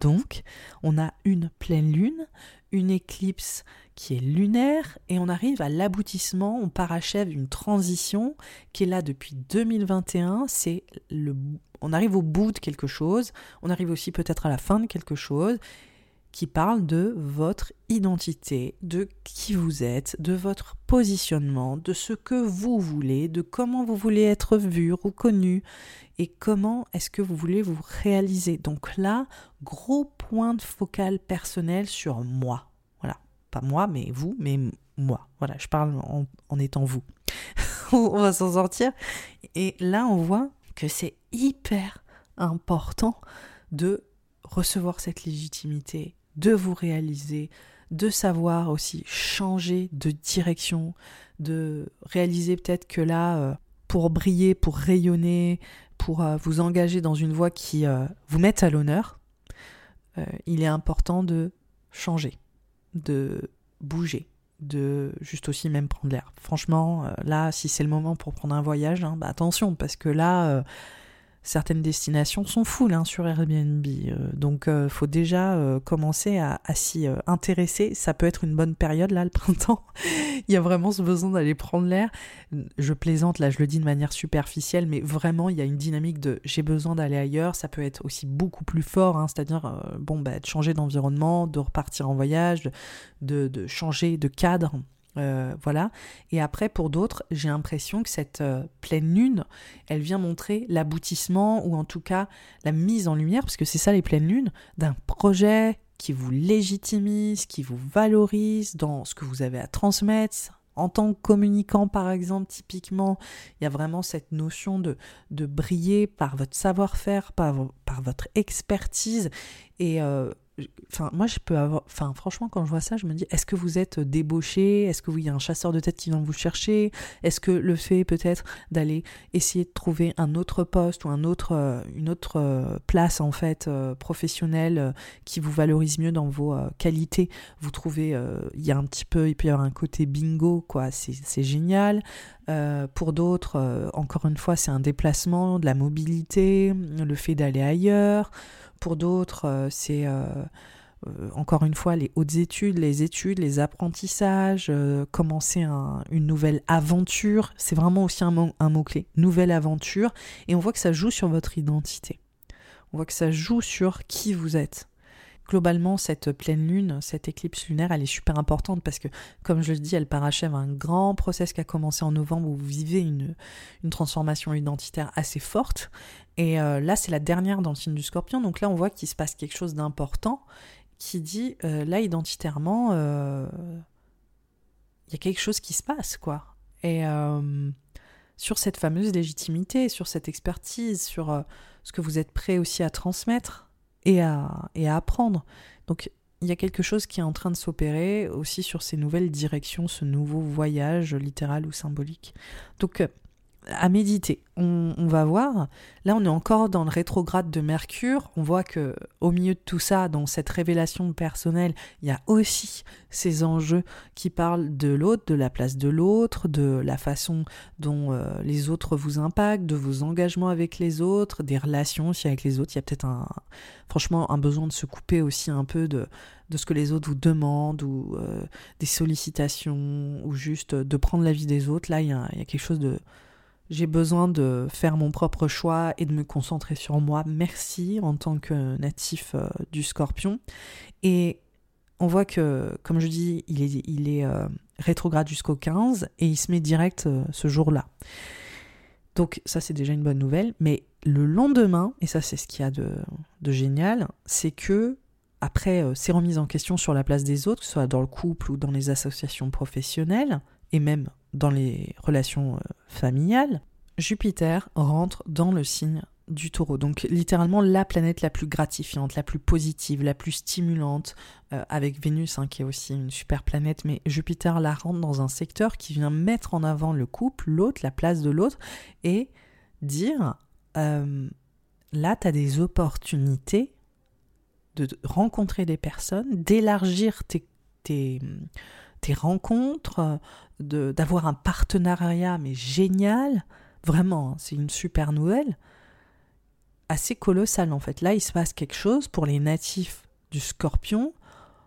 Donc, on a une pleine lune, une éclipse qui est lunaire, et on arrive à l'aboutissement, on parachève une transition qui est là depuis 2021. C'est le, on arrive au bout de quelque chose, on arrive aussi peut-être à la fin de quelque chose, qui parle de votre identité, de qui vous êtes, de votre positionnement, de ce que vous voulez, de comment vous voulez être vu, reconnu et comment est-ce que vous voulez vous réaliser. Donc là, gros point de focal personnel sur moi. Voilà, pas moi, mais vous, mais moi. Voilà, je parle en, en étant vous. on va s'en sortir. Et là, on voit que c'est hyper important de recevoir cette légitimité, de vous réaliser, de savoir aussi changer de direction, de réaliser peut-être que là, euh, pour briller, pour rayonner, pour euh, vous engager dans une voie qui euh, vous mette à l'honneur, il est important de changer, de bouger, de juste aussi même prendre l'air. Franchement, là, si c'est le moment pour prendre un voyage, hein, bah attention, parce que là certaines destinations sont full hein, sur Airbnb. Euh, donc euh, faut déjà euh, commencer à, s'y intéresser. Ça peut être une bonne période là, le printemps. il y a vraiment ce besoin d'aller prendre l'air. Je plaisante, là je le dis de manière superficielle, mais vraiment il y a une dynamique de j'ai besoin d'aller ailleurs. Ça peut être aussi beaucoup plus fort, hein, c'est-à-dire bon, bah, de changer d'environnement, de repartir en voyage, de changer de cadre. Euh, voilà. Et après, pour d'autres, j'ai l'impression que cette euh, pleine lune, elle vient montrer l'aboutissement ou en tout cas la mise en lumière, parce que c'est ça les pleines lunes, d'un projet qui vous légitimise, qui vous valorise dans ce que vous avez à transmettre. En tant que communicant, par exemple, typiquement, il y a vraiment cette notion de, de briller par votre savoir-faire, par, votre expertise. Et euh, Moi, je peux avoir. Franchement, quand je vois ça, je me dis est-ce que vous êtes débauché? Est-ce que vous y a un chasseur de tête qui vient vous chercher? Est-ce que le fait peut-être d'aller essayer de trouver un autre poste ou un autre, euh, une autre euh, place en fait euh, professionnelle qui vous valorise mieux dans vos qualités? Vous trouvez, il y a un petit peu, il peut y avoir un côté bingo, quoi. C'est génial. pour d'autres, encore une fois, c'est un déplacement, de la mobilité, le fait d'aller ailleurs. Pour d'autres, euh, c'est euh, euh, encore une fois les hautes études, les études, les apprentissages, commencer une nouvelle aventure. C'est vraiment aussi un, un mot-clé, nouvelle aventure. Et on voit que ça joue sur votre identité. On voit que ça joue sur qui vous êtes globalement, cette pleine lune, cette éclipse lunaire, elle est super importante parce que, comme je le dis, elle parachève un grand process qui a commencé en novembre où vous vivez une, transformation identitaire assez forte. Et euh, là, c'est la dernière dans le signe du scorpion. Donc là, on voit qu'il se passe quelque chose d'important qui dit, euh, là, identitairement, euh, il y a quelque chose qui se passe, quoi. Et sur cette fameuse légitimité, sur cette expertise, sur ce que vous êtes prêt aussi à transmettre, et à, et à apprendre. Donc il y a quelque chose qui est en train de s'opérer aussi sur ces nouvelles directions, ce nouveau voyage littéral ou symbolique. Donc euh, à méditer. On, va voir. Là, on est encore dans le rétrograde de Mercure. On voit que au milieu de tout ça, dans cette révélation personnelle, il y a aussi ces enjeux qui parlent de l'autre, de la place de l'autre, de la façon dont euh, les autres vous impactent, de vos engagements avec les autres, des relations aussi avec les autres. Il y a peut-être un, franchement, un besoin de se couper aussi un peu de de ce que les autres vous demandent ou euh, des sollicitations ou juste de prendre la vie des autres. Là, il y a quelque chose de j'ai besoin de faire mon propre choix et de me concentrer sur moi. Merci en tant que natif euh, du scorpion. Et on voit que, comme je dis, il est, euh, rétrograde jusqu'au 15 et il se met direct euh, ce jour-là. Donc ça c'est déjà une bonne nouvelle. Mais le lendemain, et ça c'est ce qu'il y a de, de génial, c'est que après ces remises en question sur la place des autres, que ce soit dans le couple ou dans les associations professionnelles, et même dans les relations euh, familiales, Jupiter rentre dans le signe du taureau. Donc littéralement la planète la plus gratifiante, la plus positive, la plus stimulante, euh, avec Vénus hein, qui est aussi une super planète, mais Jupiter la rentre dans un secteur qui vient mettre en avant le couple, l'autre, la place de l'autre, et dire, euh, là, tu as des opportunités de rencontrer des personnes, d'élargir tes, tes, tes rencontres, d'avoir un partenariat mais génial, vraiment, hein, c'est une super nouvelle, assez colossale en fait. Là, il se passe quelque chose pour les natifs du scorpion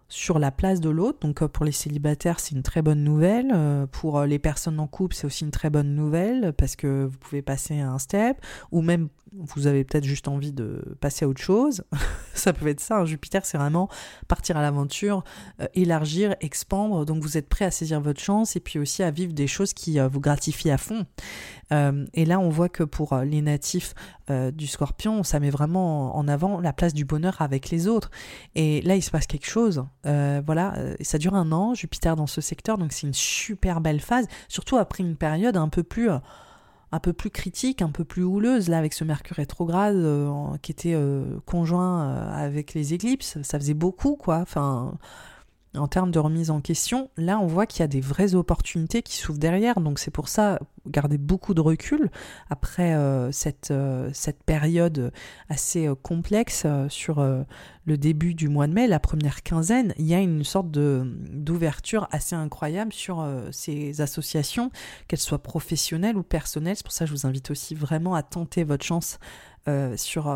sur la place de l'autre. Donc euh, pour les célibataires, c'est une très bonne nouvelle. Euh, pour euh, les personnes en couple, c'est aussi une très bonne nouvelle parce que vous pouvez passer un step ou même vous avez peut-être juste envie de passer à autre chose. ça peut être ça. Jupiter, c'est vraiment partir à l'aventure, élargir, expandre. Donc vous êtes prêt à saisir votre chance et puis aussi à vivre des choses qui vous gratifient à fond. et là, on voit que pour les natifs du scorpion, ça met vraiment en avant la place du bonheur avec les autres. Et là, il se passe quelque chose. Euh, voilà, euh, ça dure un an, Jupiter dans ce secteur, donc c'est une super belle phase, surtout après une période un peu plus, euh, un peu plus critique, un peu plus houleuse, là avec ce Mercure rétrograde qui était conjoint avec les éclipses, ça faisait beaucoup, quoi. Enfin, en termes de remise en question, là on voit qu'il y a des vraies opportunités qui s'ouvrent derrière. Donc c'est pour ça, garder beaucoup de recul après euh, cette, euh, cette période assez euh, complexe sur le début du mois de mai, la première quinzaine, il y a une sorte d'ouverture assez incroyable sur ces associations, qu'elles soient professionnelles ou personnelles. C'est pour ça que je vous invite aussi vraiment à tenter votre chance sur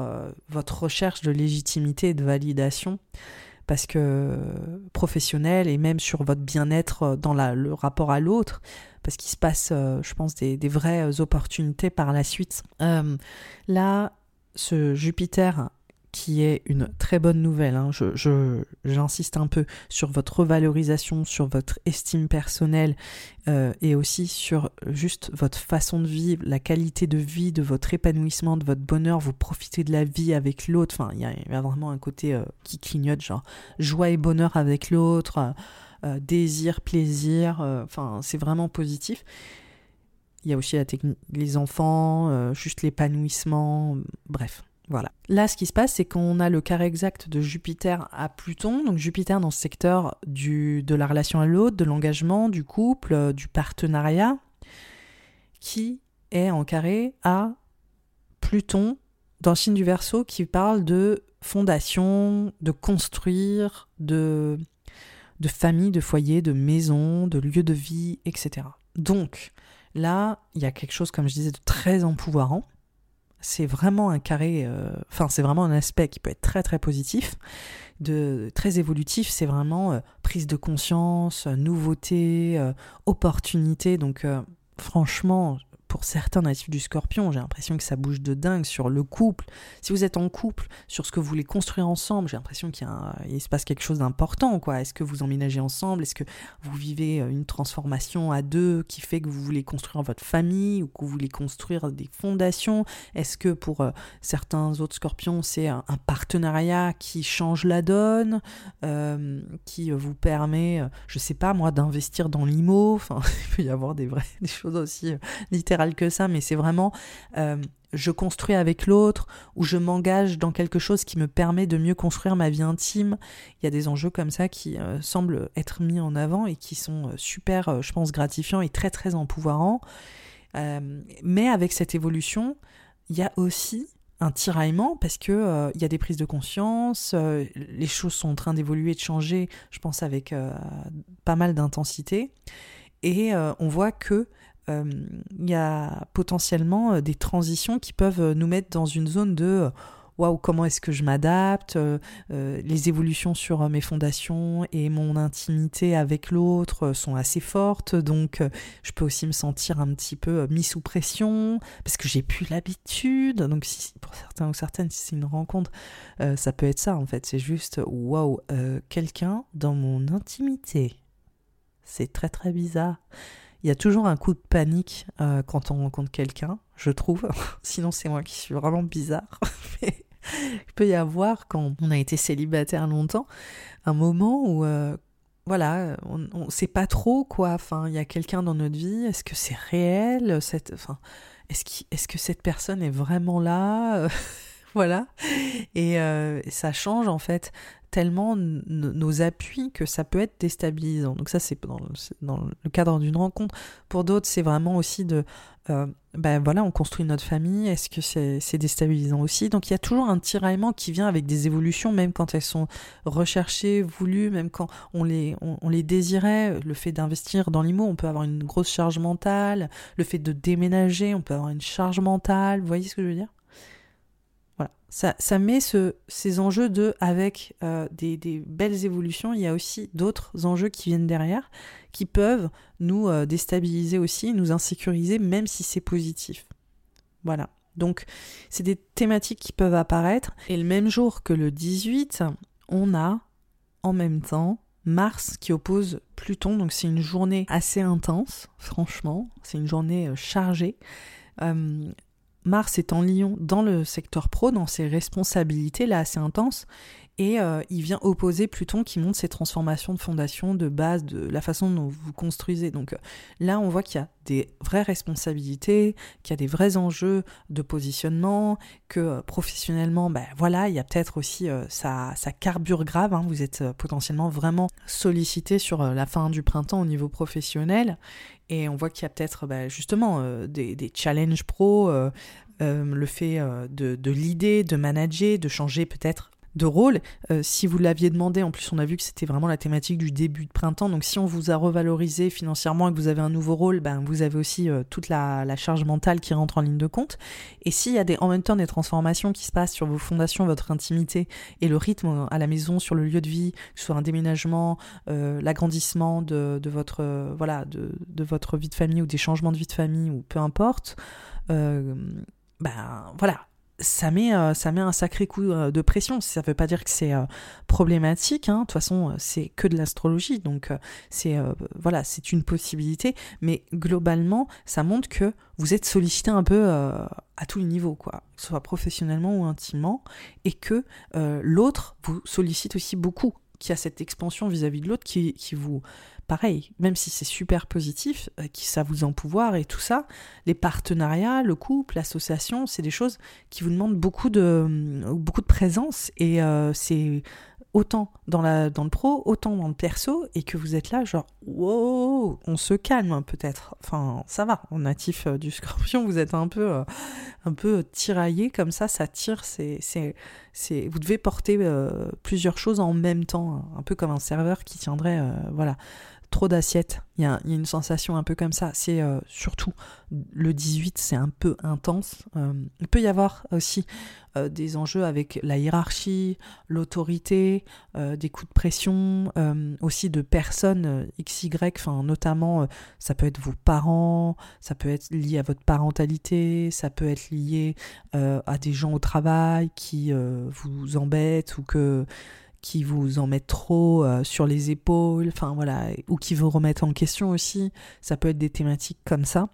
votre recherche de légitimité et de validation parce que professionnel et même sur votre bien-être euh, dans le rapport à l'autre, parce qu'il se passe, euh, je pense, des, vraies opportunités par la suite. Euh, là, ce Jupiter qui est une très bonne nouvelle. Hein. Je, j'insiste un peu sur votre revalorisation, sur votre estime personnelle euh, et aussi sur juste votre façon de vivre, la qualité de vie, de votre épanouissement, de votre bonheur. Vous profitez de la vie avec l'autre. Enfin, il y, a vraiment un côté euh, qui clignote, genre joie et bonheur avec l'autre, euh, désir, plaisir. Enfin, c'est vraiment positif. Il y a aussi les enfants, juste l'épanouissement, bref. Voilà. Là, ce qui se passe, c'est qu'on a le carré exact de Jupiter à Pluton. Donc Jupiter dans ce secteur du, de la relation à l'autre, de l'engagement, du couple, euh, du partenariat, qui est en carré à Pluton dans le signe du Verseau, qui parle de fondation, de construire, de, de famille, de foyer, de maison, de lieu de vie, etc. Donc là, il y a quelque chose, comme je disais, de très empouvoirant c'est vraiment un carré, euh, enfin c'est vraiment un aspect qui peut être très très positif, de très évolutif, c'est vraiment euh, prise de conscience, nouveauté, euh, opportunité, donc franchement pour certains natifs du scorpion, j'ai l'impression que ça bouge de dingue sur le couple. Si vous êtes en couple, sur ce que vous voulez construire ensemble, j'ai l'impression qu'il se passe quelque chose d'important. Est-ce que vous emménagez ensemble? Est-ce que vous vivez euh, une transformation à deux qui fait que vous voulez construire votre famille ou que vous voulez construire des fondations? Est-ce que pour euh, certains autres scorpions, c'est un, partenariat qui change la donne, euh, qui vous permet, je sais pas moi, d'investir dans l'IMO? Il peut y avoir des, vraies, choses aussi littéraires que ça, mais c'est vraiment euh, je construis avec l'autre ou je m'engage dans quelque chose qui me permet de mieux construire ma vie intime. Il y a des enjeux comme ça qui euh, semblent être mis en avant et qui sont euh, super, je pense, gratifiants et très très empouvoirants. mais avec cette évolution, il y a aussi un tiraillement parce que y a des prises de conscience, les choses sont en train d'évoluer, de changer, je pense avec pas mal d'intensité, et on voit que il y a potentiellement euh, des transitions qui peuvent euh, nous mettre dans une zone de waouh, comment est-ce que je m'adapte, les évolutions sur mes fondations et mon intimité avec l'autre sont assez fortes, donc je peux aussi me sentir un petit peu mis sous pression parce que j'ai plus l'habitude. Donc pour certains ou certaines, si c'est une rencontre, ça peut être ça en fait. C'est juste waouh, quelqu'un dans mon intimité. C'est très très bizarre. Il y a toujours un coup de panique euh, quand on rencontre quelqu'un, je trouve. Sinon, c'est moi qui suis vraiment bizarre. Mais il peut y avoir, quand on a été célibataire longtemps, un moment où, euh, voilà, on ne sait pas trop quoi. Enfin, il y a quelqu'un dans notre vie. Est-ce que c'est réel cette, enfin, est-ce, est que cette personne est vraiment là Voilà. Et euh, ça change en fait tellement nos appuis que ça peut être déstabilisant. Donc ça, c'est dans, le cadre d'une rencontre. Pour d'autres, c'est vraiment aussi de ben voilà, on construit notre famille, est-ce que c'est déstabilisant aussi? Donc il y a toujours un tiraillement qui vient avec des évolutions, même quand elles sont recherchées, voulues, même quand on les, on, les désirait. Le fait d'investir dans l'IMO, on peut avoir une grosse charge mentale. Le fait de déménager, on peut avoir une charge mentale. Vous voyez ce que je veux dire? Voilà. Ça, met ce, ces enjeux de, avec euh, des, des, belles évolutions, il y a aussi d'autres enjeux qui viennent derrière, qui peuvent nous euh, déstabiliser aussi, nous insécuriser, même si c'est positif. Voilà. Donc, c'est des thématiques qui peuvent apparaître. Et le même jour que le 18, on a en même temps Mars qui oppose Pluton. Donc, c'est une journée assez intense, franchement. C'est une journée euh, chargée. Mars est en Lion dans le secteur pro, dans ses responsabilités là assez intenses, et euh, il vient opposer Pluton qui montre ses transformations de fondation, de base, de la façon dont vous construisez. Donc euh, là, on voit qu'il y a des vraies responsabilités, qu'il y a des vrais enjeux de positionnement, que euh, professionnellement, ben voilà, il y a peut-être aussi ça, carbure grave. Hein. vous êtes potentiellement vraiment sollicité sur la fin du printemps au niveau professionnel. Et on voit qu'il y a peut-être ben, justement des, des, challenges pro, le fait de, de l'idée, de manager, de changer peut-être de rôle. Euh, si vous l'aviez demandé, en plus on a vu que c'était vraiment la thématique du début de printemps, donc si on vous a revalorisé financièrement et que vous avez un nouveau rôle, ben, vous avez aussi euh, toute la, charge mentale qui rentre en ligne de compte. Et s'il y a des, en même temps des transformations qui se passent sur vos fondations, votre intimité et le rythme à la maison, sur le lieu de vie, que ce soit un déménagement, euh, l'agrandissement de, votre, voilà, de, de, votre vie de famille ou des changements de vie de famille ou peu importe, ben voilà, ça met, euh, ça met un sacré coup euh, de pression. Ça ne veut pas dire que c'est euh, problématique. Hein. De toute façon, c'est que de l'astrologie, donc c'est voilà, c'est une possibilité. Mais globalement, ça montre que vous êtes sollicité un peu à tous les niveaux, quoi, soit professionnellement ou intimement, et que l'autre vous sollicite aussi beaucoup, qu'il y a cette expansion vis-à-vis de l'autre qui, qui vous pareil, même si c'est super positif, euh, qui ça vous en pouvoir et tout ça, les partenariats, le couple, l'association, c'est des choses qui vous demandent beaucoup de, beaucoup de présence et euh, c'est autant dans, la, dans le pro, autant dans le perso, et que vous êtes là, genre, wow, on se calme peut-être. Enfin, ça va, en natif du scorpion, vous êtes un peu, un peu tiraillé comme ça, ça tire, c'est, c'est, vous devez porter plusieurs choses en même temps, un peu comme un serveur qui tiendrait, voilà, trop d'assiettes. Il y, a, une sensation un peu comme ça. C'est euh, surtout le 18, c'est un peu intense. Euh, il peut y avoir aussi euh, des enjeux avec la hiérarchie, l'autorité, des coups de pression, aussi de personnes XY, notamment ça peut être vos parents, ça peut être lié à votre parentalité, ça peut être lié à des gens au travail qui vous embêtent ou que qui vous en mettent trop euh, sur les épaules, enfin voilà, ou qui vous remettent en question aussi. Ça peut être des thématiques comme ça.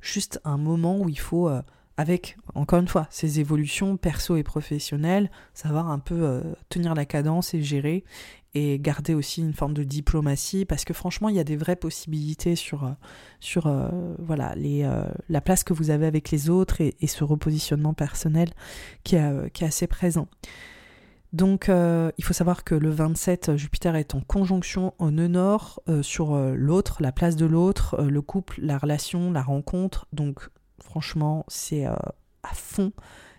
Juste un moment où il faut, euh, avec, encore une fois, ces évolutions perso et professionnelles, savoir un peu euh, tenir la cadence et gérer, et garder aussi une forme de diplomatie, parce que franchement, il y a des vraies possibilités sur, sur voilà, les, la place que vous avez avec les autres et, ce repositionnement personnel qui qui est assez présent. Donc euh, il faut savoir que le 27, Jupiter est en conjonction au nœud nord euh, sur euh, l'autre, la place de l'autre, le couple, la relation, la rencontre. Donc franchement, c'est à fond,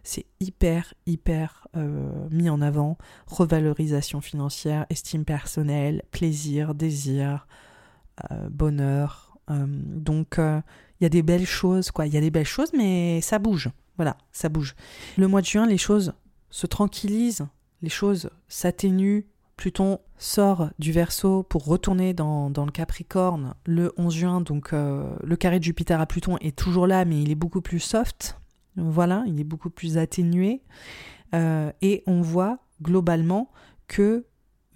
c'est hyper, hyper mis en avant. Revalorisation financière, estime personnelle, plaisir, désir, bonheur. donc il y a des belles choses, quoi. Il y a des belles choses, mais ça bouge. Voilà, ça bouge. Le mois de juin, les choses se tranquillisent les choses s'atténuent. Pluton sort du Verseau pour retourner dans, le Capricorne le 11 juin, donc euh, le carré de Jupiter à Pluton est toujours là, mais il est beaucoup plus soft. Voilà, il est beaucoup plus atténué. Euh, et on voit globalement que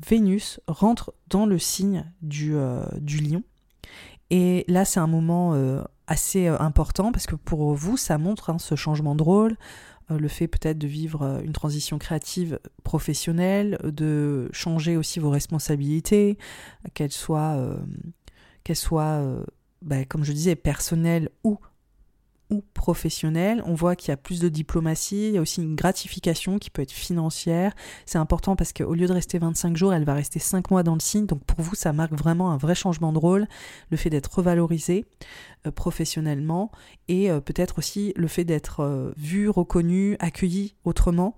Vénus rentre dans le signe du, euh, lion. Et là, c'est un moment assez important parce que pour vous, ça montre hein, ce changement de rôle. Euh, le fait peut-être de vivre euh, une transition créative professionnelle, de changer aussi vos responsabilités, qu'elles soient, euh, bah, comme je disais, personnelles ou ou professionnelle. On voit qu'il y a plus de diplomatie, il y a aussi une gratification qui peut être financière. C'est important parce qu'au lieu de rester 25 jours, elle va rester 5 mois dans le signe. Donc pour vous, ça marque vraiment un vrai changement de rôle, le fait d'être revalorisé euh, professionnellement et euh, peut-être aussi le fait d'être euh, vu, reconnu, accueilli autrement.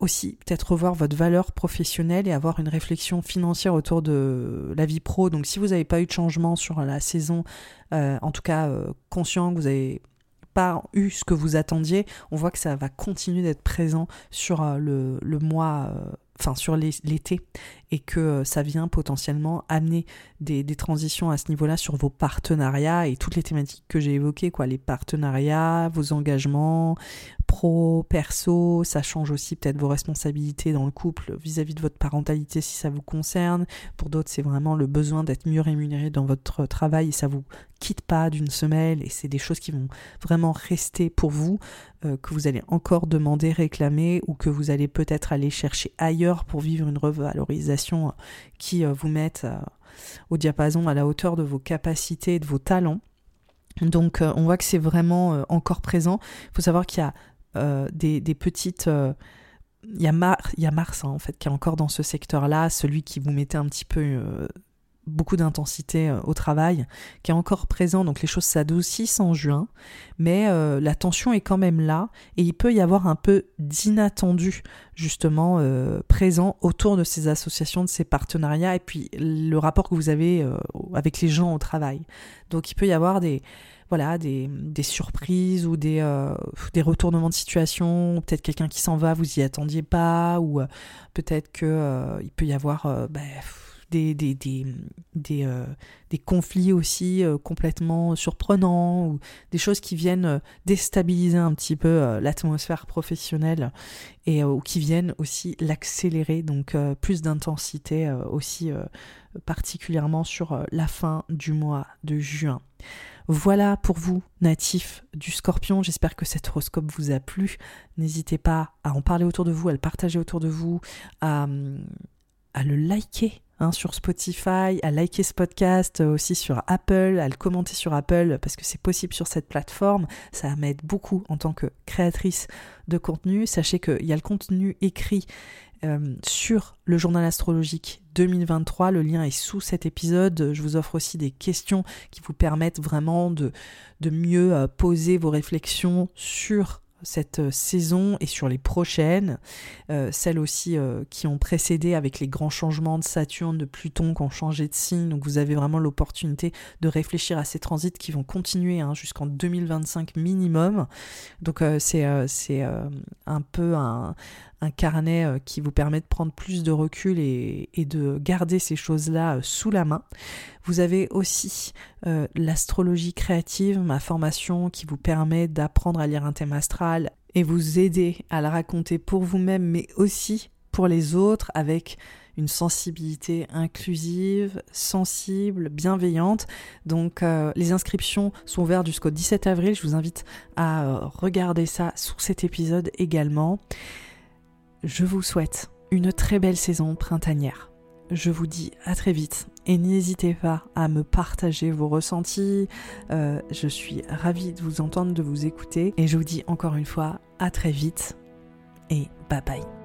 aussi peut-être revoir votre valeur professionnelle et avoir une réflexion financière autour de la vie pro. Donc si vous n'avez pas eu de changement sur la saison, en tout cas conscient que vous avez eu ce que vous attendiez, on voit que ça va continuer d'être présent sur euh, le, mois, euh, enfin sur l'été, et que euh, ça vient potentiellement amener des, des transitions à ce niveau-là sur vos partenariats et toutes les thématiques que j'ai évoquées, quoi, les partenariats, vos engagements, pro, perso, ça change aussi peut-être vos responsabilités dans le couple vis-à-vis de votre parentalité si ça vous concerne. Pour d'autres, c'est vraiment le besoin d'être mieux rémunéré dans votre travail et ça vous quitte pas d'une semelle et c'est des choses qui vont vraiment rester pour vous, euh, que vous allez encore demander, réclamer ou que vous allez peut-être aller chercher ailleurs pour vivre une revalorisation qui euh, vous mette euh, au diapason à la hauteur de vos capacités et de vos talents. Donc on voit que c'est vraiment encore présent. Il faut savoir qu'il y a euh, des, petites... Euh, il y, a y a Mars hein, en fait qui est encore dans ce secteur-là, celui qui vous mettait un petit peu euh, beaucoup d'intensité au travail, qui est encore présent, donc les choses s'adoucissent en juin, mais la tension est quand même là, et il peut y avoir un peu d'inattendu justement présent autour de ces associations, de ces partenariats, et puis le rapport que vous avez avec les gens au travail. Donc il peut y avoir des, voilà, des, surprises ou des, euh, retournements de situation, peut-être quelqu'un qui s'en va, vous y attendiez pas, ou euh, peut-être que euh, peut y avoir bah, des, conflits aussi complètement surprenants, ou des choses qui viennent déstabiliser un petit peu l'atmosphère professionnelle et qui viennent aussi l'accélérer, donc plus d'intensité aussi particulièrement sur la fin du mois de juin. Voilà pour vous, natifs du scorpion. J'espère que cet horoscope vous a plu. N'hésitez pas à en parler autour de vous, à le partager autour de vous, à, le liker hein, sur Spotify, à liker ce podcast aussi sur Apple, à le commenter sur Apple parce que c'est possible sur cette plateforme. Ça m'aide beaucoup en tant que créatrice de contenu. Sachez qu'il y a le contenu écrit euh, sur le journal astrologique 2023. Le lien est sous cet épisode. Je vous offre aussi des questions qui vous permettent vraiment de, mieux euh, poser vos réflexions sur cette euh, saison et sur les prochaines, celles aussi qui ont précédé avec les grands changements de Saturne, de Pluton qui ont changé de signe. Donc vous avez vraiment l'opportunité de réfléchir à ces transits qui vont continuer hein, jusqu'en 2025 minimum. Donc c'est un peu un, un carnet qui vous permet de prendre plus de recul et, de garder ces choses-là sous la main. Vous avez aussi euh, l'astrologie créative, ma formation qui vous permet d'apprendre à lire un thème astral et vous aider à la raconter pour vous-même, mais aussi pour les autres avec une sensibilité inclusive, sensible, bienveillante. Donc euh, les inscriptions sont ouvertes jusqu'au 17 avril. Je vous invite à euh, regarder ça sous cet épisode également. Je vous souhaite une très belle saison printanière. Je vous dis à très vite et n'hésitez pas à me partager vos ressentis. Euh, je suis ravie de vous entendre, de vous écouter et je vous dis encore une fois à très vite et bye bye.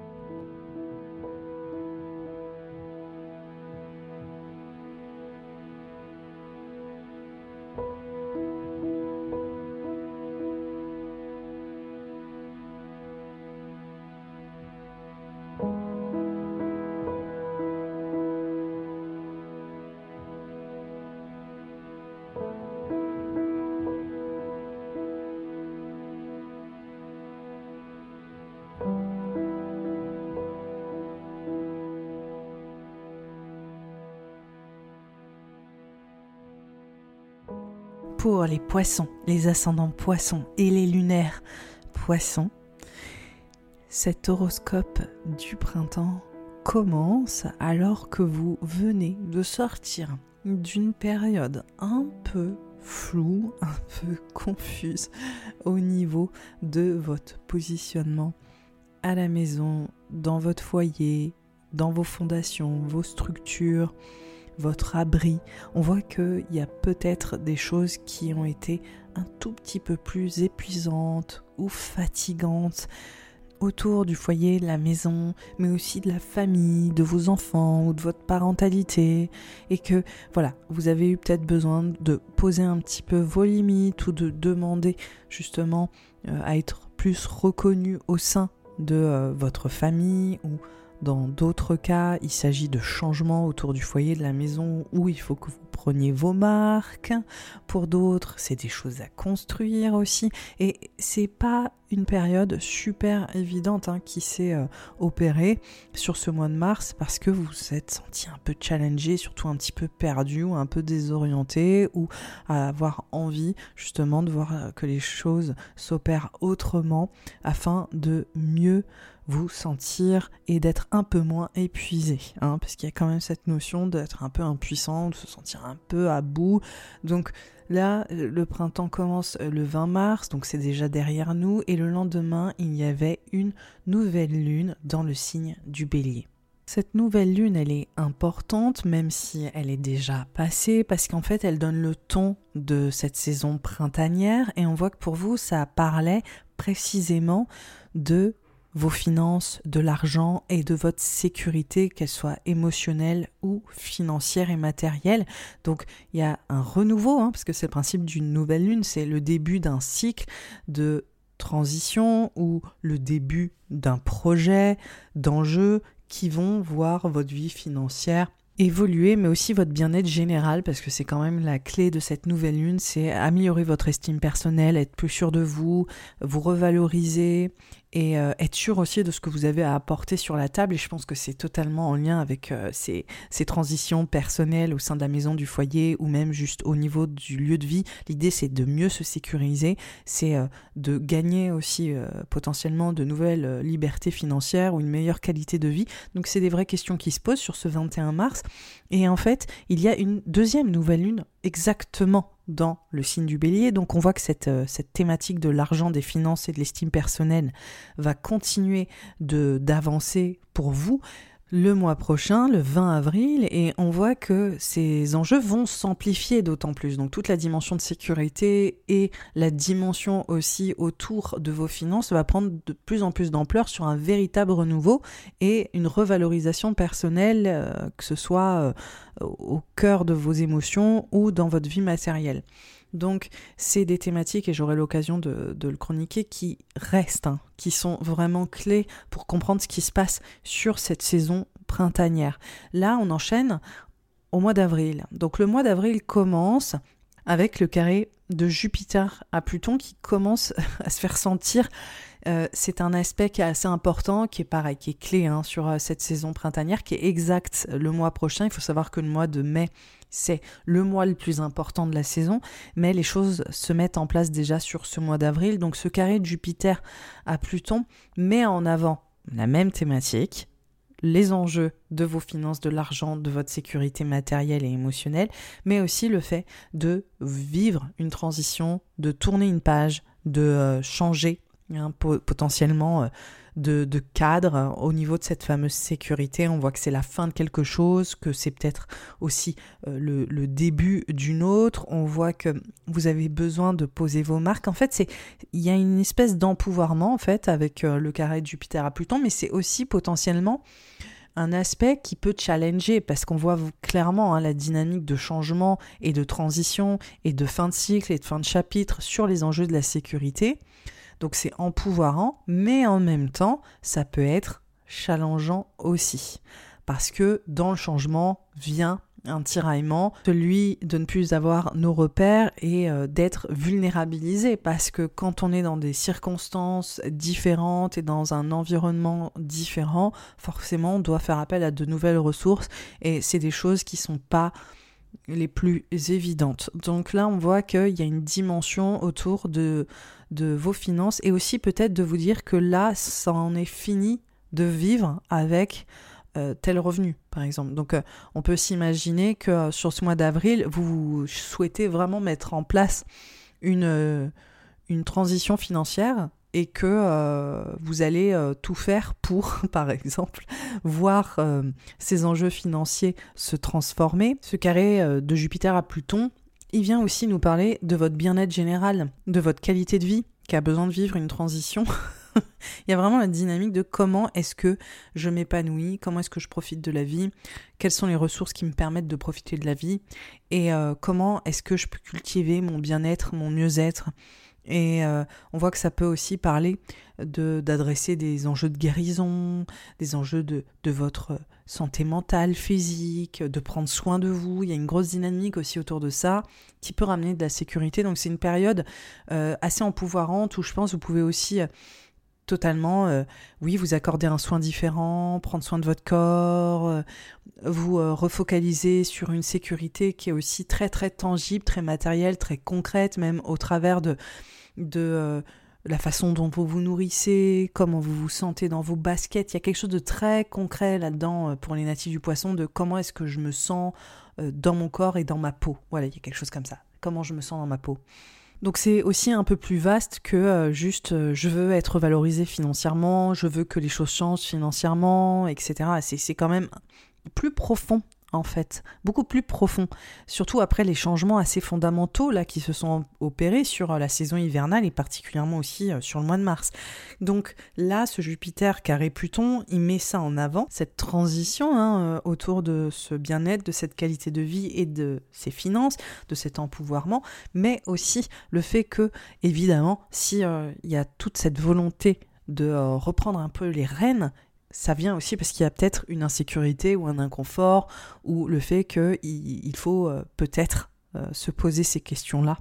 Les poissons, les ascendants poissons et les lunaires poissons, cet horoscope du printemps commence alors que vous venez de sortir d'une période un peu floue, un peu confuse au niveau de votre positionnement à la maison, dans votre foyer, dans vos fondations, vos structures, votre abri. On voit qu'il y a peut-être des choses qui ont été un tout petit peu plus épuisantes ou fatigantes autour du foyer, de la maison, mais aussi de la famille, de vos enfants ou de votre parentalité, et que voilà, vous avez eu peut-être besoin de poser un petit peu vos limites ou de demander justement euh, à être plus reconnu au sein de euh, votre famille ou dans d'autres cas, il s'agit de changements autour du foyer de la maison où il faut que vous preniez vos marques. Pour d'autres, c'est des choses à construire aussi. Et c'est pas une période super évidente hein, qui s'est euh, opérée sur ce mois de mars parce que vous vous êtes senti un peu challengé, surtout un petit peu perdu ou un peu désorienté ou à avoir envie justement de voir euh, que les choses s'opèrent autrement afin de mieux vous sentir et d'être un peu moins épuisé, hein, parce qu'il y a quand même cette notion d'être un peu impuissant, de se sentir un peu à bout. Donc là, le printemps commence le 20 mars, donc c'est déjà derrière nous, et le lendemain, il y avait une nouvelle lune dans le signe du bélier. Cette nouvelle lune, elle est importante, même si elle est déjà passée, parce qu'en fait, elle donne le ton de cette saison printanière, et on voit que pour vous, ça parlait précisément de vos finances, de l'argent et de votre sécurité, qu'elle soit émotionnelle ou financière et matérielle. Donc il y a un renouveau, hein, parce que c'est le principe d'une nouvelle lune, c'est le début d'un cycle de transition ou le début d'un projet, d'enjeux qui vont voir votre vie financière évoluer, mais aussi votre bien-être général, parce que c'est quand même la clé de cette nouvelle lune, c'est améliorer votre estime personnelle, être plus sûr de vous, vous revaloriser et euh, être sûr aussi de ce que vous avez à apporter sur la table. Et je pense que c'est totalement en lien avec euh, ces, transitions personnelles au sein de la maison, du foyer ou même juste au niveau du lieu de vie. L'idée, c'est de mieux se sécuriser, c'est euh, de gagner aussi potentiellement de nouvelles libertés financières ou une meilleure qualité de vie. Donc, c'est des vraies questions qui se posent sur ce 21 mars. Et en fait, il y a une deuxième nouvelle lune exactement dans le signe du bélier. Donc on voit que cette, euh, cette thématique de l'argent, des finances et de l'estime personnelle va continuer d'avancer pour vous le mois prochain, le 20 avril, et on voit que ces enjeux vont s'amplifier d'autant plus. Donc toute la dimension de sécurité et la dimension aussi autour de vos finances va prendre de plus en plus d'ampleur sur un véritable renouveau et une revalorisation personnelle, euh, que ce soit euh, au cœur de vos émotions ou dans votre vie matérielle. Donc c'est des thématiques, et j'aurai l'occasion de, le chroniquer, qui restent, hein, qui sont vraiment clés pour comprendre ce qui se passe sur cette saison printanière. Là, on enchaîne au mois d'avril. Donc le mois d'avril commence avec le carré de Jupiter à Pluton qui commence à se faire sentir. Euh, c'est un aspect qui est assez important, qui est pareil, qui est clé hein, sur euh, cette saison printanière, qui est exact le mois prochain. Il faut savoir que le mois de mai c'est le mois le plus important de la saison, mais les choses se mettent en place déjà sur ce mois d'avril. Donc ce carré de Jupiter à Pluton met en avant la même thématique, les enjeux de vos finances, de l'argent, de votre sécurité matérielle et émotionnelle, mais aussi le fait de vivre une transition, de tourner une page, de euh, changer hein, potentiellement de, cadre au niveau de cette fameuse sécurité. On voit que c'est la fin de quelque chose, que c'est peut-être aussi euh, le, début d'une autre. On voit que vous avez besoin de poser vos marques. En fait, c'est il y a une espèce d'empouvoirment en avec euh, le carré de Jupiter à Pluton, mais c'est aussi potentiellement un aspect qui peut challenger parce qu'on voit clairement hein, la dynamique de changement et de transition et de fin de cycle et de fin de chapitre sur les enjeux de la sécurité. Donc c'est empouvoirant, mais en même temps, ça peut être challengeant aussi. Parce que dans le changement vient un tiraillement, celui de ne plus avoir nos repères et euh, d'être vulnérabilisé parce que quand on est dans des circonstances différentes et dans un environnement différent, forcément on doit faire appel à de nouvelles ressources et c'est des choses qui sont pas les plus évidentes. Donc là on voit qu'il y a une dimension autour de de vos finances et aussi peut-être de vous dire que là, ça en est fini de vivre avec euh, tel revenu, par exemple. Donc, euh, on peut s'imaginer que euh, sur ce mois d'avril, vous souhaitez vraiment mettre en place une, une transition financière et que vous allez tout faire pour, par exemple, voir ces enjeux financiers se transformer. Ce carré de Jupiter à Pluton, il vient aussi nous parler de votre bien-être général, de votre qualité de vie, qui a besoin de vivre une transition. il y a vraiment la dynamique de comment est-ce que je m'épanouis, comment est-ce que je profite de la vie, quelles sont les ressources qui me permettent de profiter de la vie, et comment est-ce que je peux cultiver mon bien-être, mon mieux-être, et euh, on voit que ça peut aussi parler de d'adresser des enjeux de guérison, des enjeux de, de votre santé mentale, physique, de prendre soin de vous. Il y a une grosse dynamique aussi autour de ça qui peut ramener de la sécurité. Donc c'est une période euh, assez empouvoirante où je pense vous pouvez aussi euh, totalement, oui, vous accorder un soin différent, prendre soin de votre corps, vous refocaliser sur une sécurité qui est aussi très très tangible, très matérielle, très concrète, même au travers de euh, la façon dont vous vous nourrissez, comment vous vous sentez dans vos baskets. Il y a quelque chose de très concret là-dedans euh, pour les natifs du poisson de comment est-ce que je me sens euh, dans mon corps et dans ma peau. Voilà, il y a quelque chose comme ça. Comment je me sens dans ma peau. Donc c'est aussi un peu plus vaste que juste je veux être valorisé financièrement, je veux que les choses changent financièrement, etc. C'est quand même plus profond en fait, beaucoup plus profond, surtout après les changements assez fondamentaux là qui se sont opérés sur euh, la saison hivernale et particulièrement aussi euh, sur le mois de mars. Donc là, ce Jupiter carré Pluton, il met ça en avant, cette transition hein, euh, autour de ce bien-être, de cette qualité de vie et de ses finances, de cet empouvoirment, mais aussi le fait que, évidemment, si il y a toute cette volonté de reprendre un peu les rênes, ça vient aussi parce qu'il y a peut-être une insécurité ou un inconfort ou le fait qu'il il faut euh, peut-être euh, se poser ces questions-là.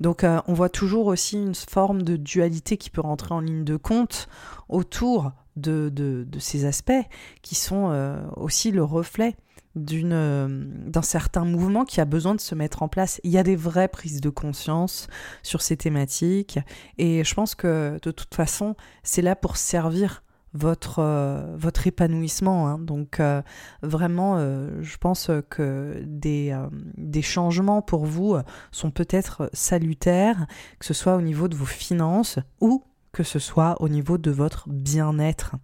Donc euh, on voit toujours aussi une forme de dualité qui peut rentrer en ligne de compte autour de, de, ces aspects qui sont aussi le reflet d'un certain mouvement qui a besoin de se mettre en place. Il y a des vraies prises de conscience sur ces thématiques et je pense que de toute façon c'est là pour servir votre, euh, votre épanouissement. Hein. Donc euh, vraiment, euh, je pense que des, des changements pour vous sont peut-être salutaires, que ce soit au niveau de vos finances ou que ce soit au niveau de votre bien-être.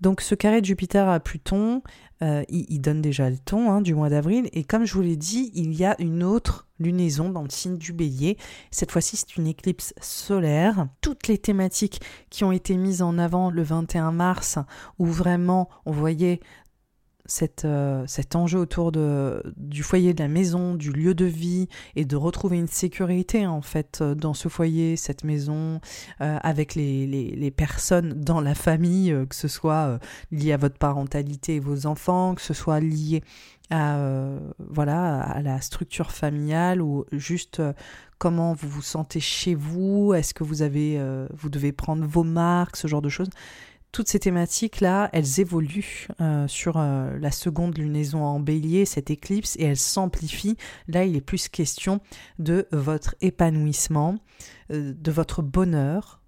Donc ce carré de Jupiter à Pluton, il, donne déjà le ton hein, du mois d'avril. Et comme je vous l'ai dit, il y a une autre lunaison dans le signe du bélier. Cette fois-ci, c'est une éclipse solaire. Toutes les thématiques qui ont été mises en avant le 21 mars, où vraiment on voyait euh, cet enjeu autour du foyer de la maison, du lieu de vie et de retrouver une sécurité en fait euh, dans ce foyer, cette maison, euh, avec les, personnes dans la famille, que ce soit lié à votre parentalité et vos enfants, que ce soit lié à, voilà, à la structure familiale ou juste comment vous vous sentez chez vous, est-ce que vous avez, vous devez prendre vos marques, ce genre de choses? Toutes ces thématiques-là, elles évoluent euh, sur euh, la seconde lunaison en bélier, cette éclipse, et elles s'amplifient. Là, il est plus question de votre épanouissement, euh, de votre bonheur.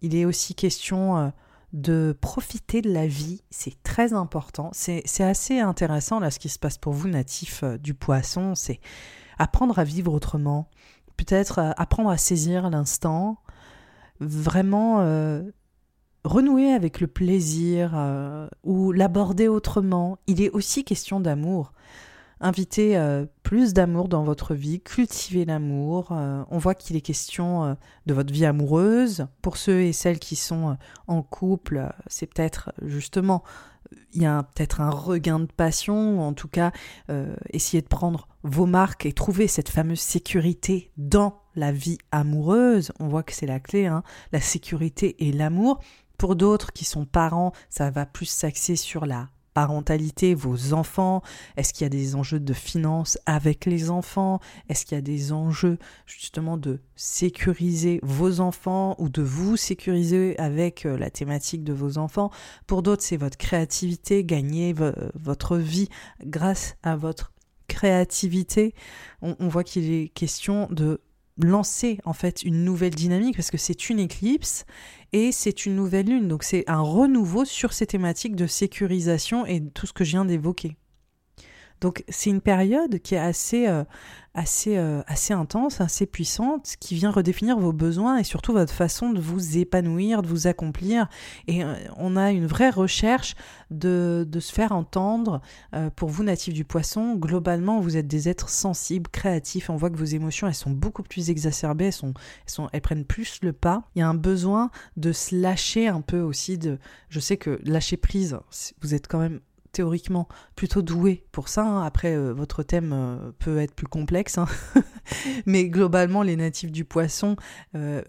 Il est aussi question de profiter de la vie, c'est très important. C'est assez intéressant, là, ce qui se passe pour vous, natifs du poisson, c'est apprendre à vivre autrement, peut-être apprendre à saisir l'instant, vraiment renouer avec le plaisir euh, ou l'aborder autrement. Il est aussi question d'amour. Inviter euh, plus d'amour dans votre vie, cultiver l'amour. Euh, on voit qu'il est question de votre vie amoureuse. Pour ceux et celles qui sont en couple, c'est peut-être justement, il y a peut-être un regain de passion, en tout cas, essayer de prendre vos marques et trouver cette fameuse sécurité dans la vie amoureuse. On voit que c'est la clé, hein, la sécurité et l'amour. Pour d'autres qui sont parents, ça va plus s'axer sur la parentalité, vos enfants? Est-ce qu'il y a des enjeux de finances avec les enfants? Est-ce qu'il y a des enjeux justement de sécuriser vos enfants ou de vous sécuriser avec euh, la thématique de vos enfants? Pour d'autres, c'est votre créativité, gagner votre vie grâce à votre créativité. on voit qu'il est question de lancer en fait une nouvelle dynamique parce que c'est une éclipse et c'est une nouvelle lune. Donc c'est un renouveau sur ces thématiques de sécurisation et tout ce que je viens d'évoquer. Donc c'est une période qui est assez, euh, euh, assez intense, assez puissante, qui vient redéfinir vos besoins et surtout votre façon de vous épanouir, de vous accomplir. Et euh, on a une vraie recherche de, se faire entendre. pour vous, natifs du poisson, globalement, vous êtes des êtres sensibles, créatifs. On voit que vos émotions, elles sont beaucoup plus exacerbées, elles, elles prennent plus le pas. Il y a un besoin de se lâcher un peu aussi. De, je sais que lâcher prise, vous êtes quand même théoriquement plutôt doué pour ça. Hein. Après, euh, votre thème euh, peut être plus complexe, hein. mais globalement, les natifs du poisson euh,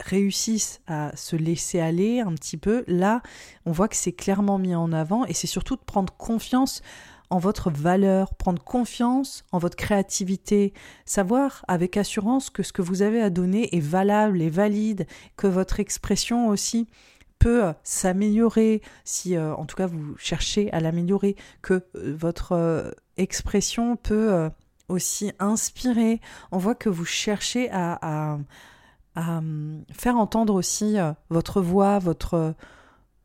réussissent à se laisser aller un petit peu. Là, on voit que c'est clairement mis en avant et c'est surtout de prendre confiance en votre valeur, prendre confiance en votre créativité, savoir avec assurance que ce que vous avez à donner est valable et valide, que votre expression aussi euh, s'améliorer, si euh, en tout cas vous cherchez à l'améliorer, que euh, votre expression peut aussi inspirer. On voit que vous cherchez à, à hum, faire entendre aussi votre voix, votre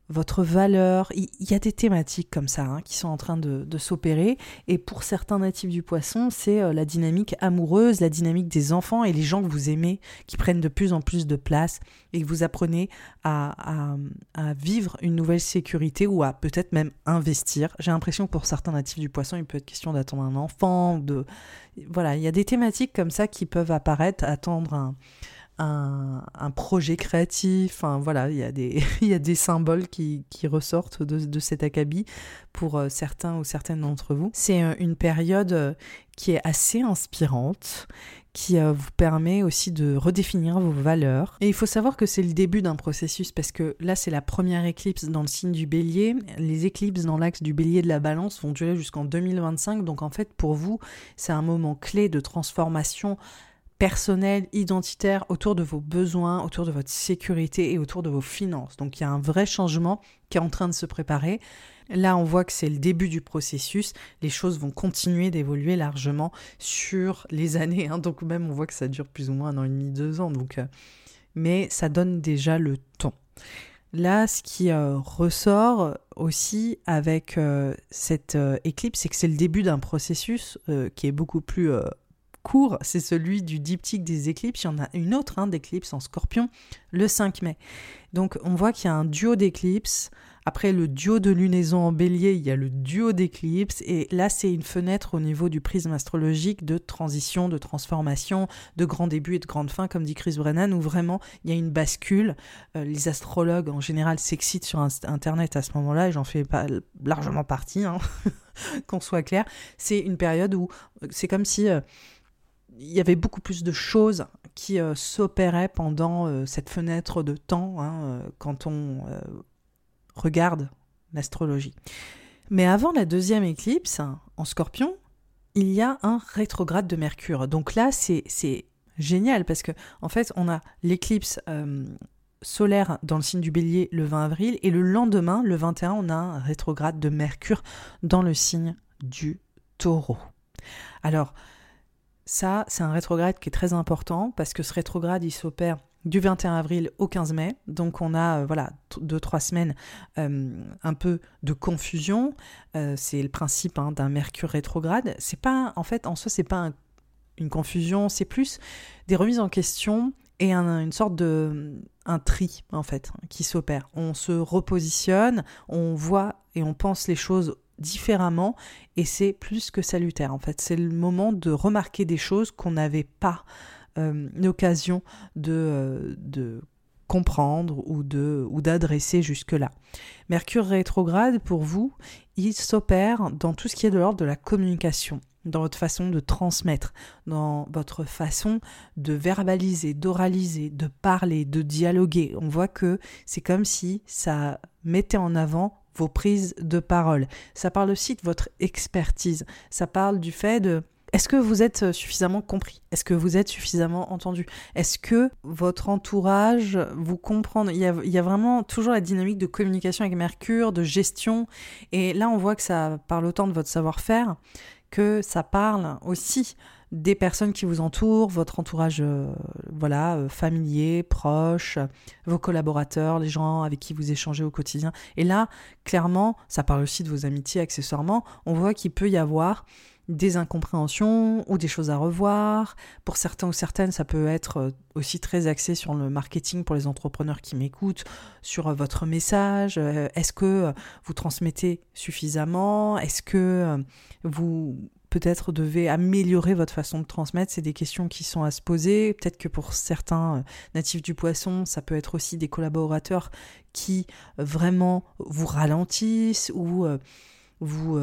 votre valeur. Il y, a des thématiques comme ça hein, qui sont en train de, s'opérer. Et pour certains natifs du poisson, c'est euh, la dynamique amoureuse, la dynamique des enfants et les gens que vous aimez qui prennent de plus en plus de place et que vous apprenez à, vivre une nouvelle sécurité ou à peut-être même investir. J'ai l'impression que pour certains natifs du poisson, il peut être question d'attendre un enfant. De... Voilà, il y a des thématiques comme ça qui peuvent apparaître, attendre un un, projet créatif. voilà, il y, a des, il y a des symboles qui, ressortent de, cet acabit pour euh, certains ou certaines d'entre vous. C'est euh, une période euh, qui est assez inspirante, qui vous permet aussi de redéfinir vos valeurs. Et il faut savoir que c'est le début d'un processus parce que là, c'est la première éclipse dans le signe du bélier. Les éclipses dans l'axe du bélier de la balance vont durer jusqu'en 2025. Donc en fait, pour vous, c'est un moment clé de transformation personnel, identitaire, autour de vos besoins, autour de votre sécurité et autour de vos finances. Donc il y a un vrai changement qui est en train de se préparer. Là, on voit que c'est le début du processus. Les choses vont continuer d'évoluer largement sur les années. Hein. Donc même, on voit que ça dure plus ou moins un an et demi, deux ans. Donc, euh, mais ça donne déjà le temps. Là, ce qui euh, ressort aussi avec euh, cette éclipse, c'est que c'est le début d'un processus qui est beaucoup plus court, c'est celui du diptyque des éclipses. Il y en a une autre hein, d'éclipse en scorpion le 5 mai. Donc on voit qu'il y a un duo d'éclipses. Après le duo de lunaison en bélier, il y a le duo d'éclipses. Et là, c'est une fenêtre au niveau du prisme astrologique de transition, de transformation, de grand début et de grande fin, comme dit Chris Brennan, où vraiment il y a une bascule. Euh, les astrologues en général s'excitent sur Internet à ce moment-là, et j'en fais pas largement partie, hein, qu'on soit clair. C'est une période où euh, c'est comme si... Euh, il y avait beaucoup plus de choses qui euh, s'opéraient pendant euh, cette fenêtre de temps hein, euh, quand on regarde l'astrologie. Mais avant la deuxième éclipse, en scorpion, il y a un rétrograde de Mercure. Donc là, c'est génial parce que en fait, on a l'éclipse solaire dans le signe du bélier le 20 avril et le lendemain, le 21, on a un rétrograde de Mercure dans le signe du taureau. Alors, ça, c'est un rétrograde qui est très important parce que ce rétrograde, il s'opère du 21 avril au 15 mai. Donc on a euh, voilà deux trois semaines euh, un peu de confusion. Euh, c'est le principe hein, d'un Mercure rétrograde. C'est pas en fait en soi c'est pas une confusion, c'est plus des remises en question et une sorte de un tri en fait qui s'opère. On se repositionne, on voit et on pense les choses différemment et c'est plus que salutaire en fait. C'est le moment de remarquer des choses qu'on n'avait pas euh, l'occasion de, euh, de comprendre ou de ou d'adresser jusque-là. Mercure rétrograde pour vous, il s'opère dans tout ce qui est de l'ordre de la communication, dans votre façon de transmettre, dans votre façon de verbaliser, d'oraliser, de parler, de dialoguer. On voit que c'est comme si ça mettait en avant vos prises de parole. Ça parle aussi de votre expertise. Ça parle du fait de est-ce que vous êtes suffisamment compris? Est-ce que vous êtes suffisamment entendu? Est-ce que votre entourage vous comprend? Il y, a, vraiment toujours la dynamique de communication avec Mercure, de gestion. Et là, on voit que ça parle autant de votre savoir-faire que ça parle aussi des personnes qui vous entourent, votre entourage euh, voilà, euh, familier, proche, vos collaborateurs, les gens avec qui vous échangez au quotidien. Et là, clairement, ça parle aussi de vos amitiés accessoirement, on voit qu'il peut y avoir des incompréhensions ou des choses à revoir. Pour certains ou certaines, ça peut être euh, aussi très axé sur le marketing pour les entrepreneurs qui m'écoutent, sur votre message. Est-ce que vous transmettez suffisamment? Est-ce que vous peut-être devez améliorer votre façon de transmettre. C'est des questions qui sont à se poser. Peut-être que pour certains euh, natifs du poisson, ça peut être aussi des collaborateurs qui euh, vraiment vous ralentissent ou euh, vous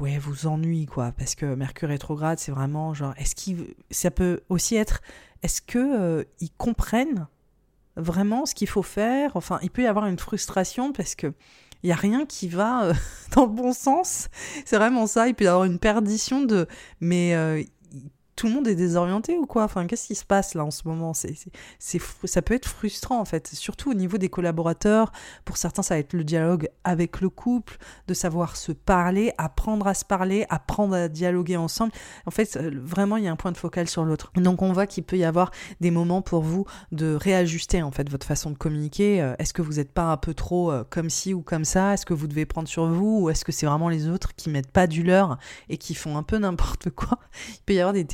ouais vous ennuient quoi parce que Mercure rétrograde c'est vraiment genre est-ce qu'il ça peut aussi être est-ce que ils comprennent vraiment ce qu'il faut faire? Enfin il peut y avoir une frustration parce que il n'y a rien qui va euh, dans le bon sens. C'est vraiment ça. Il peut y avoir une perdition de. Mais euh, tout le monde est désorienté ou quoi? Enfin, qu'est-ce qui se passe là en ce moment? C'est, c'est, Ça peut être frustrant en fait, surtout au niveau des collaborateurs. Pour certains, ça va être le dialogue avec le couple, de savoir se parler, apprendre à se parler, apprendre à dialoguer ensemble. En fait, euh, vraiment, il y a un point de focal sur l'autre. Donc, on voit qu'il peut y avoir des moments pour vous de réajuster en fait votre façon de communiquer. Euh, est-ce que vous n'êtes pas un peu trop euh, comme ci ou comme ça? Est-ce que vous devez prendre sur vous? Ou est-ce que c'est vraiment les autres qui mettent pas du leur et qui font un peu n'importe quoi? Il peut y avoir des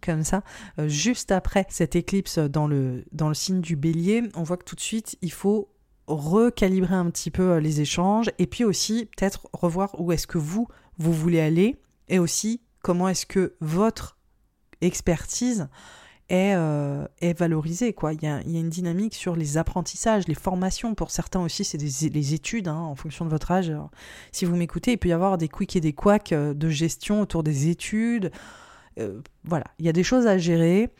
comme ça, euh, juste après cette éclipse dans le, dans le signe du bélier, on voit que tout de suite, il faut recalibrer un petit peu euh, les échanges et puis aussi peut-être revoir où est-ce que vous, vous voulez aller et aussi comment est-ce que votre expertise est, euh, est valorisée. Quoi. Il, y a, il y a une dynamique sur les apprentissages, les formations. Pour certains aussi, c'est des, les études, hein, en fonction de votre âge. si vous m'écoutez, il peut y avoir des quicks et des quacks de gestion autour des études, euh, voilà, il y a des choses à gérer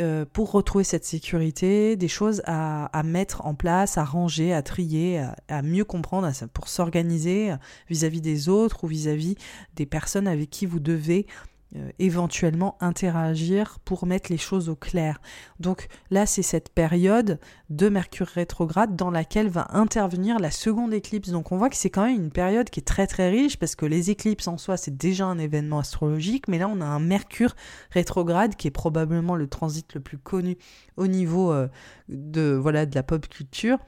euh, pour retrouver cette sécurité, des choses à, mettre en place, à ranger, à trier, à, mieux comprendre, pour s'organiser vis-à-vis des autres ou vis à -vis des personnes avec qui vous devez euh, éventuellement interagir pour mettre les choses au clair. Donc là, c'est cette période de Mercure rétrograde dans laquelle va intervenir la seconde éclipse. Donc on voit que c'est quand même une période qui est très très riche parce que les éclipses en soi, c'est déjà un événement astrologique, mais là on a un Mercure rétrograde qui est probablement le transit le plus connu au niveau euh, de voilà de la pop culture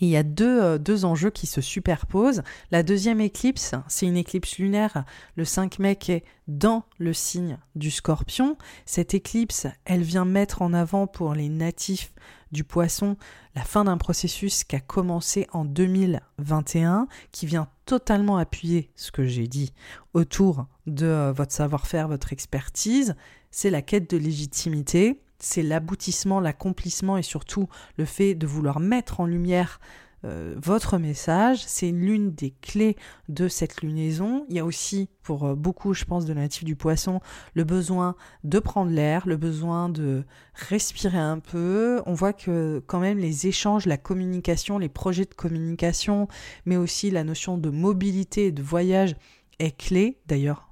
il y a deux, euh, deux, enjeux qui se superposent. La deuxième éclipse, c'est une éclipse lunaire le 5 mai qui est dans le signe du scorpion. Cette éclipse, elle vient mettre en avant pour les natifs du poisson la fin d'un processus qui a commencé en 2021, qui vient totalement appuyer ce que j'ai dit autour de euh, votre savoir-faire, votre expertise. C'est la quête de légitimité c'est l'aboutissement, l'accomplissement et surtout le fait de vouloir mettre en lumière euh, votre message. C'est l'une des clés de cette lunaison. Il y a aussi, pour euh, beaucoup, je pense, de natifs du poisson, le besoin de prendre l'air, le besoin de respirer un peu. On voit que quand même les échanges, la communication, les projets de communication, mais aussi la notion de mobilité et de voyage est clé. D'ailleurs,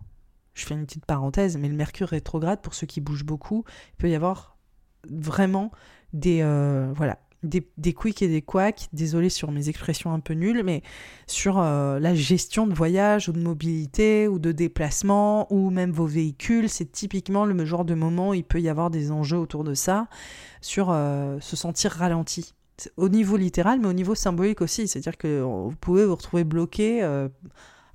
je fais une petite parenthèse, mais le Mercure rétrograde, pour ceux qui bougent beaucoup, il peut y avoir vraiment des, euh, voilà, des, des quicks et des quacks, désolé sur mes expressions un peu nulles, mais sur euh, la gestion de voyage ou de mobilité ou de déplacement ou même vos véhicules, c'est typiquement le genre de moment où il peut y avoir des enjeux autour de ça, sur euh, se sentir ralenti. Au niveau littéral, mais au niveau symbolique aussi, c'est-à-dire que vous pouvez vous retrouver bloqué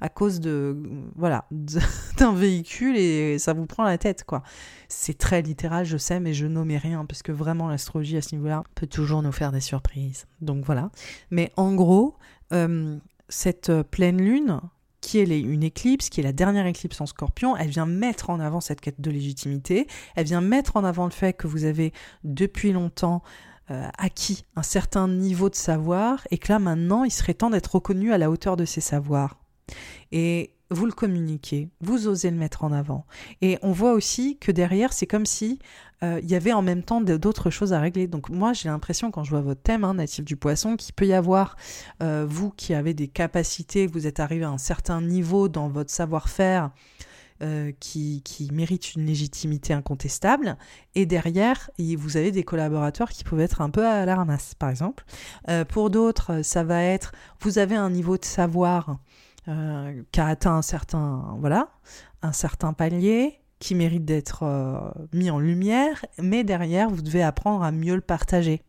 à cause de voilà d'un véhicule et ça vous prend la tête quoi. C'est très littéral, je sais, mais je nommais rien parce que vraiment l'astrologie à ce niveau-là peut toujours nous faire des surprises. Donc voilà. Mais en gros, euh, cette pleine lune qui est une éclipse, qui est la dernière éclipse en scorpion, elle vient mettre en avant cette quête de légitimité, elle vient mettre en avant le fait que vous avez depuis longtemps euh, acquis un certain niveau de savoir et que là maintenant il serait temps d'être reconnu à la hauteur de ces savoirs. Et vous le communiquez, vous osez le mettre en avant. Et on voit aussi que derrière, c'est comme si euh, il y avait en même temps d'autres choses à régler. Donc moi, j'ai l'impression quand je vois votre thème, hein, natif du poisson, qu'il peut y avoir euh, vous qui avez des capacités, vous êtes arrivé à un certain niveau dans votre savoir-faire. Euh, qui, qui mérite une légitimité incontestable. Et derrière, vous avez des collaborateurs qui peuvent être un peu à la ramasse, par exemple. pour d'autres, ça va être, vous avez un niveau de savoir euh, qui a atteint un certain, voilà, un certain palier, qui mérite d'être euh, mis en lumière, mais derrière, vous devez apprendre à mieux le partager,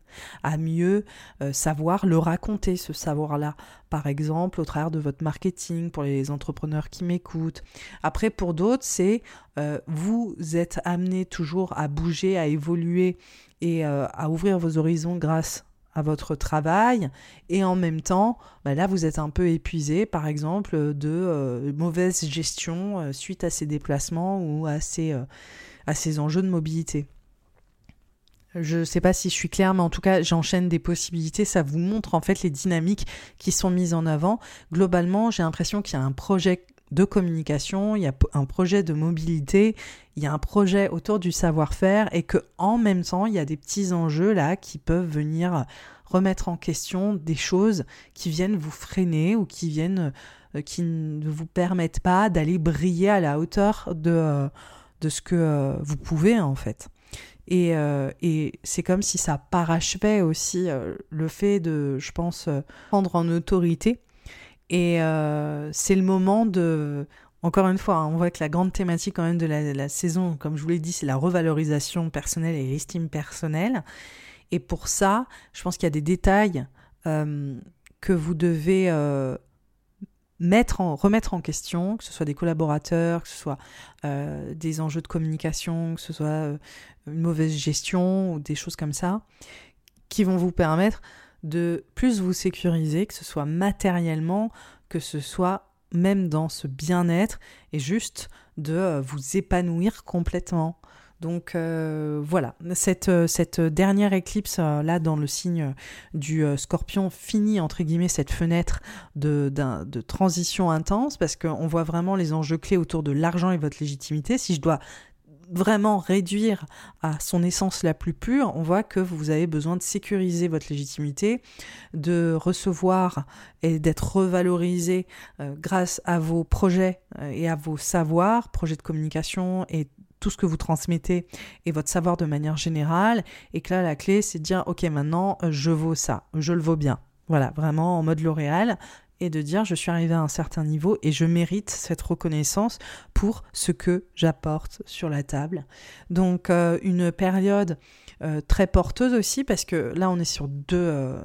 à mieux euh, savoir le raconter, ce savoir-là. Par exemple, au travers de votre marketing, pour les entrepreneurs qui m'écoutent. Après, pour d'autres, c'est vous êtes amené toujours à bouger, à évoluer et à ouvrir vos horizons grâce à votre travail et en même temps, bah là vous êtes un peu épuisé par exemple de euh, mauvaise gestion euh, suite à ces déplacements ou à ces, euh, à ces enjeux de mobilité. Je ne sais pas si je suis claire, mais en tout cas, j'enchaîne des possibilités. Ça vous montre en fait les dynamiques qui sont mises en avant. Globalement, j'ai l'impression qu'il y a un projet de communication, il y a un projet de mobilité, il y a un projet autour du savoir-faire et que en même temps, il y a des petits enjeux là qui peuvent venir remettre en question des choses qui viennent vous freiner ou qui viennent euh, qui ne vous permettent pas d'aller briller à la hauteur de, euh, de ce que euh, vous pouvez en fait. Et, et c'est comme si ça parachevait aussi le fait de, je pense, prendre en autorité et euh, c'est le moment de... Encore une fois, hein, on voit que la grande thématique quand même de la, saison, comme je vous l'ai dit, c'est la revalorisation personnelle et l'estime personnelle. Et pour ça, je pense qu'il y a des détails euh, que vous devez euh, mettre remettre en question, que ce soit des collaborateurs, que ce soit des enjeux de communication, que ce soit une mauvaise gestion ou des choses comme ça, qui vont vous permettre de plus vous sécuriser, que ce soit matériellement, que ce soit même dans ce bien-être, et juste de euh, vous épanouir complètement. Donc euh, voilà, cette, euh, cette, dernière éclipse là dans le signe du scorpion finit entre guillemets cette fenêtre de, de transition intense parce qu'on voit vraiment les enjeux clés autour de l'argent et votre légitimité. Si je dois vraiment réduire à son essence la plus pure, on voit que vous avez besoin de sécuriser votre légitimité, de recevoir et d'être revalorisé euh, grâce à vos projets euh, et à vos savoirs, projets de communication et tout ce que vous transmettez et votre savoir de manière générale. Et que là, la clé, c'est de dire, OK, maintenant, je vaux ça, je le vaux bien. Voilà, vraiment en mode L'Oréal, et de dire je suis arrivé à un certain niveau et je mérite cette reconnaissance pour ce que j'apporte sur la table. Donc euh, une période euh, très porteuse aussi parce que là on est sur deux, euh,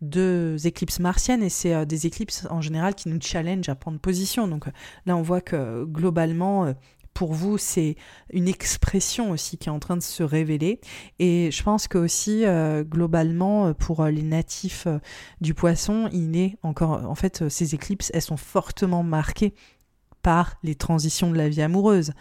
deux éclipses martiennes et c'est des éclipses en général qui nous challenge à prendre position. Donc là on voit que globalement pour vous, c'est une expression aussi qui est en train de se révéler. Et je pense que aussi, euh, globalement, euh, pour euh, les natifs du poisson, il est encore, en fait, ces éclipses, elles sont fortement marquées par les transitions de la vie amoureuse,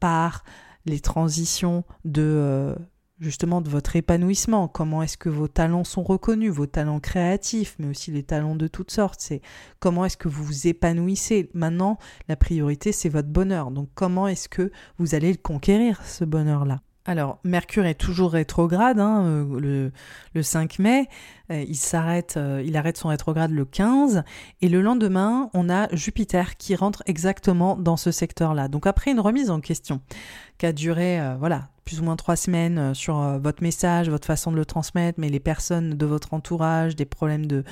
par les transitions de justement de votre épanouissement, comment est-ce que vos talents sont reconnus, vos talents créatifs, mais aussi les talents de toutes sortes, c'est comment est-ce que vous vous épanouissez. Maintenant, la priorité, c'est votre bonheur. Donc comment est-ce que vous allez le conquérir, ce bonheur-là? Alors, Mercure est toujours rétrograde, hein, euh, le, 5 mai, euh, il s'arrête, euh, il arrête son rétrograde le 15, et le lendemain, on a Jupiter qui rentre exactement dans ce secteur-là. Donc après une remise en question qui a duré, voilà, plus ou moins trois semaines sur votre message, votre façon de le transmettre, mais les personnes de votre entourage, des problèmes de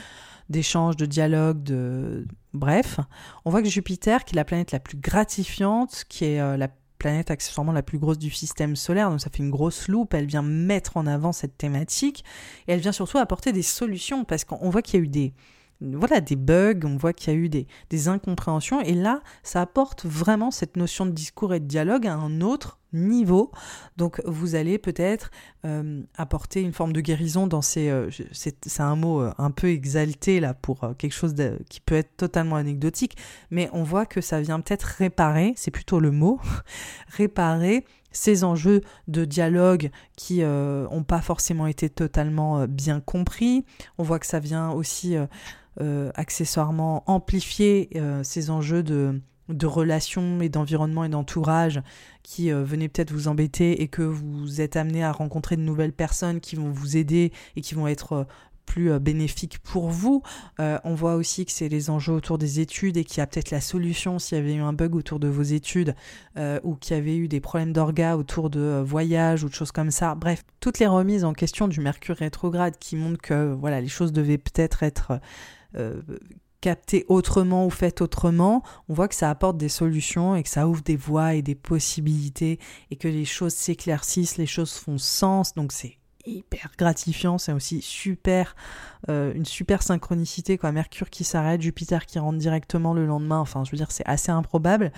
d'échange, de dialogue, de bref, on voit que Jupiter, qui est la planète la plus gratifiante, qui est la planète accessoirement la plus grosse du système solaire, donc ça fait une grosse loupe, elle vient mettre en avant cette thématique, et elle vient surtout apporter des solutions, parce qu'on voit qu'il y a eu des, voilà, des bugs, on voit qu'il y a eu des, des, incompréhensions, et là, ça apporte vraiment cette notion de discours et de dialogue à un autre niveau. Donc, vous allez peut-être euh, apporter une forme de guérison dans ces... Euh, c'est un mot euh, un peu exalté, là, pour quelque chose qui peut être totalement anecdotique, mais on voit que ça vient peut-être réparer, c'est plutôt le mot, réparer ces enjeux de dialogue qui n'ont pas forcément été totalement bien compris. On voit que ça vient aussi euh, accessoirement amplifier euh, ces enjeux de, de relations et d'environnement et d'entourage qui euh, venaient peut-être vous embêter et que vous êtes amené à rencontrer de nouvelles personnes qui vont vous aider et qui vont être plus bénéfiques pour vous. on voit aussi que c'est les enjeux autour des études et qu'il y a peut-être la solution s'il y avait eu un bug autour de vos études ou qu'il y avait eu des problèmes d'orga autour de voyages ou de choses comme ça. Bref, toutes les remises en question du Mercure rétrograde qui montrent que voilà les choses devaient peut-être être euh, captez autrement ou faites autrement, on voit que ça apporte des solutions et que ça ouvre des voies et des possibilités et que les choses s'éclaircissent, les choses font sens. Donc c'est hyper gratifiant, c'est aussi super, euh, une super synchronicité, quoi. Mercure qui s'arrête, Jupiter qui rentre directement le lendemain, enfin je veux dire c'est assez improbable,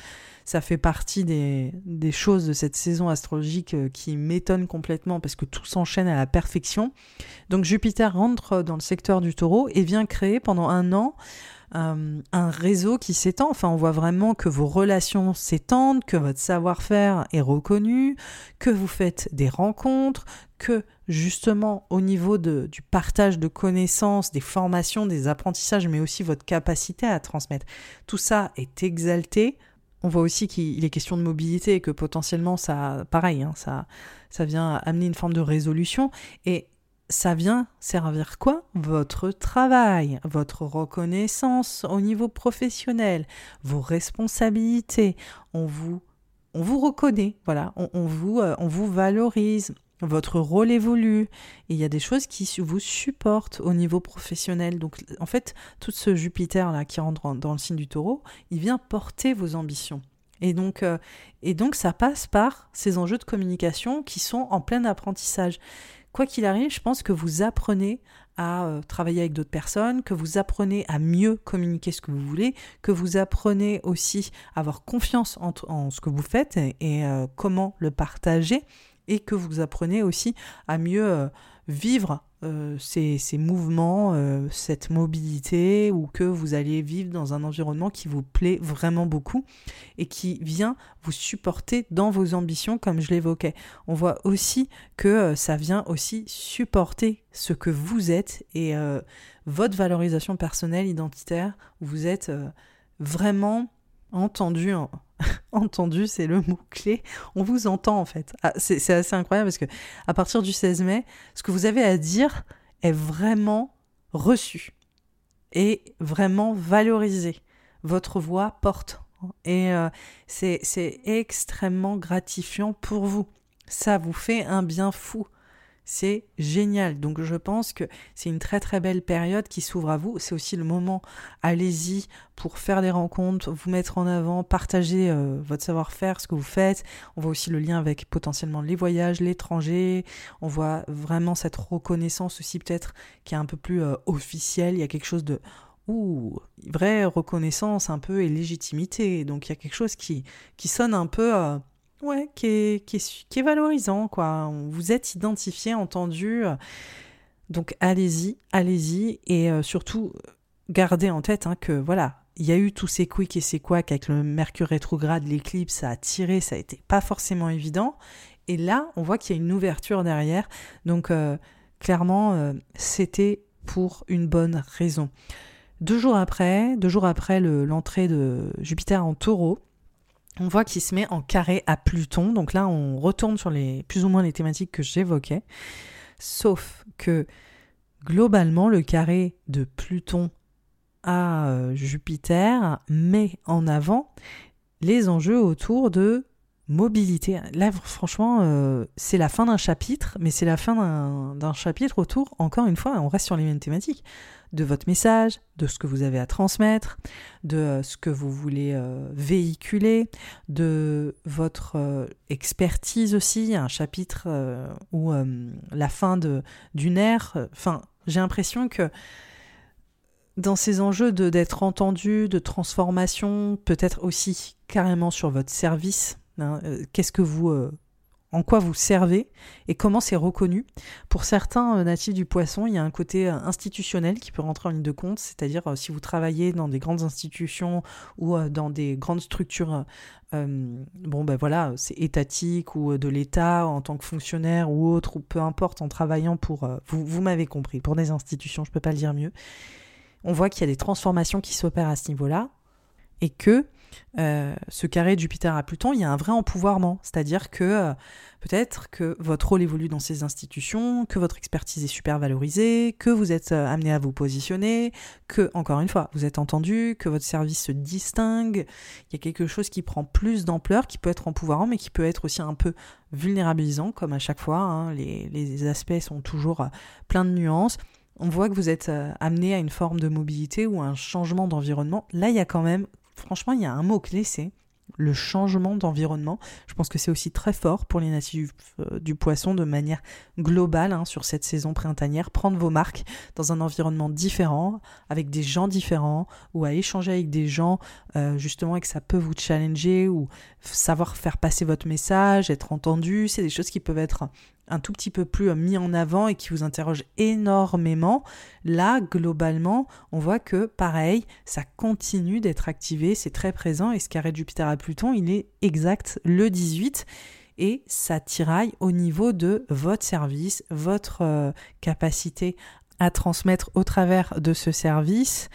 ça fait partie des, des choses de cette saison astrologique euh, qui m'étonne complètement parce que tout s'enchaîne à la perfection. Donc Jupiter rentre dans le secteur du taureau et vient créer pendant un an euh, un réseau qui s'étend. Enfin, on voit vraiment que vos relations s'étendent, que votre savoir-faire est reconnu, que vous faites des rencontres, que justement au niveau de, du partage de connaissances, des formations, des apprentissages, mais aussi votre capacité à transmettre, tout ça est exalté. On voit aussi qu'il est question de mobilité et que potentiellement ça, pareil, hein, ça, ça vient amener une forme de résolution. Et ça vient servir quoi? Votre travail, votre reconnaissance au niveau professionnel, vos responsabilités. On vous, on vous reconnaît, voilà, on, vous, euh, on vous valorise. Votre rôle évolue il y a des choses qui vous supportent au niveau professionnel. Donc, en fait, tout ce Jupiter là qui rentre dans le signe du Taureau, il vient porter vos ambitions. Et donc, euh, et donc, ça passe par ces enjeux de communication qui sont en plein apprentissage quoi qu'il arrive, je pense que vous apprenez à euh, travailler avec d'autres personnes, que vous apprenez à mieux communiquer ce que vous voulez, que vous apprenez aussi à avoir confiance en, ce que vous faites et, euh, comment le partager, et que vous apprenez aussi à mieux euh, vivre euh, ces, mouvements, euh, cette mobilité, ou que vous allez vivre dans un environnement qui vous plaît vraiment beaucoup et qui vient vous supporter dans vos ambitions, comme je l'évoquais. On voit aussi que euh, ça vient aussi supporter ce que vous êtes et votre valorisation personnelle, identitaire, vous êtes vraiment entendu entendu, c'est le mot-clé. On vous entend en fait. Ah, c'est assez incroyable parce que à partir du 16 mai, ce que vous avez à dire est vraiment reçu et vraiment valorisé. Votre voix porte. Et euh, c'est extrêmement gratifiant pour vous. Ça vous fait un bien fou. C'est génial. Donc je pense que c'est une très très belle période qui s'ouvre à vous. C'est aussi le moment, allez-y, pour faire des rencontres, vous mettre en avant, partager euh, votre savoir-faire, ce que vous faites. On voit aussi le lien avec potentiellement les voyages, l'étranger. On voit vraiment cette reconnaissance aussi peut-être qui est un peu plus euh, officielle. Il y a quelque chose de ouh, vraie reconnaissance un peu et légitimité. Donc il y a quelque chose qui, qui sonne un peu... Euh, ouais, qui est, valorisant, quoi. Vous êtes identifié, entendu. Donc allez-y, allez-y. Et euh, surtout, gardez en tête hein, que voilà, il y a eu tous ces quicks et ces quacks avec le Mercure rétrograde, l'éclipse, ça a tiré, ça a été pas forcément évident. Et là, on voit qu'il y a une ouverture derrière. Donc euh, clairement, euh, c'était pour une bonne raison. Deux jours après, deux jours après l'entrée de Jupiter en taureau, on voit qu'il se met en carré à Pluton. Donc là, on retourne sur les plus ou moins les thématiques que j'évoquais. Sauf que globalement, le carré de Pluton à euh, Jupiter met en avant les enjeux autour de mobilité. Là, franchement, euh, c'est la fin d'un chapitre, mais c'est la fin d'un chapitre autour, encore une fois, on reste sur les mêmes thématiques, de votre message, de ce que vous avez à transmettre, de euh, ce que vous voulez euh, véhiculer, de votre expertise aussi, un chapitre ou la fin d'une ère. Enfin, j'ai l'impression que dans ces enjeux d'être entendu, de transformation, peut-être aussi carrément sur votre service, Hein, euh, qu'est-ce que vous, euh, en quoi vous servez et comment c'est reconnu. Pour certains euh, natifs du poisson, il y a un côté institutionnel qui peut rentrer en ligne de compte, c'est-à-dire si vous travaillez dans des grandes institutions ou dans des grandes structures, bon ben voilà, c'est étatique ou de l'État en tant que fonctionnaire ou autre, ou peu importe, en travaillant pour, vous, vous m'avez compris, pour des institutions, je ne peux pas le dire mieux. On voit qu'il y a des transformations qui s'opèrent à ce niveau-là et que euh, ce carré Jupiter à Pluton, il y a un vrai empouvoirment. C'est-à-dire que euh, peut-être que votre rôle évolue dans ces institutions, que votre expertise est super valorisée, que vous êtes euh, amené à vous positionner, que, encore une fois, vous êtes entendu, que votre service se distingue. Il y a quelque chose qui prend plus d'ampleur, qui peut être empouvoirant, mais qui peut être aussi un peu vulnérabilisant, comme à chaque fois. Hein. les, aspects sont toujours plein de nuances. on voit que vous êtes amené à une forme de mobilité ou un changement d'environnement. Là, il y a quand même, franchement, il y a un mot-clé, c'est le changement d'environnement. Je pense que c'est aussi très fort pour les natifs euh, du poisson de manière globale hein, sur cette saison printanière. Prendre vos marques dans un environnement différent, avec des gens différents, ou à échanger avec des gens euh, justement et que ça peut vous challenger ou savoir faire passer votre message, être entendu. C'est des choses qui peuvent être un tout petit peu plus euh, mis en avant et qui vous interroge énormément, là, globalement, on voit que, pareil, ça continue d'être activé, c'est très présent, et ce carré de Jupiter à Pluton, il est exact le 18, et ça tiraille au niveau de votre service, votre euh, capacité à transmettre au travers de ce service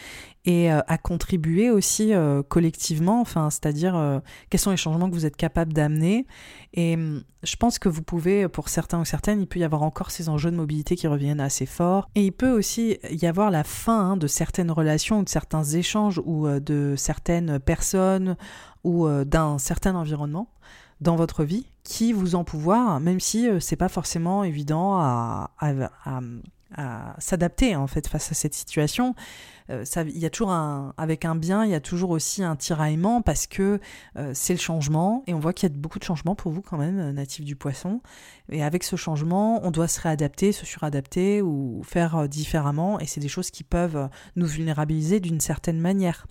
et euh, à contribuer aussi euh, collectivement, enfin, c'est-à-dire euh, quels sont les changements que vous êtes capable d'amener. Et hum, je pense que vous pouvez, pour certains ou certaines, il peut y avoir encore ces enjeux de mobilité qui reviennent assez fort. Et il peut aussi y avoir la fin hein, de certaines relations ou de certains échanges ou de certaines personnes ou d'un certain environnement dans votre vie qui vous en pouvoir, même si c'est pas forcément évident à, à à s'adapter en fait face à cette situation. Euh, il y a toujours un, avec un bien, il y a toujours aussi un tiraillement parce que euh, c'est le changement et on voit qu'il y a beaucoup de changements pour vous quand même, euh, natif du poisson. Et avec ce changement, on doit se réadapter, se suradapter ou faire différemment et c'est des choses qui peuvent nous vulnérabiliser d'une certaine manière.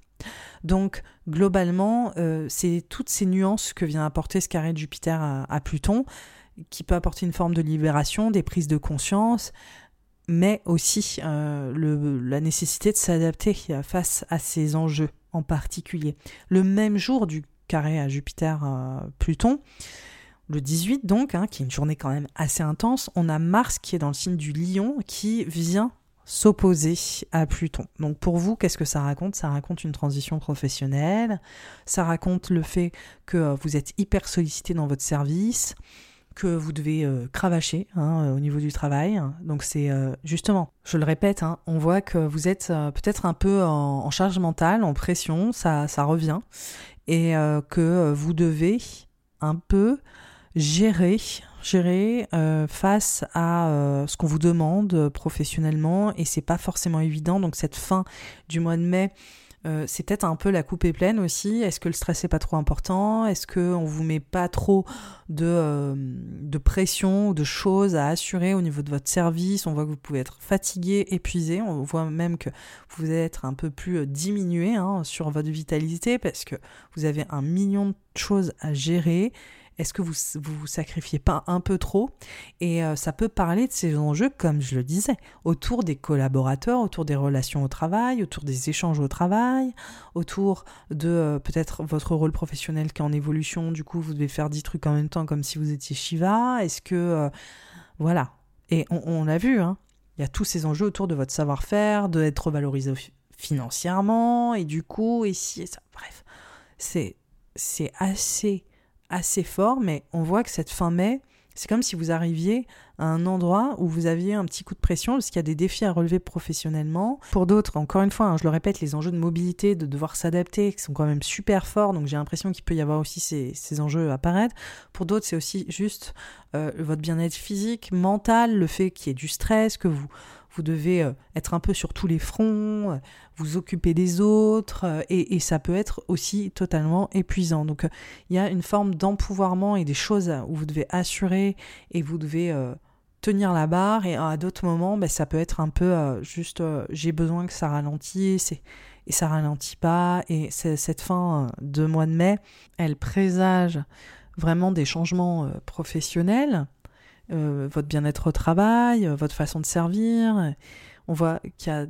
Donc globalement, c'est toutes ces nuances que vient apporter ce carré de Jupiter à Pluton qui peut apporter une forme de libération, des prises de conscience, mais aussi euh, la nécessité de s'adapter face à ces enjeux en particulier. Le même jour du carré à Jupiter-Pluton, euh, le 18 donc, hein, qui est une journée quand même assez intense, on a Mars qui est dans le signe du lion qui vient s'opposer à Pluton. Donc pour vous, qu'est-ce que ça raconte? Ça raconte une transition professionnelle, ça raconte le fait que euh, vous êtes hyper sollicité dans votre service, que vous devez euh, cravacher hein, euh, au niveau du travail. Donc c'est euh, justement, je le répète, hein, on voit que vous êtes peut-être un peu en, charge mentale, en pression, ça, ça revient, et que vous devez un peu gérer, gérer face à ce qu'on vous demande professionnellement, et c'est pas forcément évident. Donc cette fin du mois de mai euh, c'est peut-être un peu la coupe est pleine aussi. Est-ce que le stress n'est pas trop important? Est-ce qu'on ne vous met pas trop de, euh, de pression ou de choses à assurer au niveau de votre service? On voit que vous pouvez être fatigué, épuisé. On voit même que vous êtes un peu plus euh, diminué hein, sur votre vitalité parce que vous avez un million de choses à gérer est-ce que vous, vous sacrifiez pas un peu trop? Et euh, ça peut parler de ces enjeux, comme je le disais, autour des collaborateurs, autour des relations au travail, autour des échanges au travail, autour de euh, peut-être votre rôle professionnel qui est en évolution. Du coup, vous devez faire 10 trucs en même temps comme si vous étiez Shiva. Est-ce que... Euh, voilà. Et on, l'a vu, hein, il y a tous ces enjeux autour de votre savoir-faire, d'être valorisé financièrement, et du coup, ici et ça. Bref, c'est assez assez fort, mais on voit que cette fin mai, c'est comme si vous arriviez à un endroit où vous aviez un petit coup de pression parce qu'il y a des défis à relever professionnellement. Pour d'autres, encore une fois, hein, je le répète, les enjeux de mobilité, de devoir s'adapter, qui sont quand même super forts, donc j'ai l'impression qu'il peut y avoir aussi ces, ces enjeux apparaître. Pour d'autres, c'est aussi juste euh, votre bien-être physique, mental, le fait qu'il y ait du stress, que vous vous devez euh, être un peu sur tous les fronts, euh, vous occuper des autres, euh, et, ça peut être aussi totalement épuisant. Donc il y a une forme d'empouvoirment et des choses où vous devez assurer et vous devez tenir la barre, et à d'autres moments, ben, ça peut être un peu juste j'ai besoin que ça ralentisse, et, et ça ralentit pas, et cette fin de mois de mai, elle présage vraiment des changements professionnels euh, votre bien-être au travail, euh, votre façon de servir. On voit qu'il y a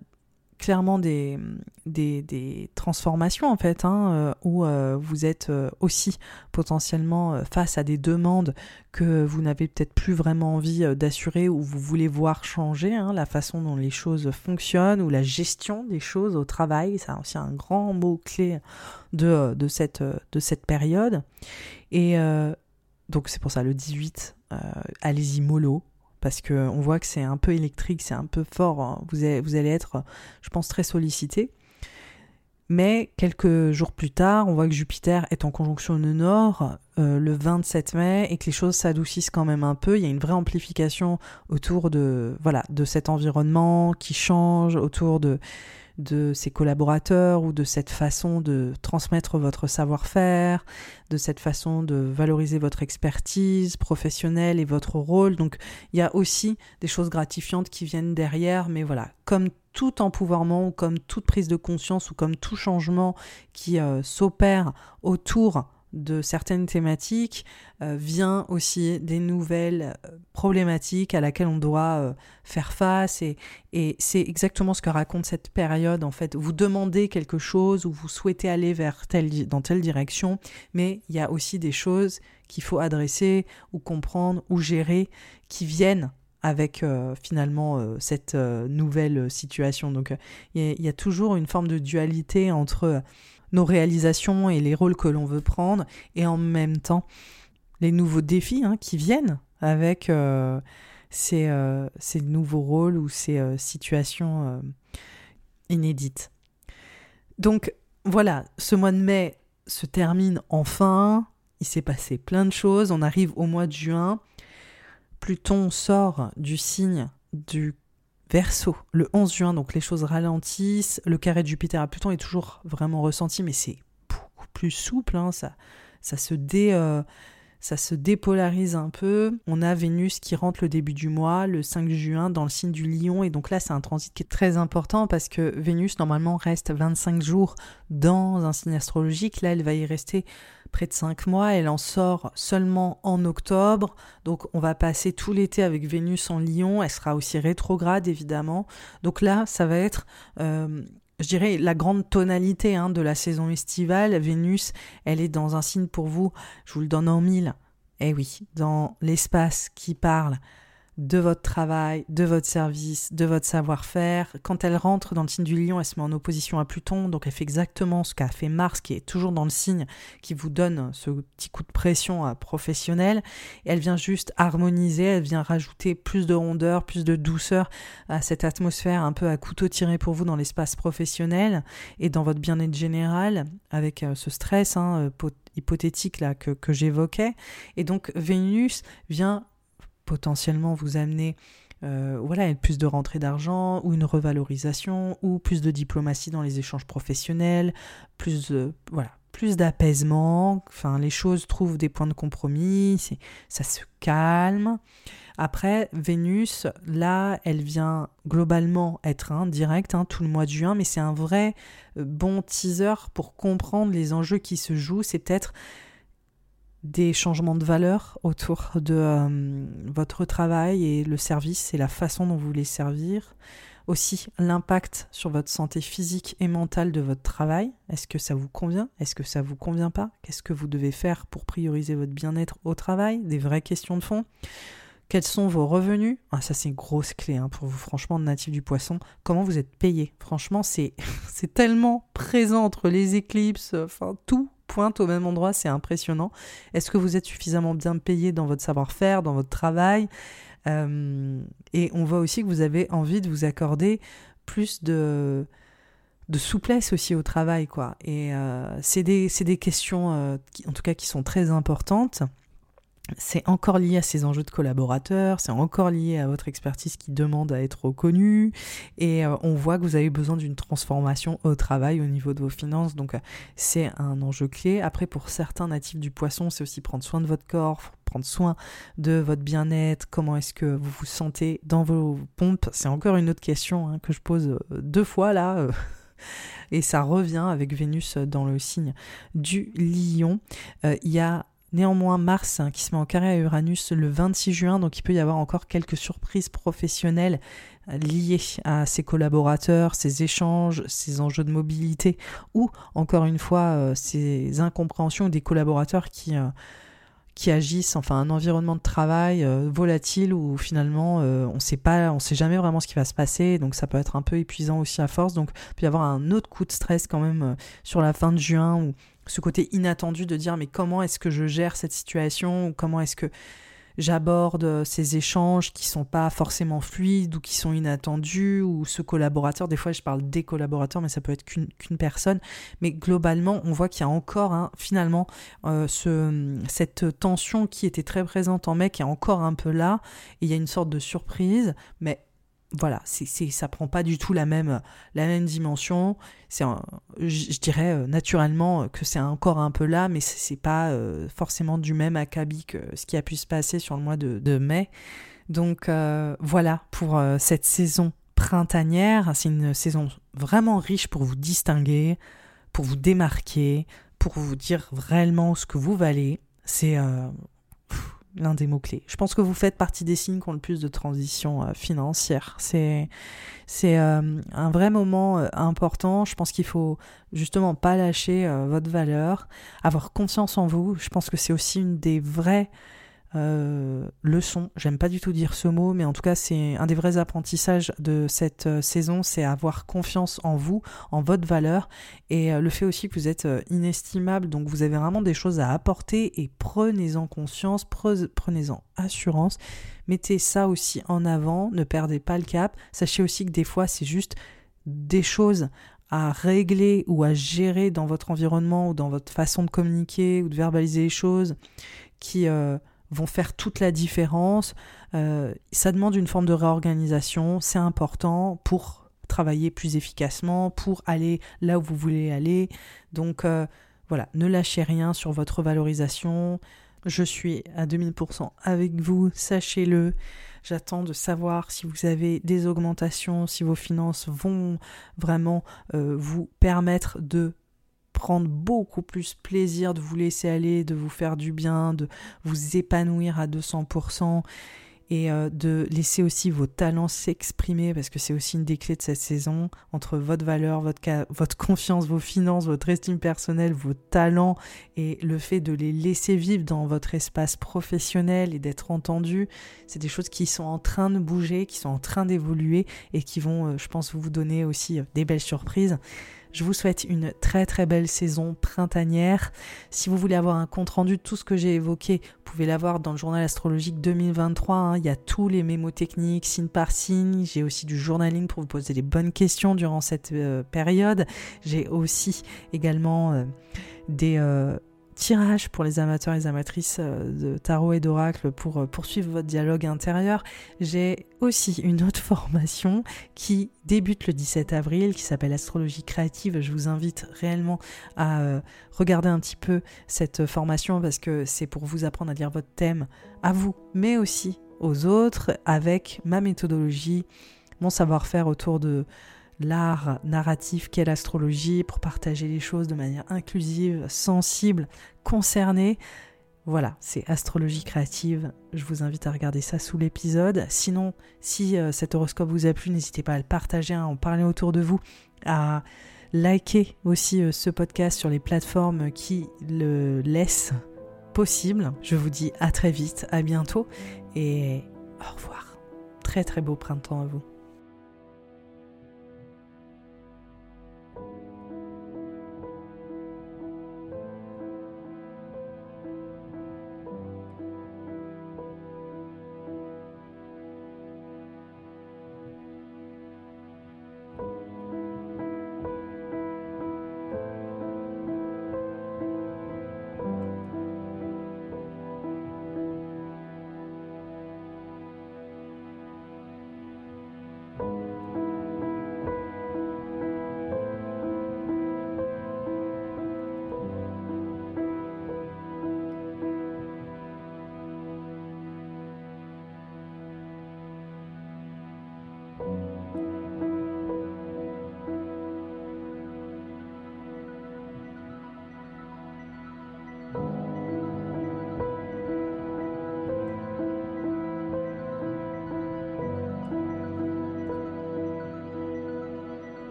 clairement des, des, transformations en fait, hein, euh, où vous êtes aussi potentiellement face à des demandes que vous n'avez peut-être plus vraiment envie d'assurer ou vous voulez voir changer, hein, la façon dont les choses fonctionnent ou la gestion des choses au travail, c'est aussi un grand mot clé de, de, cette, de cette période. Et donc c'est pour ça le 18 euh, allez-y mollo, parce qu'on voit que c'est un peu électrique, c'est un peu fort, hein. vous, allez, vous être, je pense, très sollicité. Mais quelques jours plus tard, on voit que Jupiter est en conjonction au nord, le 27 mai et que les choses s'adoucissent quand même un peu. Il y a une vraie amplification autour de, voilà, de cet environnement qui change, autour de de ses collaborateurs ou de cette façon de transmettre votre savoir-faire, de cette façon de valoriser votre expertise professionnelle et votre rôle. Donc il y a aussi des choses gratifiantes qui viennent derrière, mais voilà, comme tout empouvoirment ou comme toute prise de conscience ou comme tout changement qui euh, s'opère autour de certaines thématiques euh, vient aussi des nouvelles euh, problématiques à laquelle on doit euh, faire face et, c'est exactement ce que raconte cette période en fait. Vous demandez quelque chose ou vous souhaitez aller vers telle dans telle direction mais il y a aussi des choses qu'il faut adresser ou comprendre ou gérer qui viennent avec finalement cette nouvelle situation. Donc il y, a toujours une forme de dualité entre nos réalisations et les rôles que l'on veut prendre, et en même temps les nouveaux défis hein, qui viennent avec euh, euh, ces, nouveaux rôles ou ces euh, situations inédites. Donc voilà, ce mois de mai se termine enfin, il s'est passé plein de choses, on arrive au mois de juin, Pluton sort du signe du Verseau, le 11 juin, donc les choses ralentissent. Le carré de Jupiter à Pluton est toujours vraiment ressenti, mais c'est beaucoup plus souple. Hein, ça, ça, se dé, euh, ça se dépolarise un peu. On a Vénus qui rentre le début du mois, le 5 juin, dans le signe du lion. Et donc là, c'est un transit qui est très important parce que Vénus, normalement, reste 25 jours dans un signe astrologique. Là, elle va y rester près de 5 mois. Elle en sort seulement en octobre. Donc on va passer tout l'été avec Vénus en Lion. Elle sera aussi rétrograde évidemment. Donc là, ça va être... Euh, je dirais la grande tonalité hein, de la saison estivale. Vénus, elle est dans un signe pour vous, je vous le donne en mille. Eh oui, dans l'espace qui parle de votre travail, de votre service, de votre savoir-faire. Quand elle rentre dans le signe du lion, elle se met en opposition à Pluton, donc elle fait exactement ce qu'a fait Mars, qui est toujours dans le signe, qui vous donne ce petit coup de pression euh, professionnel. Elle vient juste harmoniser, elle vient rajouter plus de rondeur, plus de douceur à cette atmosphère un peu à couteau tiré pour vous dans l'espace professionnel et dans votre bien-être général, avec euh, ce stress hein, euh, hypothétique là que j'évoquais. Et donc Vénus vient potentiellement vous amener euh, voilà, plus de rentrée d'argent ou une revalorisation ou plus de diplomatie dans les échanges professionnels, plus voilà, plus d'apaisement, enfin les choses trouvent des points de compromis, ça se calme. Après, Vénus, là, elle vient globalement être hein, directe hein, tout le mois de juin, mais c'est un vrai euh, bon teaser pour comprendre les enjeux qui se jouent. C'est peut-être des changements de valeur autour de euh, votre travail et le service et la façon dont vous voulez servir. Aussi l'impact sur votre santé physique et mentale de votre travail. Est-ce que ça vous convient? Est-ce que ça vous convient pas? Qu'est-ce que vous devez faire pour prioriser votre bien-être au travail? Des vraies questions de fond. Quels sont vos revenus? Ah, Ça, c'est une grosse clé hein, pour vous, franchement, natif du poisson. Comment vous êtes payé Franchement, c'est tellement présent entre les éclipses, enfin tout pointe au même endroit, c'est impressionnant. Est-ce que vous êtes suffisamment bien payé dans votre savoir-faire, dans votre travail euh, Et on voit aussi que vous avez envie de vous accorder plus de, souplesse aussi au travail, quoi. Et euh, c'est des, questions, euh, en tout cas, qui sont très importantes c'est encore lié à ces enjeux de collaborateurs, c'est encore lié à votre expertise qui demande à être reconnue, et euh, on voit que vous avez besoin d'une transformation au travail au niveau de vos finances, donc euh, c'est un enjeu clé. Après, pour certains natifs du poisson, c'est aussi prendre soin de votre corps, prendre soin de votre bien-être, comment est-ce que vous vous sentez dans vos pompes, c'est encore une autre question hein, que je pose euh, deux fois là. et ça revient avec Vénus dans le signe du lion. Il y a Néanmoins, Mars, hein, qui se met en carré à Uranus le 26 juin, donc il peut y avoir encore quelques surprises professionnelles euh, liées à ses collaborateurs, ses échanges, ses enjeux de mobilité, ou encore une fois, euh, ces incompréhensions des collaborateurs qui, euh, qui agissent, enfin un environnement de travail volatile où finalement on sait pas, on sait jamais vraiment ce qui va se passer, donc ça peut être un peu épuisant aussi à force, donc il peut y avoir un autre coup de stress quand même sur la fin de juin ce côté inattendu de dire mais comment est-ce que je gère cette situation ou comment est-ce que j'aborde ces échanges qui sont pas forcément fluides ou qui sont inattendus ou ce collaborateur, des fois je parle des collaborateurs mais ça peut être qu'une personne, mais globalement on voit qu'il y a encore hein, finalement ce, cette tension qui était très présente en mai qui est encore un peu là. Et il y a une sorte de surprise mais voilà, c'est, c'est, ça prend pas du tout la même, la même dimension. C'est, je, dirais euh, naturellement que c'est encore un peu là, mais c'est, pas euh, forcément du même acabit que ce qui a pu se passer sur le mois de, mai. Donc euh, voilà pour cette saison printanière. C'est une saison vraiment riche pour vous distinguer, pour vous démarquer, pour vous dire réellement ce que vous valez. C'est l'un des mots-clés. Je pense que vous faites partie des signes qui ont le plus de transition euh, financière. C'est, c'est euh, un vrai moment euh, important. Je pense qu'il faut justement pas lâcher votre valeur, avoir confiance en vous. Je pense que c'est aussi une des vraies euh, leçon, j'aime pas du tout dire ce mot, mais en tout cas c'est un des vrais apprentissages de cette euh, saison, c'est avoir confiance en vous, en votre valeur, et euh, le fait aussi que vous êtes inestimable, donc vous avez vraiment des choses à apporter, et prenez-en conscience, prenez-en assurance, mettez ça aussi en avant, ne perdez pas le cap, sachez aussi que des fois c'est juste des choses à régler ou à gérer dans votre environnement ou dans votre façon de communiquer ou de verbaliser les choses qui vont faire toute la différence. Euh, ça demande une forme de réorganisation, c'est important pour travailler plus efficacement, pour aller là où vous voulez aller. Donc euh, voilà, ne lâchez rien sur votre valorisation. Je suis à 2000% avec vous, sachez-le. J'attends de savoir si vous avez des augmentations, si vos finances vont vraiment euh, vous permettre de prendre beaucoup plus plaisir de vous laisser aller, de vous faire du bien, de vous épanouir à 200% et euh, de laisser aussi vos talents s'exprimer parce que c'est aussi une des clés de cette saison entre votre valeur, votre, votre confiance, vos finances, votre estime personnelle, vos talents et le fait de les laisser vivre dans votre espace professionnel et d'être entendu. C'est des choses qui sont en train de bouger, qui sont en train d'évoluer et qui vont, euh, je pense, vous donner aussi euh, des belles surprises. Je vous souhaite une très très belle saison printanière. Si vous voulez avoir un compte rendu de tout ce que j'ai évoqué, vous pouvez l'avoir dans le journal astrologique 2023. Hein. Il y a tous les mémos techniques, signe par signe. J'ai aussi du journaling pour vous poser les bonnes questions durant cette euh, période. J'ai aussi également euh, des euh, tirage pour les amateurs et les amatrices euh, de tarot et d'oracle pour euh, poursuivre votre dialogue intérieur. J'ai aussi une autre formation qui débute le 17 avril qui s'appelle Astrologie créative. Je vous invite réellement à euh, regarder un petit peu cette formation parce que c'est pour vous apprendre à lire votre thème à vous, mais aussi aux autres avec ma méthodologie, mon savoir-faire autour de l'art narratif qu'est l'astrologie pour partager les choses de manière inclusive, sensible, concernée. Voilà, c'est astrologie créative. Je vous invite à regarder ça sous l'épisode. Sinon, si euh, cet horoscope vous a plu, n'hésitez pas à le partager, à en parler autour de vous, à liker aussi euh, ce podcast sur les plateformes qui le laissent possible. Je vous dis à très vite, à bientôt et au revoir. Très très beau printemps à vous.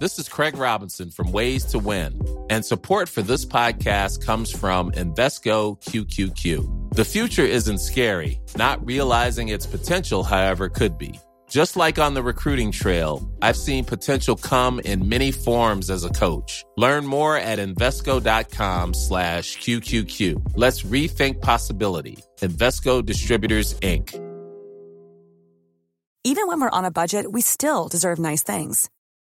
This is Craig Robinson from Ways to Win, and support for this podcast comes from Invesco QQQ. The future isn't scary, not realizing its potential, however, could be. Just like on the recruiting trail, I've seen potential come in many forms as a coach. Learn more at Invesco.com slash QQQ. Let's rethink possibility. Invesco Distributors, Inc. Even when we're on a budget, we still deserve nice things.